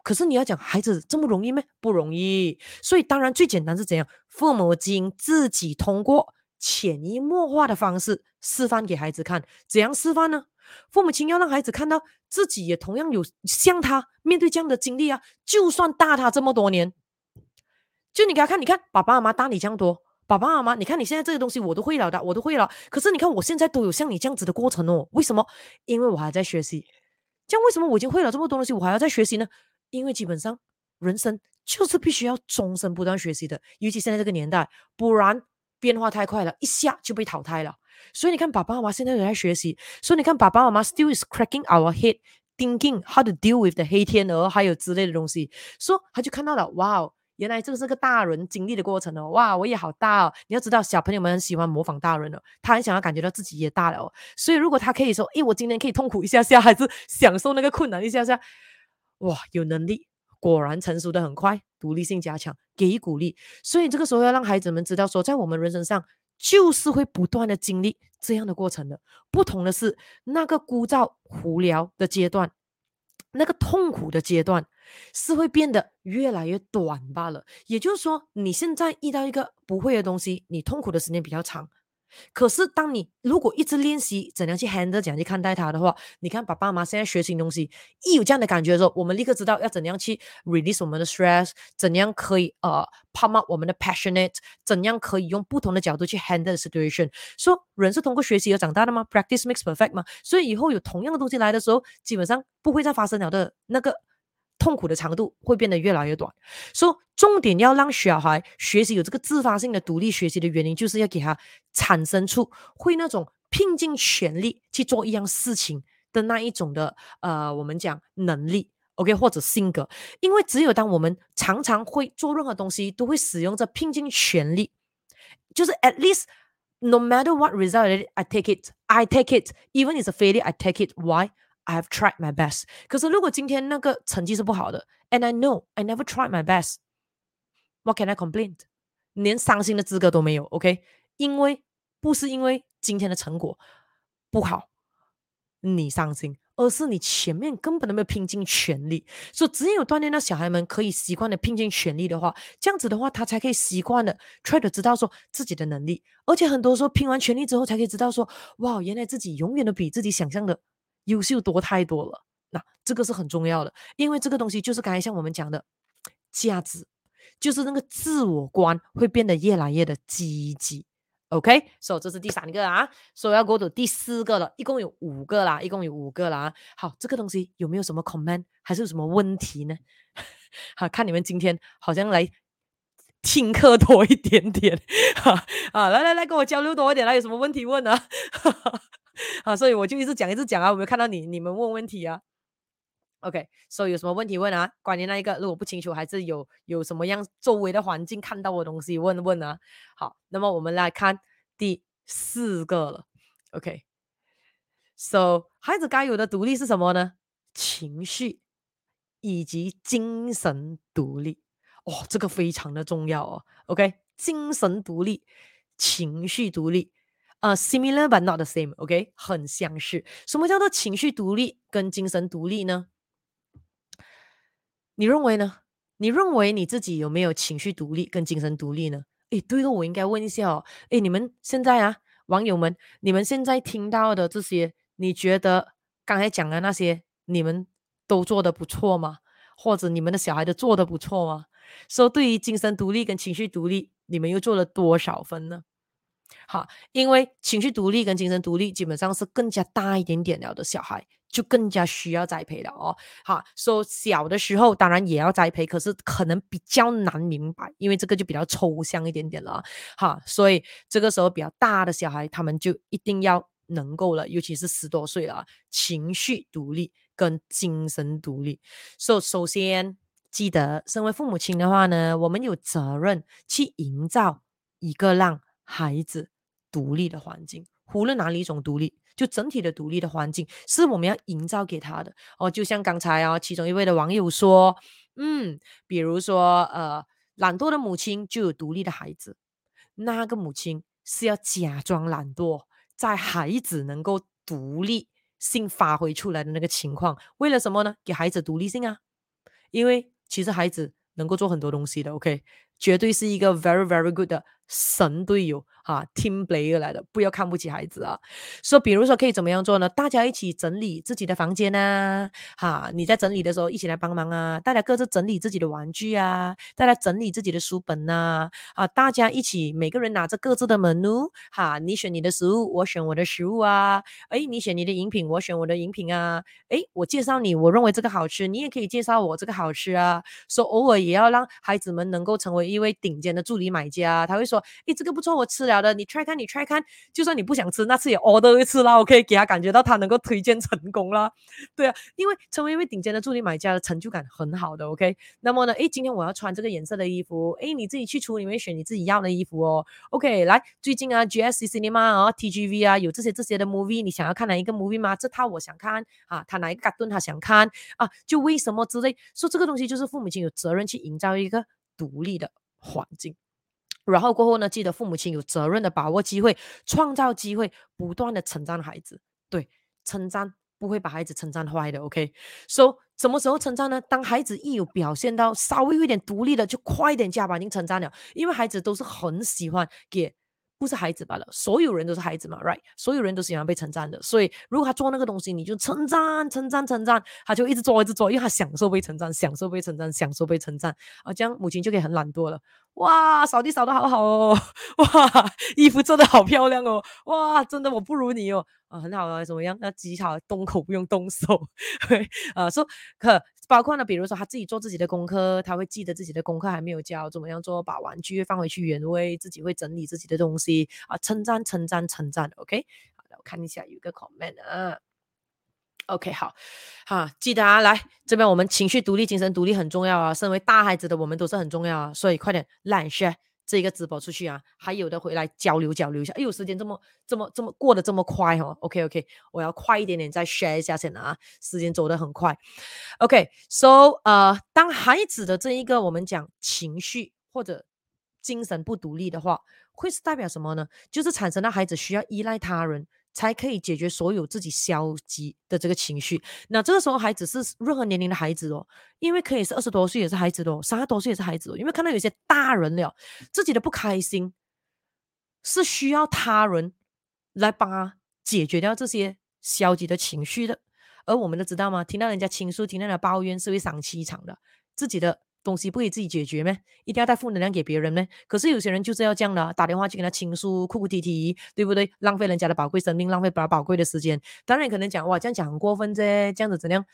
可是你要讲孩子这么容易吗？不容易。所以当然最简单是怎样，父母亲自己通过。潜移默化的方式示范给孩子看，怎样示范呢？父母亲要让孩子看到自己也同样有像他面对这样的经历啊，就算大他这么多年，就你给他看，你看爸爸妈妈大你这样多，爸爸妈妈，你看你现在这些东西我都会了的，我都会了。可是你看我现在都有像你这样子的过程哦，为什么？因为我还在学习。这样为什么我已经会了这么多东西，我还要再学习呢？因为基本上人生就是必须要终身不断学习的，尤其现在这个年代，不然。变化太快了，一下就被淘汰了。所以你看，爸爸妈妈现在都在学习。所以你看，爸爸妈妈 still is cracking our head thinking how to deal with the 黑天鹅，还有之类的东西。说他就看到了，哇哦，原来这个是个大人经历的过程哦。哇，我也好大哦。你要知道，小朋友们很喜欢模仿大人哦，他很想要感觉到自己也大了哦。所以如果他可以说，诶，我今天可以痛苦一下下，还是享受那个困难一下下，哇，有能力，果然成熟的很快，独立性加强，给予鼓励。所以这个时候要让孩子们知道说，在我们人生上。就是会不断的经历这样的过程的，不同的是那个枯燥无聊的阶段，那个痛苦的阶段是会变得越来越短罢了。也就是说，你现在遇到一个不会的东西，你痛苦的时间比较长。可是，当你如果一直练习怎样去 handle、怎样去看待它的话，你看爸爸妈妈现在学新东西，一有这样的感觉的时候，我们立刻知道要怎样去 release 我们的 stress，怎样可以呃 pump up 我们的 passionate，怎样可以用不同的角度去 handle situation。说人是通过学习而长大的吗？Practice makes perfect 吗？所以以后有同样的东西来的时候，基本上不会再发生了的那个。痛苦的长度会变得越来越短，所以重点要让小孩学习有这个自发性的独立学习的原因，就是要给他产生出会那种拼尽全力去做一样事情的那一种的呃，我们讲能力，OK 或者性格，因为只有当我们常常会做任何东西都会使用着拼尽全力，就是 at least no matter what result I take it, I take it, even it's a failure, I take it. Why? I have tried my best。可是如果今天那个成绩是不好的，and I know I never tried my best，what can I complain？连伤心的资格都没有，OK？因为不是因为今天的成果不好你伤心，而是你前面根本都没有拼尽全力。所以只有锻炼到小孩们可以习惯的拼尽全力的话，这样子的话，他才可以习惯的 try to 知道说自己的能力。而且很多时候拼完全力之后，才可以知道说，哇，原来自己永远都比自己想象的。优秀多太多了，那这个是很重要的，因为这个东西就是刚才像我们讲的价值，就是那个自我观会变得越来越的积极。OK，所以这是第三个啊，所以要过到第四个了，一共有五个啦，一共有五个啦。好，这个东西有没有什么 comment，还是有什么问题呢？好，看你们今天好像来听课多一点点，哈啊，来来来，跟我交流多一点，来，有什么问题问啊？啊，所以我就一直讲，一直讲啊，我没有看到你，你们问问题啊。OK，所以有什么问题问啊？关于那一个，如果不清楚，还是有有什么样周围的环境看到的东西问问啊。好，那么我们来看第四个了。OK，So，孩子该有的独立是什么呢？情绪以及精神独立。哦，这个非常的重要哦。OK，精神独立，情绪独立。呃、，similar but not the same，OK，很相似。什么叫做情绪独立跟精神独立呢？你认为呢？你认为你自己有没有情绪独立跟精神独立呢？诶，对了，我应该问一下哦。诶，你们现在啊，网友们，你们现在听到的这些，你觉得刚才讲的那些，你们都做得不错吗？或者你们的小孩都做得不错吗？说、so, 对于精神独立跟情绪独立，你们又做了多少分呢？好，因为情绪独立跟精神独立基本上是更加大一点点了的小孩，就更加需要栽培了哦。好，说、so, 小的时候当然也要栽培，可是可能比较难明白，因为这个就比较抽象一点点了。好，所以这个时候比较大的小孩，他们就一定要能够了，尤其是十多岁了，情绪独立跟精神独立。所、so, 以首先记得，身为父母亲的话呢，我们有责任去营造一个让孩子独立的环境，无论哪里一种独立，就整体的独立的环境，是我们要营造给他的哦。就像刚才啊，其中一位的网友说，嗯，比如说呃，懒惰的母亲就有独立的孩子，那个母亲是要假装懒惰，在孩子能够独立性发挥出来的那个情况，为了什么呢？给孩子独立性啊，因为其实孩子能够做很多东西的，OK，绝对是一个 very very good 的。神队友哈，team player 来的，不要看不起孩子啊。说，比如说可以怎么样做呢？大家一起整理自己的房间啊，哈，你在整理的时候一起来帮忙啊。大家各自整理自己的玩具啊，大家整理自己的书本呐，啊，大家一起，每个人拿着各自的 menu，哈，你选你的食物，我选我的食物啊。诶，你选你的饮品，我选我的饮品啊。诶，我介绍你，我认为这个好吃，你也可以介绍我这个好吃啊。说偶尔也要让孩子们能够成为一位顶尖的助理买家，他会说。诶，这个不错，我吃了的，你 try 看，你 try 看，就算你不想吃，那次也 order 一次啦，OK，给他感觉到他能够推荐成功啦，对啊，因为成为一位顶尖的助理买家的成就感很好的，OK，那么呢，诶，今天我要穿这个颜色的衣服，诶，你自己去橱里面选你自己要的衣服哦，OK，来，最近啊，GSC Cinema 啊，TGV 啊，有这些这些的 movie，你想要看哪一个 movie 吗？这套我想看啊，他哪一个卡顿他想看？啊，就为什么之类，说这个东西就是父母亲有责任去营造一个独立的环境，然后过后呢，记得父母亲有责任的把握机会，创造机会，不断的称赞孩子。对，称赞不会把孩子称赞坏的。OK，so 什么时候称赞呢？当孩子一有表现到稍微有点独立的，就快点加把劲称赞了，因为孩子都是很喜欢给。不是孩子罢了，所有人都是孩子嘛，right？所有人都是喜欢被称赞的，所以如果他做那个东西，你就称赞、称赞、称赞，他就一直做、一直做，因为他享受被称赞，享受被称赞，享受被称赞啊，这样母亲就可以很懒惰了。哇，扫地扫得好好哦，哇，衣服做得好漂亮哦，哇，真的我不如你哦，啊，很好啊，怎么样？那极好，动口不用动手，啊，说可。包括呢，比如说他自己做自己的功课，他会记得自己的功课还没有交，怎么样做，把玩具放回去原位，自己会整理自己的东西啊，称赞称赞称赞，OK，好的，我看一下有一个 comment 啊，OK，好，好，记得啊，来这边我们情绪独立、精神独立很重要啊，身为大孩子的我们都是很重要啊，所以快点 l i share。这个直播出去啊，还有的回来交流交流一下。哎呦，时间这么这么这么过得这么快哦。OK OK，我要快一点点再 share 一下先啊，时间走得很快。OK，so、呃，当孩子的这一个我们讲情绪或者精神不独立的话，会是代表什么呢？就是产生了孩子需要依赖他人。才可以解决所有自己消极的这个情绪。那这个时候，孩子是任何年龄的孩子哦，因为可以是二十多岁也是孩子哦，三十多岁也是孩子哦。因为看到有些大人了，自己的不开心是需要他人来帮解决掉这些消极的情绪的。而我们都知道吗？听到人家倾诉，听到人家抱怨是会伤气场的，自己的。东西不可以自己解决咩？一定要带负能量给别人咩？可是有些人就是要这样的，打电话去跟他倾诉，哭哭啼啼，对不对？浪费人家的宝贵生命，浪费宝宝贵的时间。当然可能讲哇，这样讲很过分啫，这样子怎样？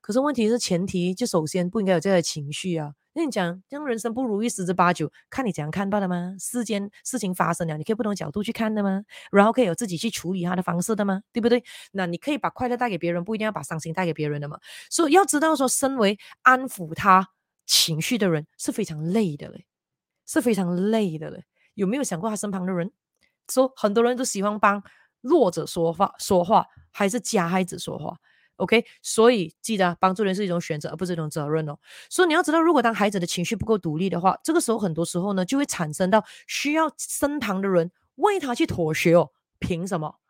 可是问题是前提就首先不应该有这样的情绪啊。那你讲这样人生不如意十之八九，看你怎样看到的吗？世间事情发生了，你可以不同角度去看的吗？然后可以有自己去处理他的方式的吗？对不对？那你可以把快乐带给别人，不一定要把伤心带给别人的嘛。所以要知道说，身为安抚他。情绪的人是非常累的嘞，是非常累的嘞。有没有想过他身旁的人？说很多人都喜欢帮弱者说话，说话还是加害者说话？OK，所以记得帮助人是一种选择，而不是一种责任哦。所以你要知道，如果当孩子的情绪不够独立的话，这个时候很多时候呢，就会产生到需要身旁的人为他去妥协哦。凭什么？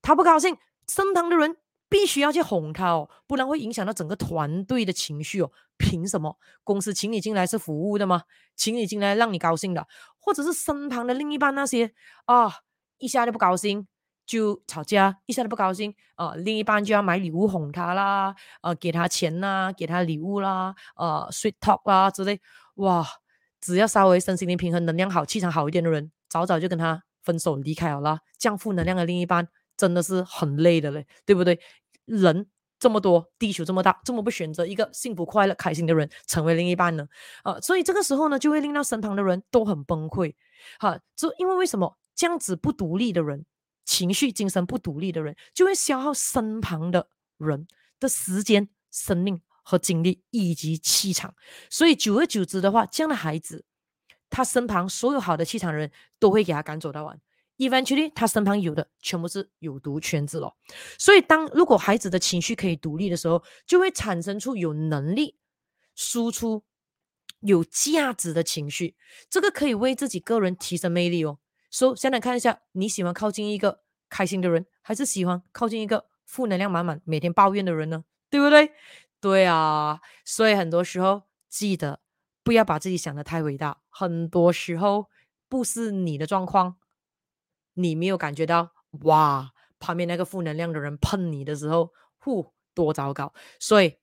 他不高兴，身旁的人。必须要去哄他哦，不然会影响到整个团队的情绪哦。凭什么？公司请你进来是服务的吗？请你进来让你高兴的，或者是身旁的另一半那些啊，一下就不高兴就吵架，一下就不高兴啊，另一半就要买礼物哄他啦，啊，给他钱啦，给他礼物啦，啊，sweet talk 啦之类。哇，只要稍微身心灵平衡、能量好、气场好一点的人，早早就跟他分手离开好了。降负能量的另一半真的是很累的嘞，对不对？人这么多，地球这么大，这么不选择一个幸福、快乐、开心的人成为另一半呢？啊，所以这个时候呢，就会令到身旁的人都很崩溃。哈，就因为为什么这样子不独立的人，情绪、精神不独立的人，就会消耗身旁的人的时间、生命和精力以及气场。所以久而久之的话，这样的孩子，他身旁所有好的气场的人都会给他赶走到完。Eventually，他身旁有的全部是有毒圈子了。所以，当如果孩子的情绪可以独立的时候，就会产生出有能力输出有价值的情绪。这个可以为自己个人提升魅力哦。所以，先来看一下，你喜欢靠近一个开心的人，还是喜欢靠近一个负能量满满、每天抱怨的人呢？对不对？对啊。所以，很多时候记得不要把自己想得太伟大。很多时候不是你的状况。你没有感觉到哇，旁边那个负能量的人碰你的时候，呼，多糟糕！所以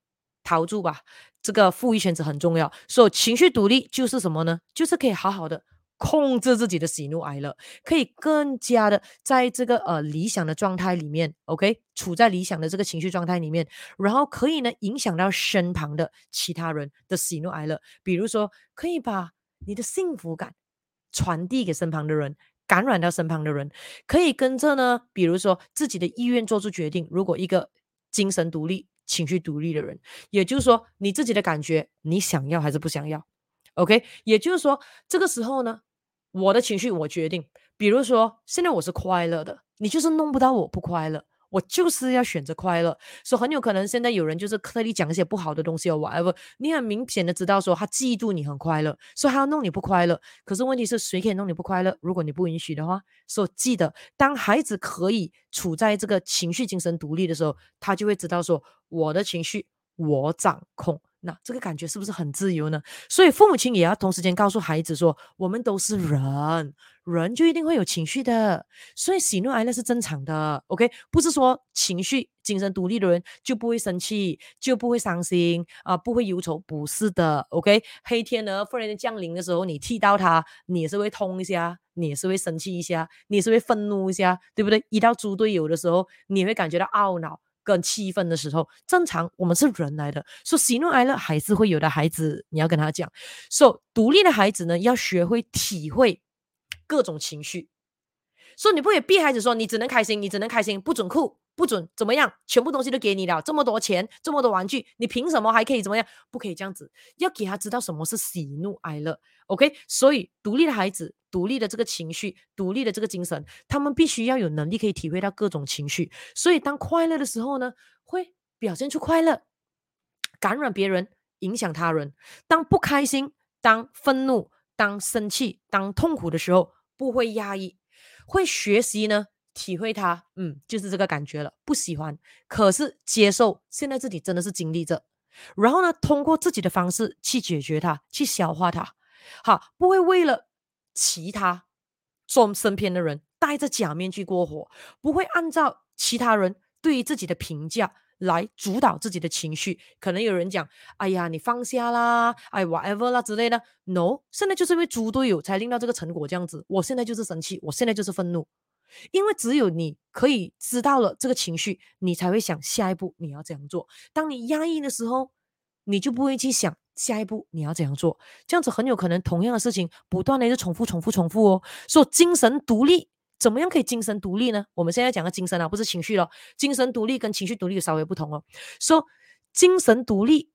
逃住吧，这个负一圈子很重要。所以情绪独立就是什么呢？就是可以好好的控制自己的喜怒哀乐，可以更加的在这个呃理想的状态里面，OK，处在理想的这个情绪状态里面，然后可以呢影响到身旁的其他人的喜怒哀乐。比如说，可以把你的幸福感传递给身旁的人，感染到身旁的人，可以跟着呢，比如说自己的意愿做出决定。如果一个精神独立、情绪独立的人，也就是说你自己的感觉，你想要还是不想要？OK，也就是说这个时候呢，我的情绪我决定。比如说现在我是快乐的，你就是弄不到我不快乐。我就是要选择快乐，所以很有可能现在有人就是刻意讲一些不好的东西哦，whatever。你很明显的知道说他嫉妒你很快乐，所以他要弄你不快乐。可是问题是谁可以弄你不快乐？如果你不允许的话，所以记得当孩子可以处在这个情绪精神独立的时候，他就会知道说我的情绪我掌控。那这个感觉是不是很自由呢？所以父母亲也要同时间告诉孩子说，我们都是人，人就一定会有情绪的，所以喜怒哀乐是正常的。OK，不是说情绪精神独立的人就不会生气，就不会伤心啊，不会忧愁，不是的。OK，黑天鹅忽然间降临的时候，你踢到它，你也是会痛一下，你也是会生气一下，你也是会愤怒一下，对不对？遇到猪队友的时候，你会感觉到懊恼。跟气氛的时候，正常，我们是人来的，说喜怒哀乐还是会有的。孩子，你要跟他讲，说独立的孩子呢，要学会体会各种情绪。说你不也逼孩子说，你只能开心，你只能开心，不准哭，不准怎么样，全部东西都给你了，这么多钱，这么多玩具，你凭什么还可以怎么样？不可以这样子，要给他知道什么是喜怒哀乐。OK，所以独立的孩子。独立的这个情绪，独立的这个精神，他们必须要有能力可以体会到各种情绪。所以，当快乐的时候呢，会表现出快乐，感染别人，影响他人；当不开心、当愤怒、当生气、当痛苦的时候，不会压抑，会学习呢，体会它。嗯，就是这个感觉了。不喜欢，可是接受，现在自己真的是经历着，然后呢，通过自己的方式去解决它，去消化它。好，不会为了。其他做身边的人戴着假面具过活，不会按照其他人对于自己的评价来主导自己的情绪。可能有人讲：“哎呀，你放下啦，哎，whatever 啦之类的。”No，现在就是因为猪队友才令到这个成果这样子。我现在就是生气，我现在就是愤怒，因为只有你可以知道了这个情绪，你才会想下一步你要怎样做。当你压抑的时候，你就不会去想。下一步你要怎样做？这样子很有可能同样的事情不断的就重复、重复、重复哦。说精神独立，怎么样可以精神独立呢？我们现在讲的精神啊，不是情绪了。精神独立跟情绪独立稍微不同哦。说精神独立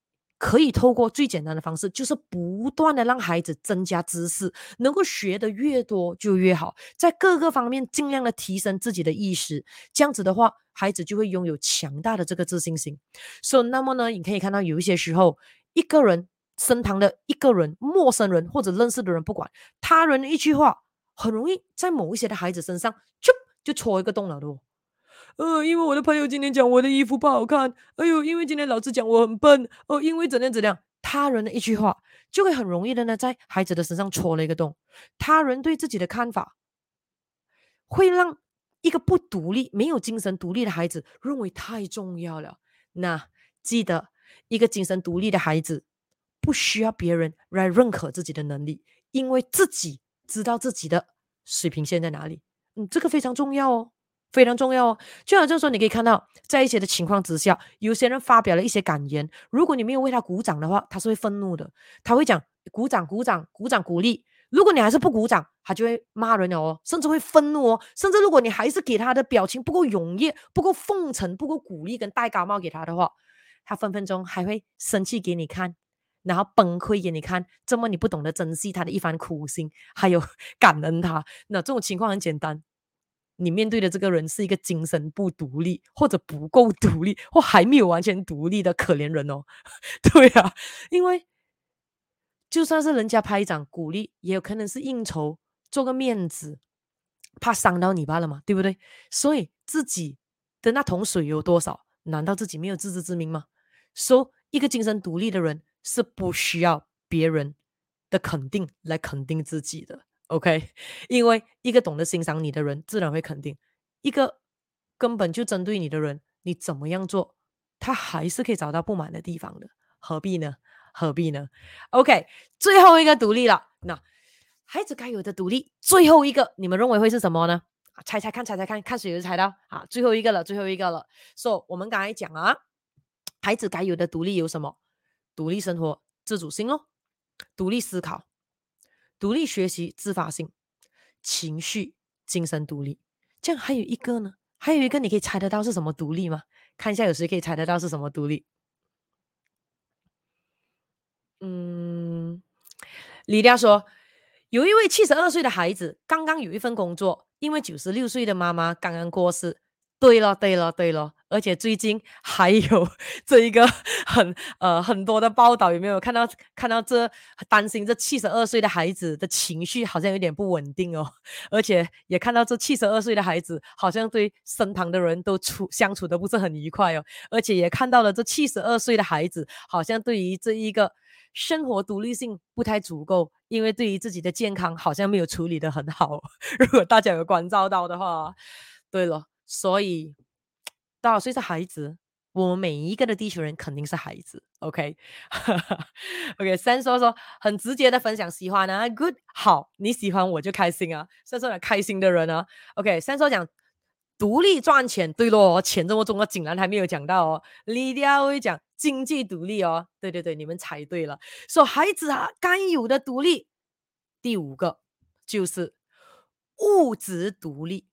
可以透过最简单的方式，就是不断的让孩子增加知识，能够学的越多就越好，在各个方面尽量的提升自己的意识。这样子的话，孩子就会拥有强大的这个自信心。所以，那么呢，你可以看到有一些时候，一个人。身旁的一个人、陌生人或者认识的人，不管他人的一句话，很容易在某一些的孩子身上，就就戳一个洞了的。呃，因为我的朋友今天讲我的衣服不好看，哎呦，因为今天老师讲我很笨，哦，因为怎样怎样，他人的一句话就会很容易的呢，在孩子的身上戳了一个洞。他人对自己的看法，会让一个不独立、没有精神独立的孩子认为太重要了。那记得，一个精神独立的孩子。不需要别人来认可自己的能力，因为自己知道自己的水平线在哪里。嗯，这个非常重要哦，非常重要哦。就好像说，你可以看到，在一些的情况之下，有些人发表了一些感言，如果你没有为他鼓掌的话，他是会愤怒的，他会讲鼓掌、鼓掌、鼓掌鼓励。如果你还是不鼓掌，他就会骂人了哦，甚至会愤怒哦。甚至如果你还是给他的表情不够踊跃、不够奉承、不够鼓励跟戴高帽给他的话，他分分钟还会生气给你看。然后崩溃给你看，这么你不懂得珍惜他的一番苦心，还有 感恩他。那这种情况很简单，你面对的这个人是一个精神不独立，或者不够独立，或还没有完全独立的可怜人哦。对啊，因为就算是人家拍掌鼓励，也有可能是应酬，做个面子，怕伤到你罢了嘛，对不对？所以自己的那桶水有多少？难道自己没有自知之明吗？说、so, 一个精神独立的人。是不需要别人的肯定来肯定自己的，OK？因为一个懂得欣赏你的人，自然会肯定；一个根本就针对你的人，你怎么样做，他还是可以找到不满的地方的，何必呢？何必呢？OK，最后一个独立了，那孩子该有的独立，最后一个，你们认为会是什么呢？猜猜看，猜猜看，看谁能猜到？啊，最后一个了，最后一个了。so, 我们刚才讲啊，孩子该有的独立有什么？独立生活、自主性哦，独立思考、独立学习、自发性、情绪、精神独立。这样还有一个呢？还有一个你可以猜得到是什么独立吗？看一下有谁可以猜得到是什么独立？嗯，李亮说，有一位七十二岁的孩子刚刚有一份工作，因为九十六岁的妈妈刚刚过世。对了，对了，对了，而且最近还有 这一个很呃很多的报道，有没有看到？看到这担心这七十二岁的孩子的情绪好像有点不稳定哦，而且也看到这七十二岁的孩子好像对身旁的人都处相处的不是很愉快哦，而且也看到了这七十二岁的孩子好像对于这一个生活独立性不太足够，因为对于自己的健康好像没有处理得很好。如果大家有关照到的话，对了。所以，多少岁是孩子？我们每一个的地球人肯定是孩子。OK，OK，三说说很直接的分享，喜欢啊，Good，好，你喜欢我就开心啊，三说开心的人啊。OK，三说讲独立赚钱，对咯，钱这么重要，竟然还没有讲到哦。李雕会讲经济独立哦，对对对，你们猜对了。说孩子啊，该有的独立，第五个就是物质独立。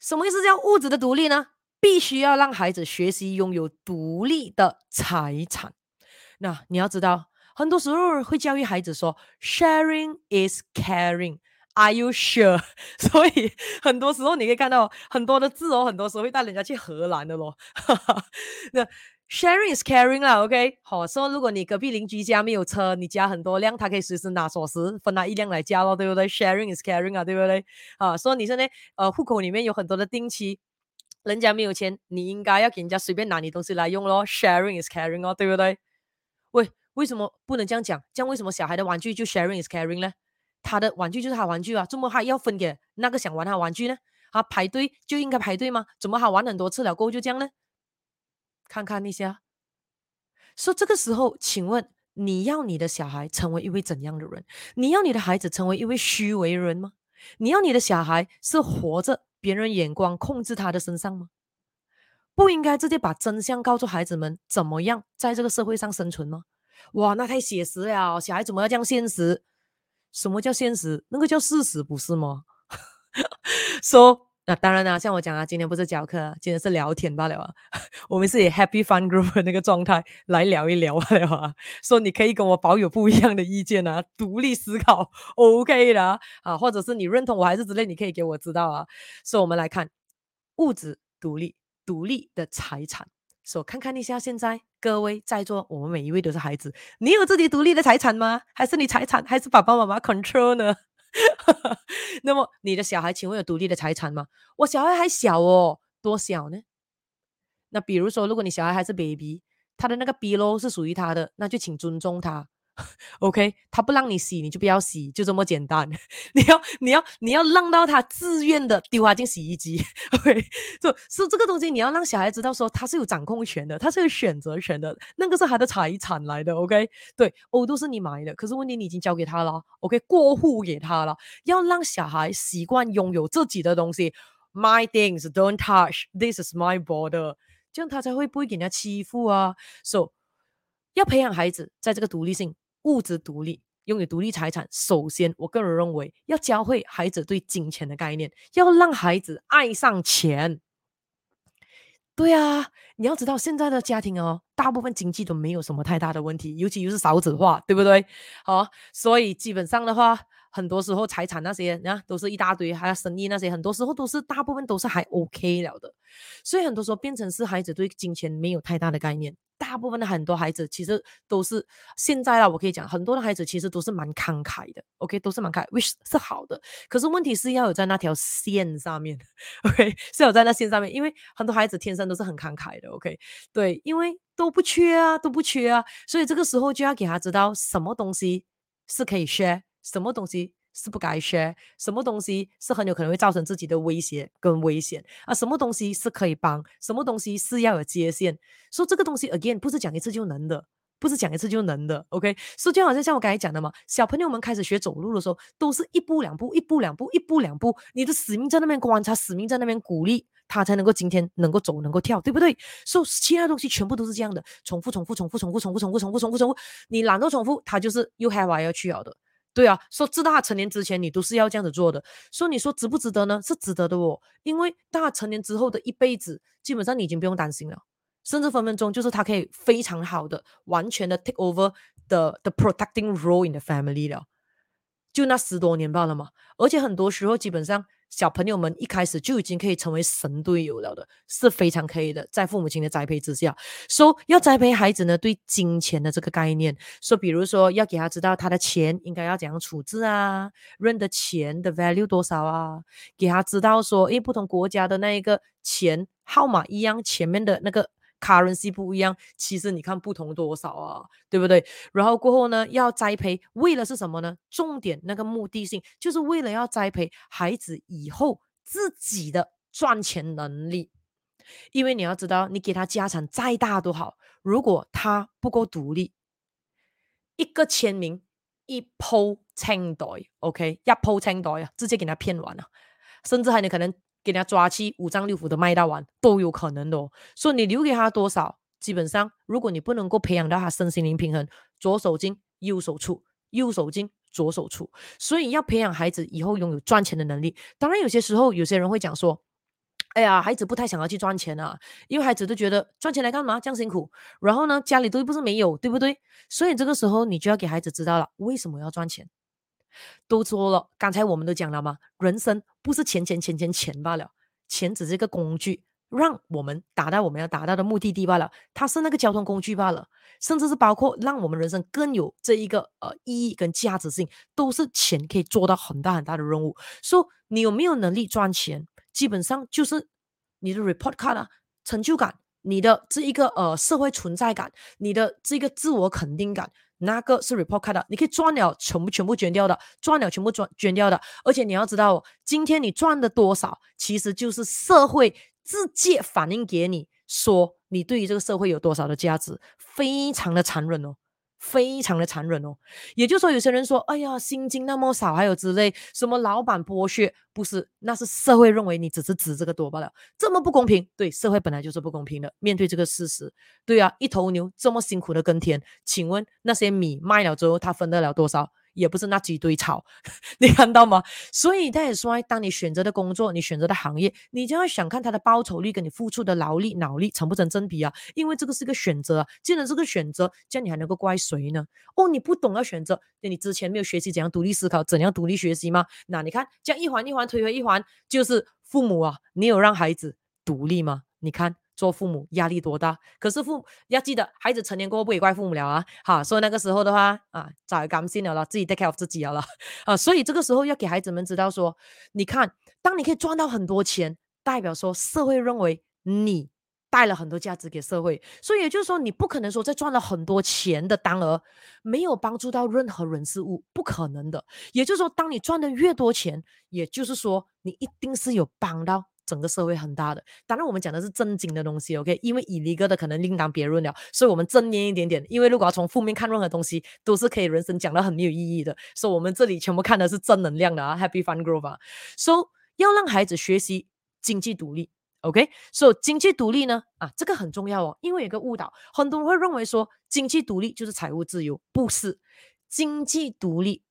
什么意思叫物质的独立呢？必须要让孩子学习拥有独立的财产。那你要知道，很多时候会教育孩子说，sharing is caring。Are you sure？所以很多时候你可以看到很多的字哦，很多时候会带人家去荷兰的咯。那 sharing is caring 啦，OK？好，说如果你隔壁邻居家没有车，你家很多辆，他可以随时拿锁匙分他一辆来驾咯，对不对？Sharing is caring 啊，对不对？啊，说你现在呃户口里面有很多的定期，人家没有钱，你应该要给人家随便拿你东西来用咯。Sharing is caring 哦，对不对？喂，为什么不能这样讲？这样为什么小孩的玩具就 sharing is caring 呢？他的玩具就是他玩具啊，怎么还要分给那个想玩他玩具呢？啊，排队就应该排队吗？怎么还玩很多次了过后就这样呢？看看一下，说这个时候，请问你要你的小孩成为一位怎样的人？你要你的孩子成为一位虚伪人吗？你要你的小孩是活着别人眼光控制他的身上吗？不应该直接把真相告诉孩子们，怎么样在这个社会上生存吗？哇，那太写实了，小孩怎么要这样现实？什么叫现实？那个叫事实，不是吗？说、那当然啦，像我讲啊，今天不是教课，今天是聊天罢了啊。我们是以 Happy Fun Group 那个状态来聊一聊罢了啊。说你可以跟我保有不一样的意见啊，独立思考，OK 的啊。或者是你认同我还是之类，你可以给我知道啊。所以我们来看物质独立，独立的财产。说看看一下，现在各位在座，我们每一位都是孩子，你有自己独立的财产吗？还是你财产还是爸爸妈妈 control 呢？那么你的小孩请问有独立的财产吗？我小孩还小哦，多小呢？那比如说，如果你小孩还是 baby，他的那个 below 是属于他的，那就请尊重他。OK，他不让你洗，你就不要洗，就这么简单。你要，你要，你要让到他自愿的丢他进洗衣机。OK，就是这个东西，你要让小孩知道说他是有掌控权的，他是有选择权的，那个是他的财产来的。OK，对，哦，都是你买的，可是问题你已经交给他了。OK，过户给他了，要让小孩习惯拥有自己的东西。My things don't touch. This is my border。这样他才会不会给人家欺负啊。So，要培养孩子在这个独立性。物质独立，拥有独立财产。首先，我个人认为要教会孩子对金钱的概念，要让孩子爱上钱。对啊，你要知道现在的家庭哦，大部分经济都没有什么太大的问题，尤其又是少子化，对不对？好，所以基本上的话。很多时候财产那些啊都是一大堆，还有生意那些，很多时候都是大部分都是还 OK 了的，所以很多时候变成是孩子对金钱没有太大的概念。大部分的很多孩子其实都是现在啊，我可以讲很多的孩子其实都是蛮慷慨的，OK 都是蛮慷慨，which 是好的。可是问题是要有在那条线上面，OK 是有在那线上面，因为很多孩子天生都是很慷慨的，OK 对，因为都不缺啊，都不缺啊，所以这个时候就要给他知道什么东西是可以 share。什么东西是不该 share？什么东西是很有可能会造成自己的威胁跟危险啊？什么东西是可以帮？什么东西是要有界限？说、so, 这个东西 again 不是讲一次就能的，不是讲一次就能的。OK，所以就好像像我刚才讲的嘛，小朋友们开始学走路的时候，都是一步两步，一步两步，一步两步。你的使命在那边观察，使命在那边鼓励他，才能够今天能够走，能够跳，对不对？所以其他东西全部都是这样的，重复，重复，重复，重复，重复，重复，重复，重复，你懒惰重复，他就是又害怕要去了的。对啊，说知道他成年之前，你都是要这样子做的。所以你说值不值得呢？是值得的哦，因为大成年之后的一辈子，基本上你已经不用担心了，甚至分分钟就是他可以非常好的、完全的 take over the the protecting role in the family 了。就那十多年罢了嘛，而且很多时候基本上。小朋友们一开始就已经可以成为神队友了的，是非常可以的，在父母亲的栽培之下。说、要栽培孩子呢，对金钱的这个概念，说、比如说要给他知道他的钱应该要怎样处置啊，认得钱的 value 多少啊，给他知道说，诶不同国家的那一个钱号码一样，前面的那个。Currency 不一样，其实你看不同多少啊，对不对？然后过后呢，要栽培，为了是什么呢？重点那个目的性，就是为了要栽培孩子以后自己的赚钱能力。因为你要知道，你给他家产再大都好，如果他不够独立，一个签名一铺清袋，OK，一铺清袋啊，直接给他骗完了，甚至还你可能。给他抓去五脏六腑的卖到完都有可能的哦，所以你留给他多少，基本上如果你不能够培养到他身心灵平衡，左手进右手出，右手进左手出，所以要培养孩子以后拥有赚钱的能力。当然有些时候有些人会讲说，哎呀，孩子不太想要去赚钱啊，因为孩子都觉得赚钱来干嘛这样辛苦，然后呢家里都不是没有，对不对？所以这个时候你就要给孩子知道了为什么要赚钱。都说了，刚才我们都讲了嘛，人生不是钱钱钱钱钱罢了，钱只是一个工具，让我们达到我们要达到的目的地罢了，它是那个交通工具罢了，甚至是包括让我们人生更有这一个呃意义跟价值性，都是钱可以做到很大很大的任务。说你有没有能力赚钱，基本上就是你的 report card 啊，成就感，你的这一个呃社会存在感，你的这个自我肯定感。那个是 report 开的，你可以赚了全部全部捐掉的，赚了全部赚捐掉的。而且你要知道，今天你赚的多少，其实就是社会直接反映给你说，你对于这个社会有多少的价值，非常的残忍哦。非常的残忍哦，也就是说，有些人说，哎呀，薪金那么少，还有之类，什么老板剥削，不是，那是社会认为你只是指这个多罢了，这么不公平，对，社会本来就是不公平的，面对这个事实，对啊，一头牛这么辛苦的耕田，请问那些米卖了之后，他分得了多少？也不是那几堆草，你看到吗？所以他也说，当你选择的工作，你选择的行业，你就要想看他的报酬率跟你付出的劳力、脑力成不成正比啊？因为这个是个选择啊，既然是个选择，这样你还能够怪谁呢？哦，你不懂要选择，你之前没有学习怎样独立思考，怎样独立学习吗？那你看，这样一环一环推回一环，就是父母啊，你有让孩子独立吗？你看。做父母压力多大？可是父母要记得，孩子成年过后不也怪父母了啊！好，所以那个时候的话啊，早甘心了了，自己 take care of 自己了了啊！所以这个时候要给孩子们知道说，你看，当你可以赚到很多钱，代表说社会认为你带了很多价值给社会，所以也就是说，你不可能说在赚了很多钱的当儿没有帮助到任何人事物，不可能的。也就是说，当你赚的越多钱，也就是说，你一定是有帮到。整个社会很大的，当然我们讲的是正经的东西，OK？因为以利哥的可能另当别论了，所以我们正面一点点。因为如果要从负面看任何东西，都是可以人生讲的很没有意义的，所以我们这里全部看的是正能量的啊，Happy Fun Growth 啊。所以要让孩子学习经济独立，OK？所以经济独立呢，啊，这个很重要哦，因为有个误导，很多人会认为说经济独立就是财务自由，不是，经济独立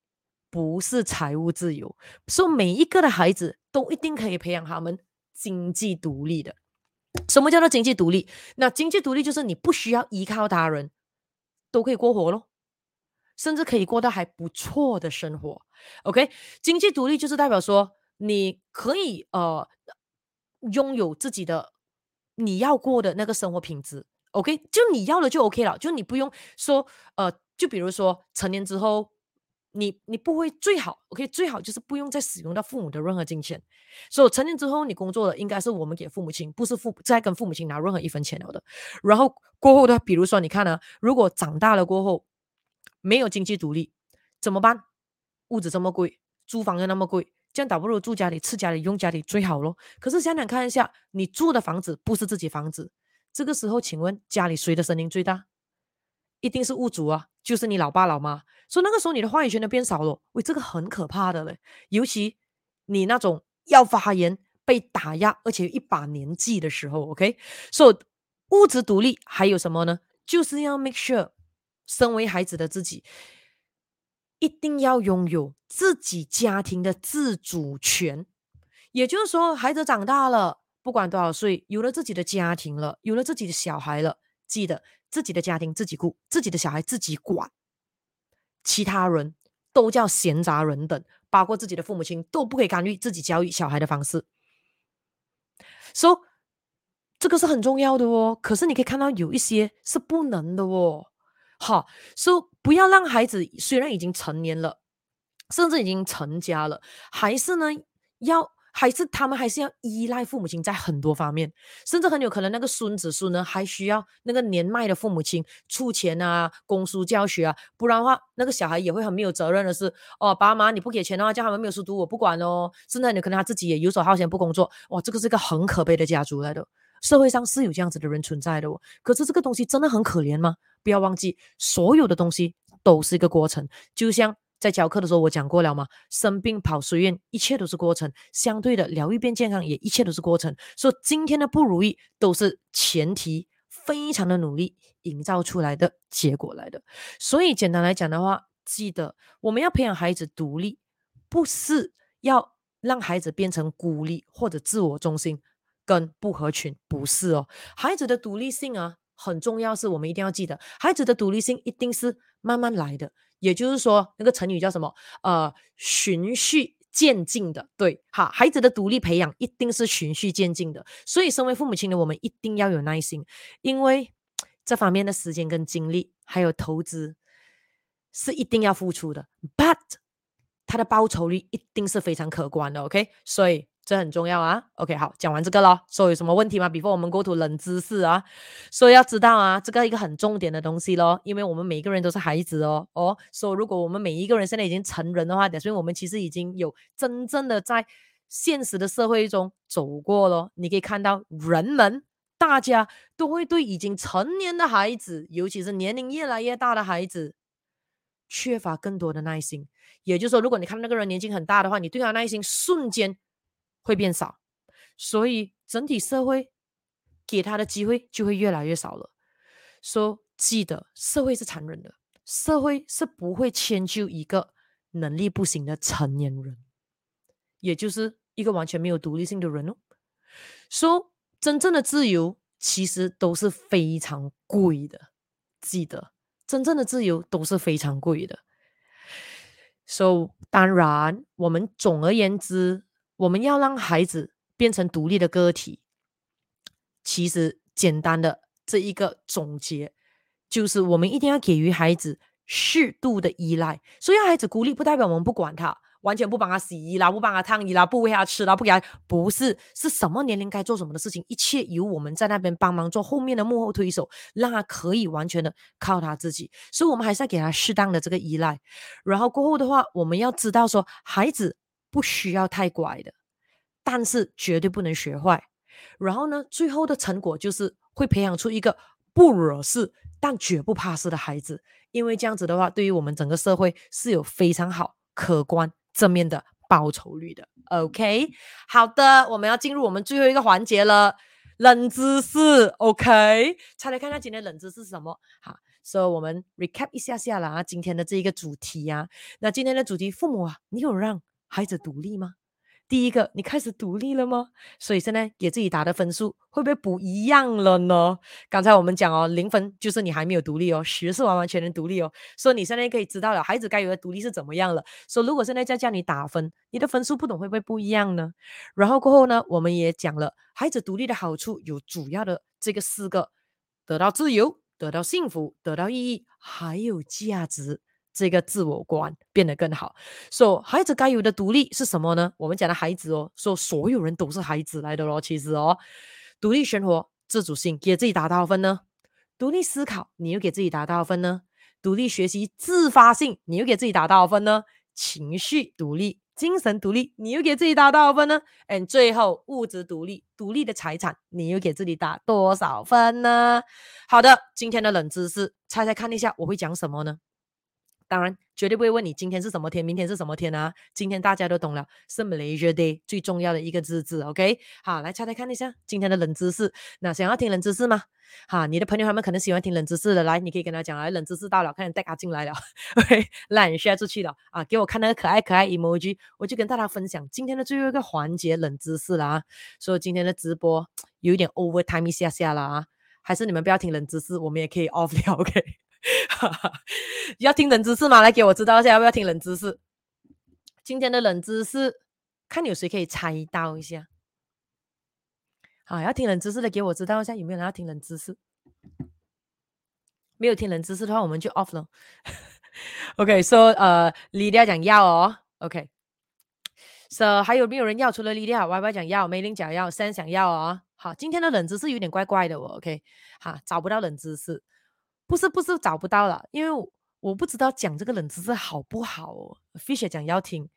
不是财务自由，所以每一个的孩子都一定可以培养他们。经济独立的，什么叫做经济独立？那经济独立就是你不需要依靠他人，都可以过活咯，甚至可以过到还不错的生活。OK，经济独立就是代表说你可以呃拥有自己的你要过的那个生活品质。OK，就你要了就 OK 了，就你不用说呃，就比如说成年之后。你你不会最好，OK，最好就是不用再使用到父母的任何金钱。所以成年之后你工作的应该是我们给父母亲，不是父再跟父母亲拿任何一分钱了的。然后过后的，比如说你看呢，如果长大了过后没有经济独立怎么办？物质这么贵，租房又那么贵，这样倒不如住家里，吃家里，用家里最好咯。可是想想看一下，你住的房子不是自己房子，这个时候请问家里谁的声音最大？一定是物主啊，就是你老爸老妈。所以那个时候你的话语权就变少了，喂，这个很可怕的嘞。尤其你那种要发言被打压，而且一把年纪的时候，OK？所以物质独立还有什么呢？就是要 make sure，身为孩子的自己一定要拥有自己家庭的自主权。也就是说，孩子长大了，不管多少岁，有了自己的家庭了，有了自己的小孩了，记得自己的家庭自己顾，自己的小孩自己管，其他人都叫闲杂人等，包括自己的父母亲都不可以干预自己教育小孩的方式。说、so, 这个是很重要的哦，可是你可以看到有一些是不能的哦。好，说、不要让孩子虽然已经成年了，甚至已经成家了，还是呢要。还是他们还是要依赖父母亲，在很多方面，甚至很有可能那个孙子孙呢，还需要那个年迈的父母亲出钱啊，供书教学啊，不然的话，那个小孩也会很没有责任的是，哦，爸妈你不给钱的话，叫他们没有书读，我不管哦。甚至你可能他自己也游手好闲不工作，哇，这个是一个很可悲的家族来的。社会上是有这样子的人存在的哦，可是这个东西真的很可怜吗？不要忘记，所有的东西都是一个过程，就像。在教课的时候，我讲过了吗？生病跑随院，一切都是过程。相对的，疗愈变健康，也一切都是过程。所以今天的不如意，都是前提非常的努力营造出来的结果来的。所以简单来讲的话，记得我们要培养孩子独立，不是要让孩子变成孤立或者自我中心跟不合群，不是哦。孩子的独立性啊，很重要，是我们一定要记得，孩子的独立性一定是慢慢来的。也就是说，那个成语叫什么？呃，循序渐进的。对，好，孩子的独立培养一定是循序渐进的。所以，身为父母亲的我们一定要有耐心，因为这方面的时间跟精力还有投资是一定要付出的。But 它的报酬率一定是非常可观的。OK，所以。这很重要啊，OK，好，讲完这个了，说有什么问题吗？Before 我们 go to 冷知识啊，所以要知道啊，这个一个很重点的东西咯，因为我们每一个人都是孩子哦，哦，所以如果我们每一个人现在已经成人的话，所以我们其实已经有真正的在现实的社会中走过了。你可以看到，人们大家都会对已经成年的孩子，尤其是年龄越来越大的孩子，缺乏更多的耐心。也就是说，如果你看那个人年纪很大的话，你对他耐心瞬间。会变少，所以整体社会给他的机会就会越来越少了。说、so, 记得，社会是残忍的，社会是不会迁就一个能力不行的成年人，也就是一个完全没有独立性的人哦。说、真正的自由其实都是非常贵的，记得，真正的自由都是非常贵的。So 当然，我们总而言之。我们要让孩子变成独立的个体，其实简单的这一个总结就是，我们一定要给予孩子适度的依赖。所以要孩子孤立，不代表我们不管他，完全不帮他洗衣啦，不帮他烫衣啦，不喂他吃啦，不给他，不是，是什么年龄该做什么的事情，一切由我们在那边帮忙做后面的幕后推手，让他可以完全的靠他自己。所以，我们还是要给他适当的这个依赖。然后过后的话，我们要知道说，孩子。不需要太乖的，但是绝对不能学坏。然后呢，最后的成果就是会培养出一个不惹事但绝不怕事的孩子。因为这样子的话，对于我们整个社会是有非常好、可观、正面的报酬率的。OK，好的，我们要进入我们最后一个环节了，冷知识。OK，猜来看看今天冷知识是什么？好，所以我们 recap 一下下啦，今天的这一个主题啊。那今天的主题，父母啊，你有让孩子独立吗？第一个，你开始独立了吗？所以现在给自己打的分数会不会不一样了呢？刚才我们讲哦，零分就是你还没有独立哦，十是完完全全独立哦。所以你现在可以知道了，孩子该有的独立是怎么样了。所以如果现在再叫你打分，你的分数不懂会不会不一样呢？然后过后呢，我们也讲了孩子独立的好处有主要的这个四个：得到自由，得到幸福，得到意义，还有价值。这个自我观变得更好。说、so, 孩子该有的独立是什么呢？我们讲的孩子哦，说、所有人都是孩子来的咯。其实哦，独立生活、自主性，给自己打多少分呢？独立思考，你又给自己打多少分呢？独立学习、自发性，你又给自己打多少分呢？情绪独立、精神独立，你又给自己打多少分呢？And 最后物质独立、独立的财产，你又给自己打多少分呢？好的，今天的冷知识，猜猜看一下我会讲什么呢？当然绝对不会问你今天是什么天，明天是什么天啊？今天大家都懂了，是 Malaysia Day 最重要的一个日子，OK？好，来猜猜看一下今天的冷知识。那想要听冷知识吗？哈，你的朋友他们可能喜欢听冷知识的，来，你可以跟他讲，来，冷知识到了，看你带他进来了，OK？来，你 share 出去了啊，给我看那个可爱可爱 emoji，我就跟大家分享今天的最后一个环节冷知识了啊。所以今天的直播有一点 overtime 一下下了啊，还是你们不要听冷知识，我们也可以 off 了，OK？要听冷知识吗？来给我知道一下，要不要听冷知识？今天的冷知识，看有谁可以猜到一下。好，要听冷知识的，给我知道一下，有没有人要听冷知识？没有听冷知识的话，我们就 off 了。OK，so 呃，Lydia 讲要哦。OK，so 还有没有人要？除了 Lydia，Y Y 讲要，Meiling 讲要，Sam 想要哦。好，今天的冷知识有点怪怪的哦。OK，好，找不到冷知识。不是不是找不到了，因为我，不知道讲这个冷知识好不好哦。Fisher 讲要听。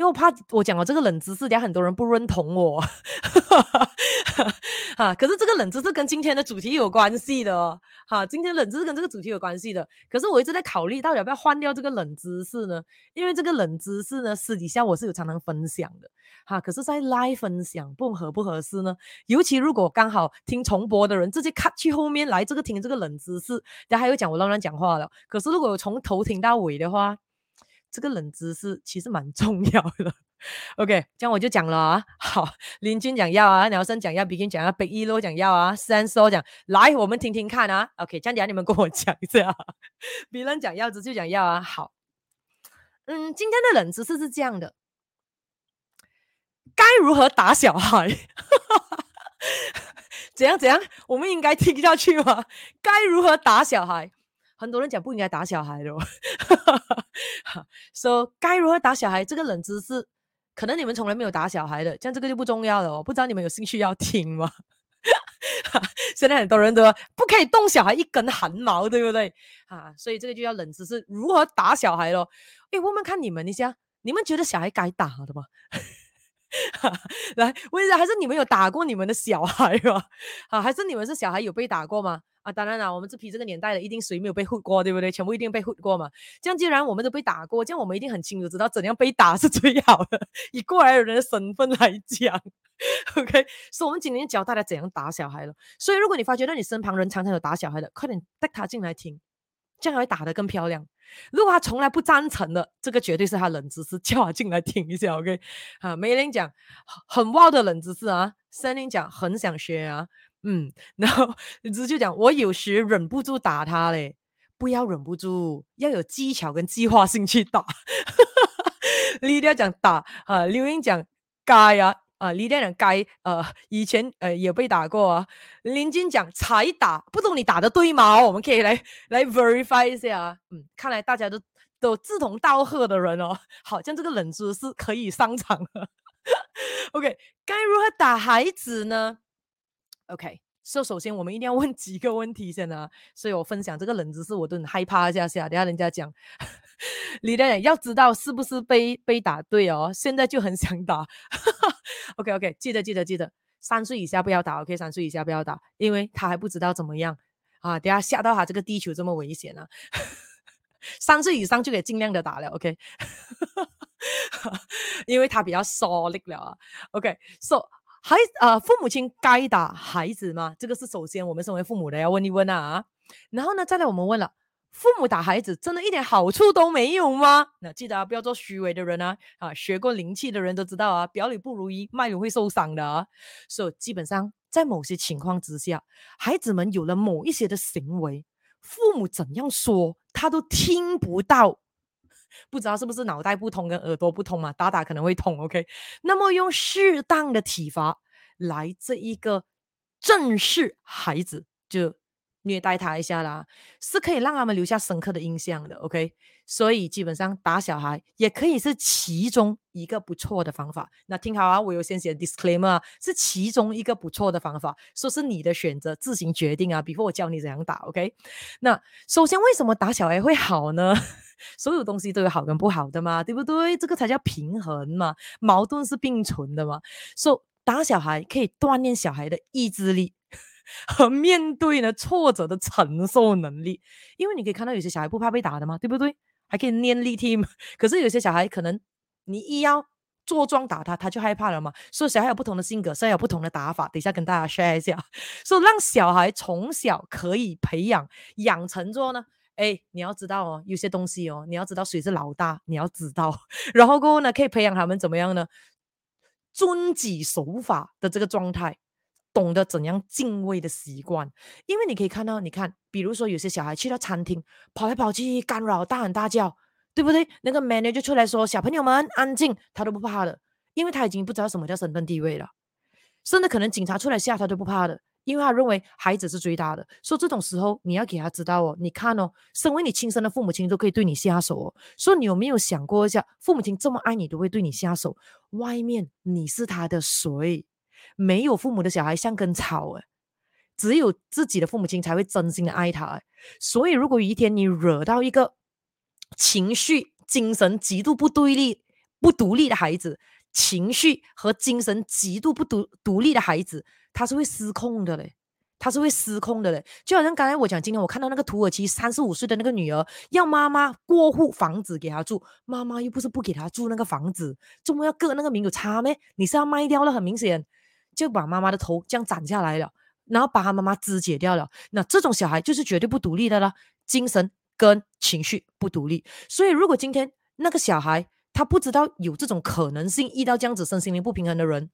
因为我怕我讲了这个冷知识，等下很多人不认同我，哈。可是这个冷知识跟今天的主题有关系的哦，哈。今天冷知识跟这个主题有关系的。可是我一直在考虑，到底要不要换掉这个冷知识呢？因为这个冷知识呢，私底下我是有常常分享的，哈。可是，在 live 分享，不合不合适呢？尤其如果刚好听重播的人直接看去后面来这个听这个冷知识，等下还有讲我乱乱讲话了。可是如果从头听到尾的话，这个冷知识其实蛮 重要的，OK，这样我就讲了啊。好，林军讲要啊，鸟生讲要，Begin 讲要，Big Elo 讲要啊，三说讲来，我们听听看啊。OK，这样等下你们跟我 讲一下。别人讲要，直接讲要啊。好，嗯，今天的冷知识是这样的，该如何打小孩？怎样怎样？我们应该听下去吗？该如何打小孩？很多人讲不应该打小孩的，哦，说、so, 该如何打小孩这个冷知识，可能你们从来没有打小孩的，像这个就不重要了。我不知道你们有兴趣要听吗？现在很多人都说不可以动小孩一根汗毛，对不对？啊，所以这个就叫冷知识，如何打小孩咯？诶，我们看你们一下，你们觉得小孩该打的吗？来问一下，还是你们有打过你们的小孩吗？啊，还是你们是小孩有被打过吗？啊，当然了，我们这批这个年代的，一定谁没有被 hurt 过，对不对？全部一定被 hurt 过嘛。这样既然我们都被打过，这样我们一定很清楚知道怎样被打是最好的。以过来人的身份来讲，OK，所以我们今天教大家怎样打小孩了。所以如果你发觉到你身旁人常常有打小孩的，快点带他进来听，这样会打得更漂亮。如果他从来不赞成的，这个绝对是他冷知识，叫他进来听一下，OK。啊，梅林讲很旺的冷知识啊，森林讲很想学啊。嗯，然后你直接讲，我有时忍不住打他嘞，不要忍不住，要有技巧跟计划性去打。李亮讲打啊，刘英讲该啊，啊，李亮讲该，呃，以前呃也被打过啊。林金讲才打，不懂你打的对吗？我们可以来来 verify 一下啊。嗯，看来大家都都志同道合的人哦，好像这个冷知识可以上场了。OK，该如何打孩子呢？OK，所以首先我们一定要问几个问题先啊，所以我分享这个冷知识，我都很害怕一下下，等下人家讲，你的人要知道是不是被被打对哦，现在就很想打。OK OK，记得记得记得，三岁以下不要打，OK，三岁以下不要打，因为他还不知道怎么样啊，等下吓到他这个地球这么危险啊，三岁以上就可以尽量的打了，OK，因为他比较 solid 了啊，OK，so。孩啊、呃，父母亲该打孩子吗？这个是首先我们身为父母的要问一问啊。然后呢，再来我们问了，父母打孩子真的一点好处都没有吗？那记得啊，不要做虚伪的人啊。啊，学过灵气的人都知道啊，表里不如一，脉里会受伤的啊。所以基本上在某些情况之下，孩子们有了某一些的行为，父母怎样说他都听不到。不知道是不是脑袋不通跟耳朵不通嘛？打打可能会痛，OK？那么用适当的体罚来这一个正视孩子，就虐待他一下啦，是可以让他们留下深刻的印象的，OK？所以基本上打小孩也可以是其中一个不错的方法。那听好啊，我有先写 disclaimer，是其中一个不错的方法，说是你的选择，自行决定啊。before 我教你怎样打，OK？那首先为什么打小孩会好呢？所有东西都有好跟不好的嘛，对不对？这个才叫平衡嘛，矛盾是并存的嘛。所以打小孩可以锻炼小孩的意志力和面对呢挫折的承受能力，因为你可以看到有些小孩不怕被打的嘛，对不对？还可以念力踢。可是有些小孩可能你一要坐庄打他，他就害怕了嘛。所以小孩有不同的性格，所以有不同的打法。等一下跟大家 share 一下，所以让小孩从小可以培养养成做呢。哎，你要知道哦，有些东西哦，你要知道谁是老大，你要知道。然后过后呢，可以培养他们怎么样呢？遵纪守法的这个状态，懂得怎样敬畏的习惯。因为你可以看到，你看，比如说有些小孩去到餐厅，跑来跑去，干扰，大喊大叫，对不对？那个 manager 就出来说：“小朋友们安静。”他都不怕的，因为他已经不知道什么叫身份地位了。甚至可能警察出来吓他都不怕的。因为他认为孩子是最大的，所以这种时候你要给他知道哦，你看哦，身为你亲生的父母亲都可以对你下手哦，所以你有没有想过一下，父母亲这么爱你都会对你下手，外面你是他的谁？没有父母的小孩像根草诶，只有自己的父母亲才会真心的爱他诶。所以如果有一天你惹到一个情绪、精神极度不对立、不独立的孩子，情绪和精神极度不独独立的孩子。他是会失控的嘞，他是会失控的嘞，就好像刚才我讲，今天我看到那个土耳其三十五岁的那个女儿要妈妈过户房子给她住，妈妈又不是不给她住那个房子，怎么要割那个名有差咩？你是要卖掉了，很明显就把妈妈的头这样斩下来了，然后把他妈妈肢解掉了。那这种小孩就是绝对不独立的了，精神跟情绪不独立。所以如果今天那个小孩他不知道有这种可能性，遇到这样子身心灵不平衡的人。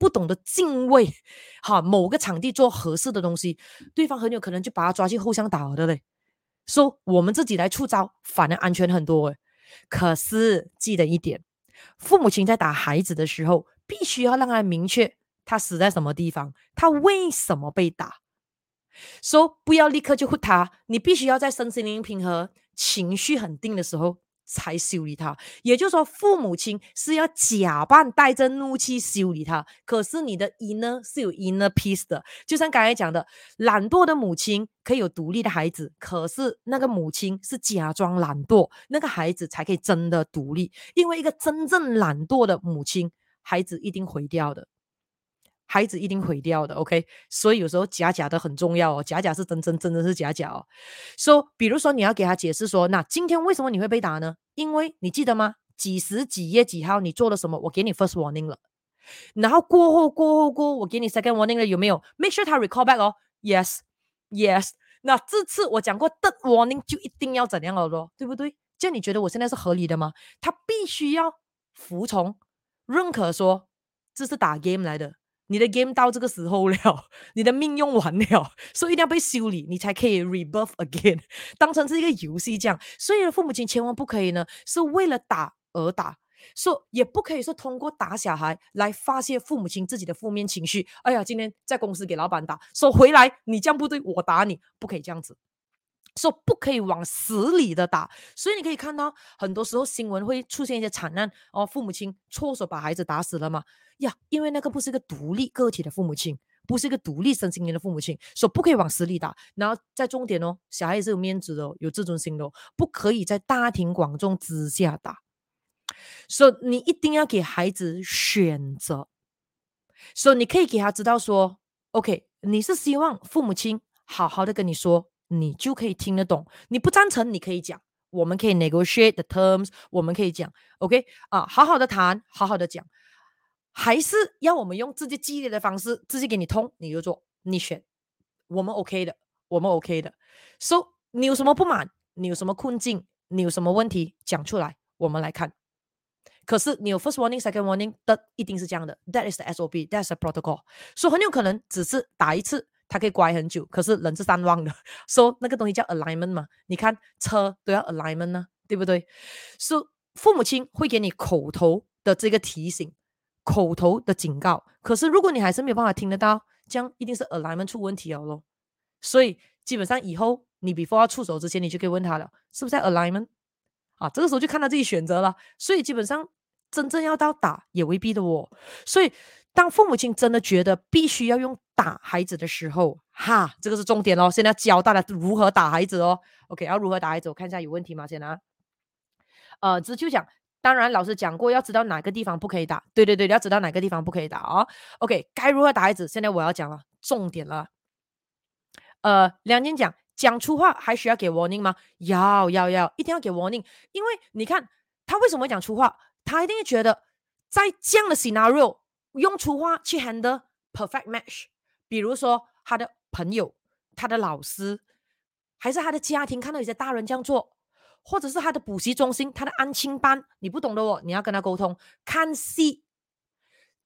不懂得敬畏，哈，某个场地做合适的东西，对方很有可能就把他抓去后巷打的嘞。说、我们自己来出招，反而安全很多。可是记得一点，父母亲在打孩子的时候，必须要让他明确他死在什么地方，他为什么被打。说、so, 不要立刻就护他，你必须要在身心灵平和、情绪很定的时候。才修理他，也就是说，父母亲是要假扮带着怒气修理他，可是你的 inner 是有 inner peace 的。就像刚才讲的，懒惰的母亲可以有独立的孩子，可是那个母亲是假装懒惰，那个孩子才可以真的独立。因为一个真正懒惰的母亲，孩子一定毁掉的。孩子一定毁掉的，OK，所以有时候假假的很重要哦，假假是真真，真的是假假哦。说、so，比如说你要给他解释说，那今天为什么你会被打呢？因为你记得吗？几时几月几号你做了什么？我给你 first warning 了，然后过后过后过后，我给你 second warning 了，有没有？Make sure 他 recall back 哦，yes，yes。那这次我讲过 the warning 就一定要怎样了咯，对不对？这样你觉得我现在是合理的吗？他必须要服从、认可说这是打 game 来的。你的 game 到这个时候了，你的命用完了，所以一定要被修理，你才可以 rebirth again，当成是一个游戏这样。所以父母亲千万不可以呢，是为了打而打，说也不可以说通过打小孩来发泄父母亲自己的负面情绪。哎呀，今天在公司给老板打，说回来你这样不对，我打你，不可以这样子。说不可以往死里的打，所以你可以看到很多时候新闻会出现一些惨案哦，父母亲错手把孩子打死了嘛呀，因为那个不是一个独立个体的父母亲，不是一个独立身心灵的父母亲，说不可以往死里打。然后在重点哦，小孩也是有面子的哦，有自尊心的哦，不可以在大庭广众之下打。所以你一定要给孩子选择，所以你可以给他知道说，OK，你是希望父母亲好好的跟你说。你就可以听得懂，你不赞成，你可以讲，我们可以 negotiate the terms，我们可以讲，OK 啊，好好的谈，好好的讲，还是要我们用自己激烈的方式，自己给你通，你就做，你选，我们 OK 的，我们 OK 的，So 你有什么不满，你有什么困境，你有什么问题，讲出来，我们来看。可是你有 first warning, second warning，的一定是这样的，That is the SOP，That's the protocol，所以很有可能只是打一次。他可以乖很久，可是人是善忘的。说、那个东西叫 alignment 嘛？你看车都要 alignment 呢，对不对？说、so, 父母亲会给你口头的这个提醒，口头的警告。可是如果你还是没有办法听得到，这样一定是 alignment 出问题了咯。所以基本上以后你 before 要出手之前，你就可以问他了，是不是在 alignment？啊，这个时候就看他自己选择了。所以基本上真正要到打也未必的哦。所以。当父母亲真的觉得必须要用打孩子的时候，哈，这个是重点哦。现在教大家如何打孩子哦。OK，要如何打孩子？我看一下有问题吗？先啊，呃，这就讲，当然老师讲过，要知道哪个地方不可以打。对对对，要知道哪个地方不可以打哦。OK，该如何打孩子？现在我要讲了，重点了。呃，两点讲，讲粗话还需要给 warning 吗？要要要，一定要给 warning，因为你看他为什么会讲粗话，他一定觉得在这样的 scenario 用粗话去 handle perfect match，比如说他的朋友、他的老师，还是他的家庭，看到有些大人这样做，或者是他的补习中心、他的安亲班，你不懂的哦，你要跟他沟通，看戏，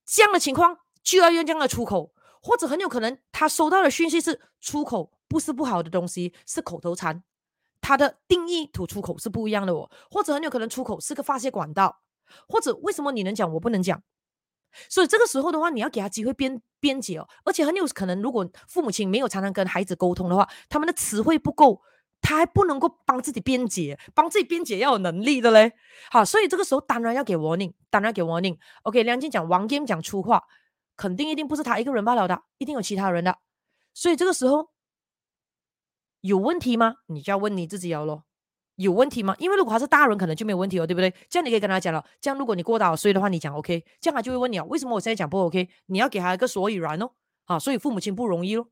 这样的情况就要用这样的出口。或者很有可能，他收到的讯息是出口不是不好的东西，是口头禅。他的定义吐出口是不一样的哦。或者很有可能出口是个发泄管道。或者为什么你能讲我不能讲？所以这个时候的话，你要给他机会辩辩解哦。而且很有可能，如果父母亲没有常常跟孩子沟通的话，他们的词汇不够，他还不能够帮自己辩解，帮自己辩解要有能力的嘞。好，所以这个时候当然要给 warning，当然要给 warning。OK，梁静讲王健讲粗话。肯定一定不是他一个人罢了的，一定有其他人的，所以这个时候有问题吗？你就要问你自己了咯，有问题吗？因为如果他是大人，可能就没有问题哦，对不对？这样你可以跟他讲了，这样如果你过大岁的话，你讲 OK，这样他就会问你啊，为什么我现在讲不 OK？你要给他一个所以然哦，啊，所以父母亲不容易咯。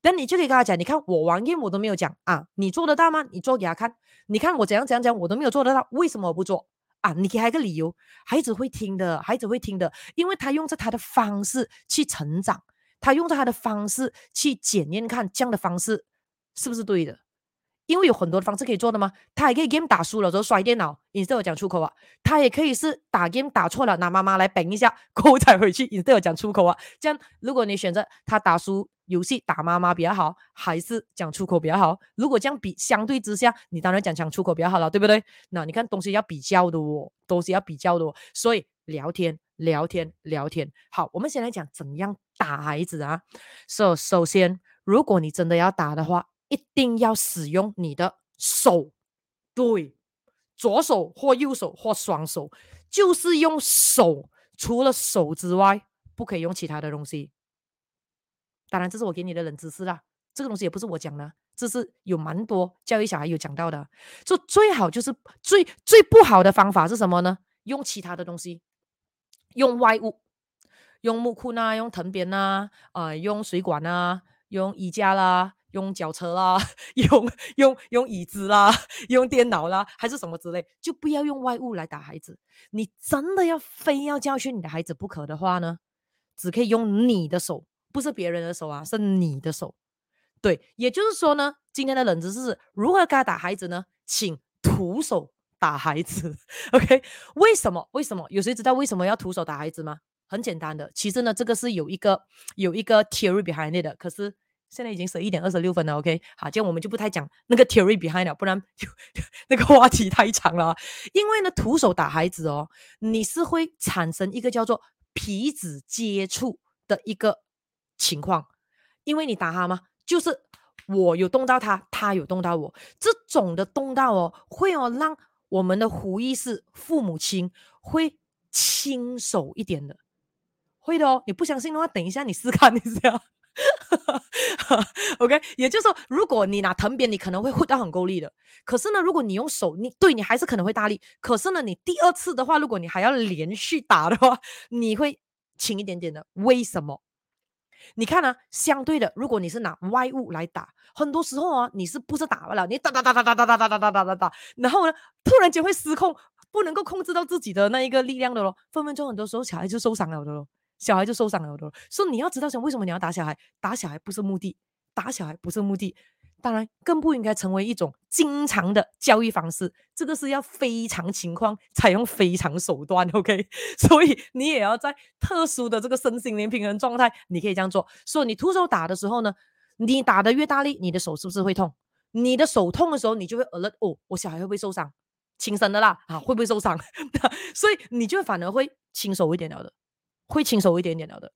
但你就可以跟他讲，你看我玩硬我都没有讲啊，你做得到吗？你做给他看，你看我怎样怎样讲，我都没有做得到，为什么我不做？啊，你给他一个理由，孩子会听的，孩子会听的，因为他用着他的方式去成长，他用着他的方式去检验看这样的方式是不是对的，因为有很多的方式可以做的嘛，他也可以 game 打输了之后摔电脑，你都有讲出口啊，他也可以是打 game 打错了，拿妈妈来绑一下，过后才回去，你都有讲出口啊，这样如果你选择他打输。游戏打妈妈比较好，还是讲出口比较好？如果这样比，相对之下，你当然讲讲出口比较好了，对不对？那你看东西要比较的哦，东西要比较的哦。所以聊天，聊天，聊天。好，我们先来讲怎样打孩子啊。So, 首先，如果你真的要打的话，一定要使用你的手，对，左手或右手或双手，就是用手。除了手之外，不可以用其他的东西。当然，这是我给你的冷知识啦。这个东西也不是我讲的，这是有蛮多教育小孩有讲到的。就最好就是最最不好的方法是什么呢？用其他的东西，用外物，用木棍啊，用藤鞭啊，啊、用水管啊，用衣架啦，用脚车啦，用用用椅子啦，用电脑啦，还是什么之类，就不要用外物来打孩子。你真的要非要教训你的孩子不可的话呢，只可以用你的手。不是别人的手啊，是你的手。对，也就是说呢，今天的冷知识是如何该打孩子呢？请徒手打孩子。OK？为什么？为什么？有谁知道为什么要徒手打孩子吗？很简单的，其实呢，这个是有一个有一个 theory behind it 的。可是现在已经十一点二十六分了。OK？好，这样我们就不太讲那个 theory behind 了，不然 就那个话题太长了。因为呢，徒手打孩子哦，你是会产生一个叫做皮脂接触的一个。情况，因为你打他吗？就是我有动到他，他有动到我，这种的动到哦，会哦让我们的无意识父母亲会轻手一点的，会的哦。你不相信的话，等一下你试看一下。OK，也就是说，如果你拿藤鞭，你可能会挥到很够力的。可是呢，如果你用手，你对你还是可能会大力。可是呢，你第二次的话，如果你还要连续打的话，你会轻一点点的。为什么？你看啊，相对的，如果你是拿外物来打，很多时候啊，你是不是打不了？你打打打打打打打打打打打打打，然后呢，突然间会失控，不能够控制到自己的那一个力量的咯，分分钟很多时候小孩就受伤了的咯，小孩就受伤了的咯。所以你要知道，想为什么你要打小孩？打小孩不是目的，打小孩不是目的。当然，更不应该成为一种经常的教育方式。这个是要非常情况采用非常手段，OK？所以你也要在特殊的这个身心灵平衡状态，你可以这样做。所以你徒手打的时候呢，你打得越大力，你的手是不是会痛？你的手痛的时候，你就会 alert 哦，我小孩会不会受伤？轻生的啦，啊，会不会受伤？所以你就反而会轻手一点了的，会轻手一点点了的。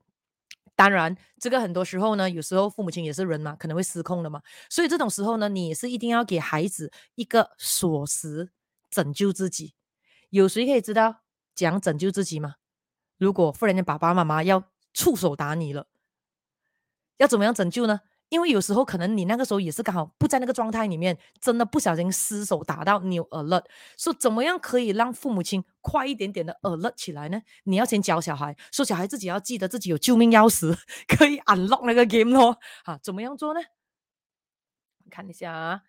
当然，这个很多时候呢，有时候父母亲也是人嘛，可能会失控的嘛。所以这种时候呢，你也是一定要给孩子一个锁匙，拯救自己。有谁可以知道怎样拯救自己吗？如果忽然间爸爸妈妈要触手打你了，要怎么样拯救呢？因为有时候可能你那个时候也是刚好不在那个状态里面，真的不小心失手打到你有 alert，说怎么样可以让父母亲快一点点的 alert 起来呢？你要先教小孩，说小孩自己要记得自己有救命钥匙，可以 unlock 那个 game 咯。啊，怎么样做呢？看一下啊，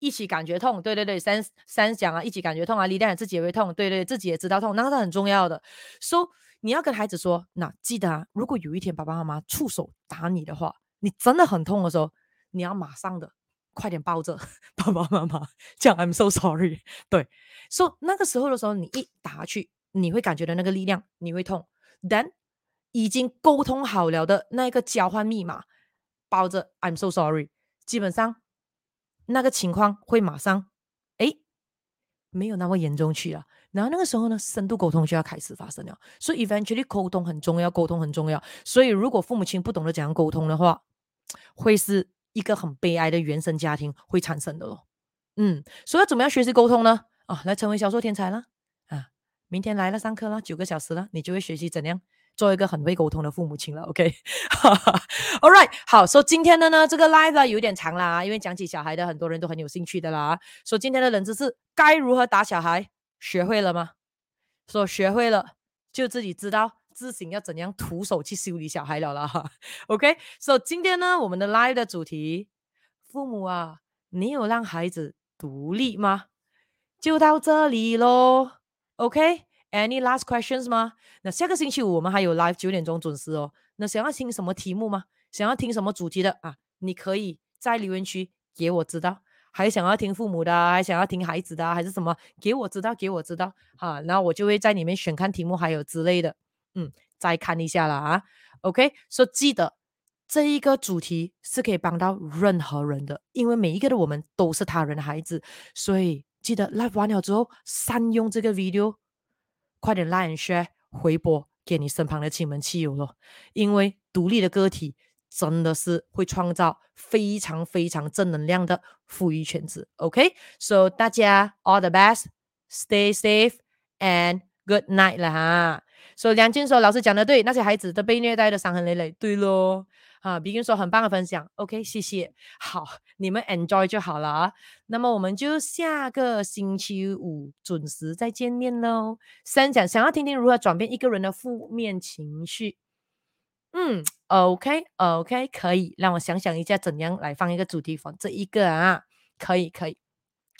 一起感觉痛，对对对，三三讲啊，一起感觉痛啊，力量自己也会痛，对对，自己也知道痛，那个是很重要的。说、so, 你要跟孩子说，那记得啊，如果有一天爸爸妈妈触手打你的话，你真的很痛的时候，你要马上的快点抱着 爸爸妈妈，讲 I'm so sorry。对，说、so, 那个时候的时候，你一打下去，你会感觉到那个力量，你会痛。Then 已经沟通好了的那个交换密码，抱着 I'm so sorry，基本上那个情况会马上诶没有那么严重去了。然后那个时候呢，深度沟通就要开始发生了。所以 eventually 沟通很重要，沟通很重要。所以如果父母亲不懂得怎样沟通的话，会是一个很悲哀的原生家庭会产生的咯。嗯，所以要怎么样学习沟通呢？啊，来成为销售天才了啊！明天来了上课了，九个小时了，你就会学习怎样。做一个很会沟通的父母亲了，OK，All right，好，说、今天的呢，这个 live 有点长啦，因为讲起小孩的，很多人都很有兴趣的啦。说、今天的冷知识，该如何打小孩，学会了吗？说、so、学会了，就自己知道自行要怎样徒手去修理小孩了啦。OK，所、so、以今天呢，我们的 live 的主题，父母啊，你有让孩子独立吗？就到这里喽，OK。Any last questions 吗？那下个星期五我们还有 live 九点钟准时哦。那想要听什么题目吗？想要听什么主题的啊？你可以在留言区给我知道。还想要听父母的，还想要听孩子的，还是什么？给我知道，给我知道。好，然后我就会在里面选看题目，还有之类的。嗯，再看一下了啊。OK，所以记得这一个主题是可以帮到任何人的，因为每一个的我们都是他人的孩子，所以记得 live 完了之后善用这个 video。快点 like and share 回播给你身旁的亲朋戚友咯，因为独立的个体真的是会创造非常非常正能量的富裕圈子。OK，so、大家 all the best，stay safe and good night 啦哈。所以梁静说老师讲的对，那些孩子都被虐待的伤痕累累，对咯。啊比军说很棒的分享，OK，谢谢。好，你们 enjoy 就好了啊。那么我们就下个星期五准时再见面喽。三讲想要听听如何转变一个人的负面情绪。嗯，OK，OK，、可以。让我想想一下，怎样来放一个主题放这一个啊？可以，可以。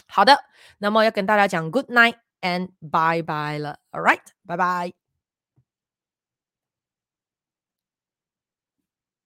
好的，那么要跟大家讲 Good night and bye bye 了。All right，拜拜。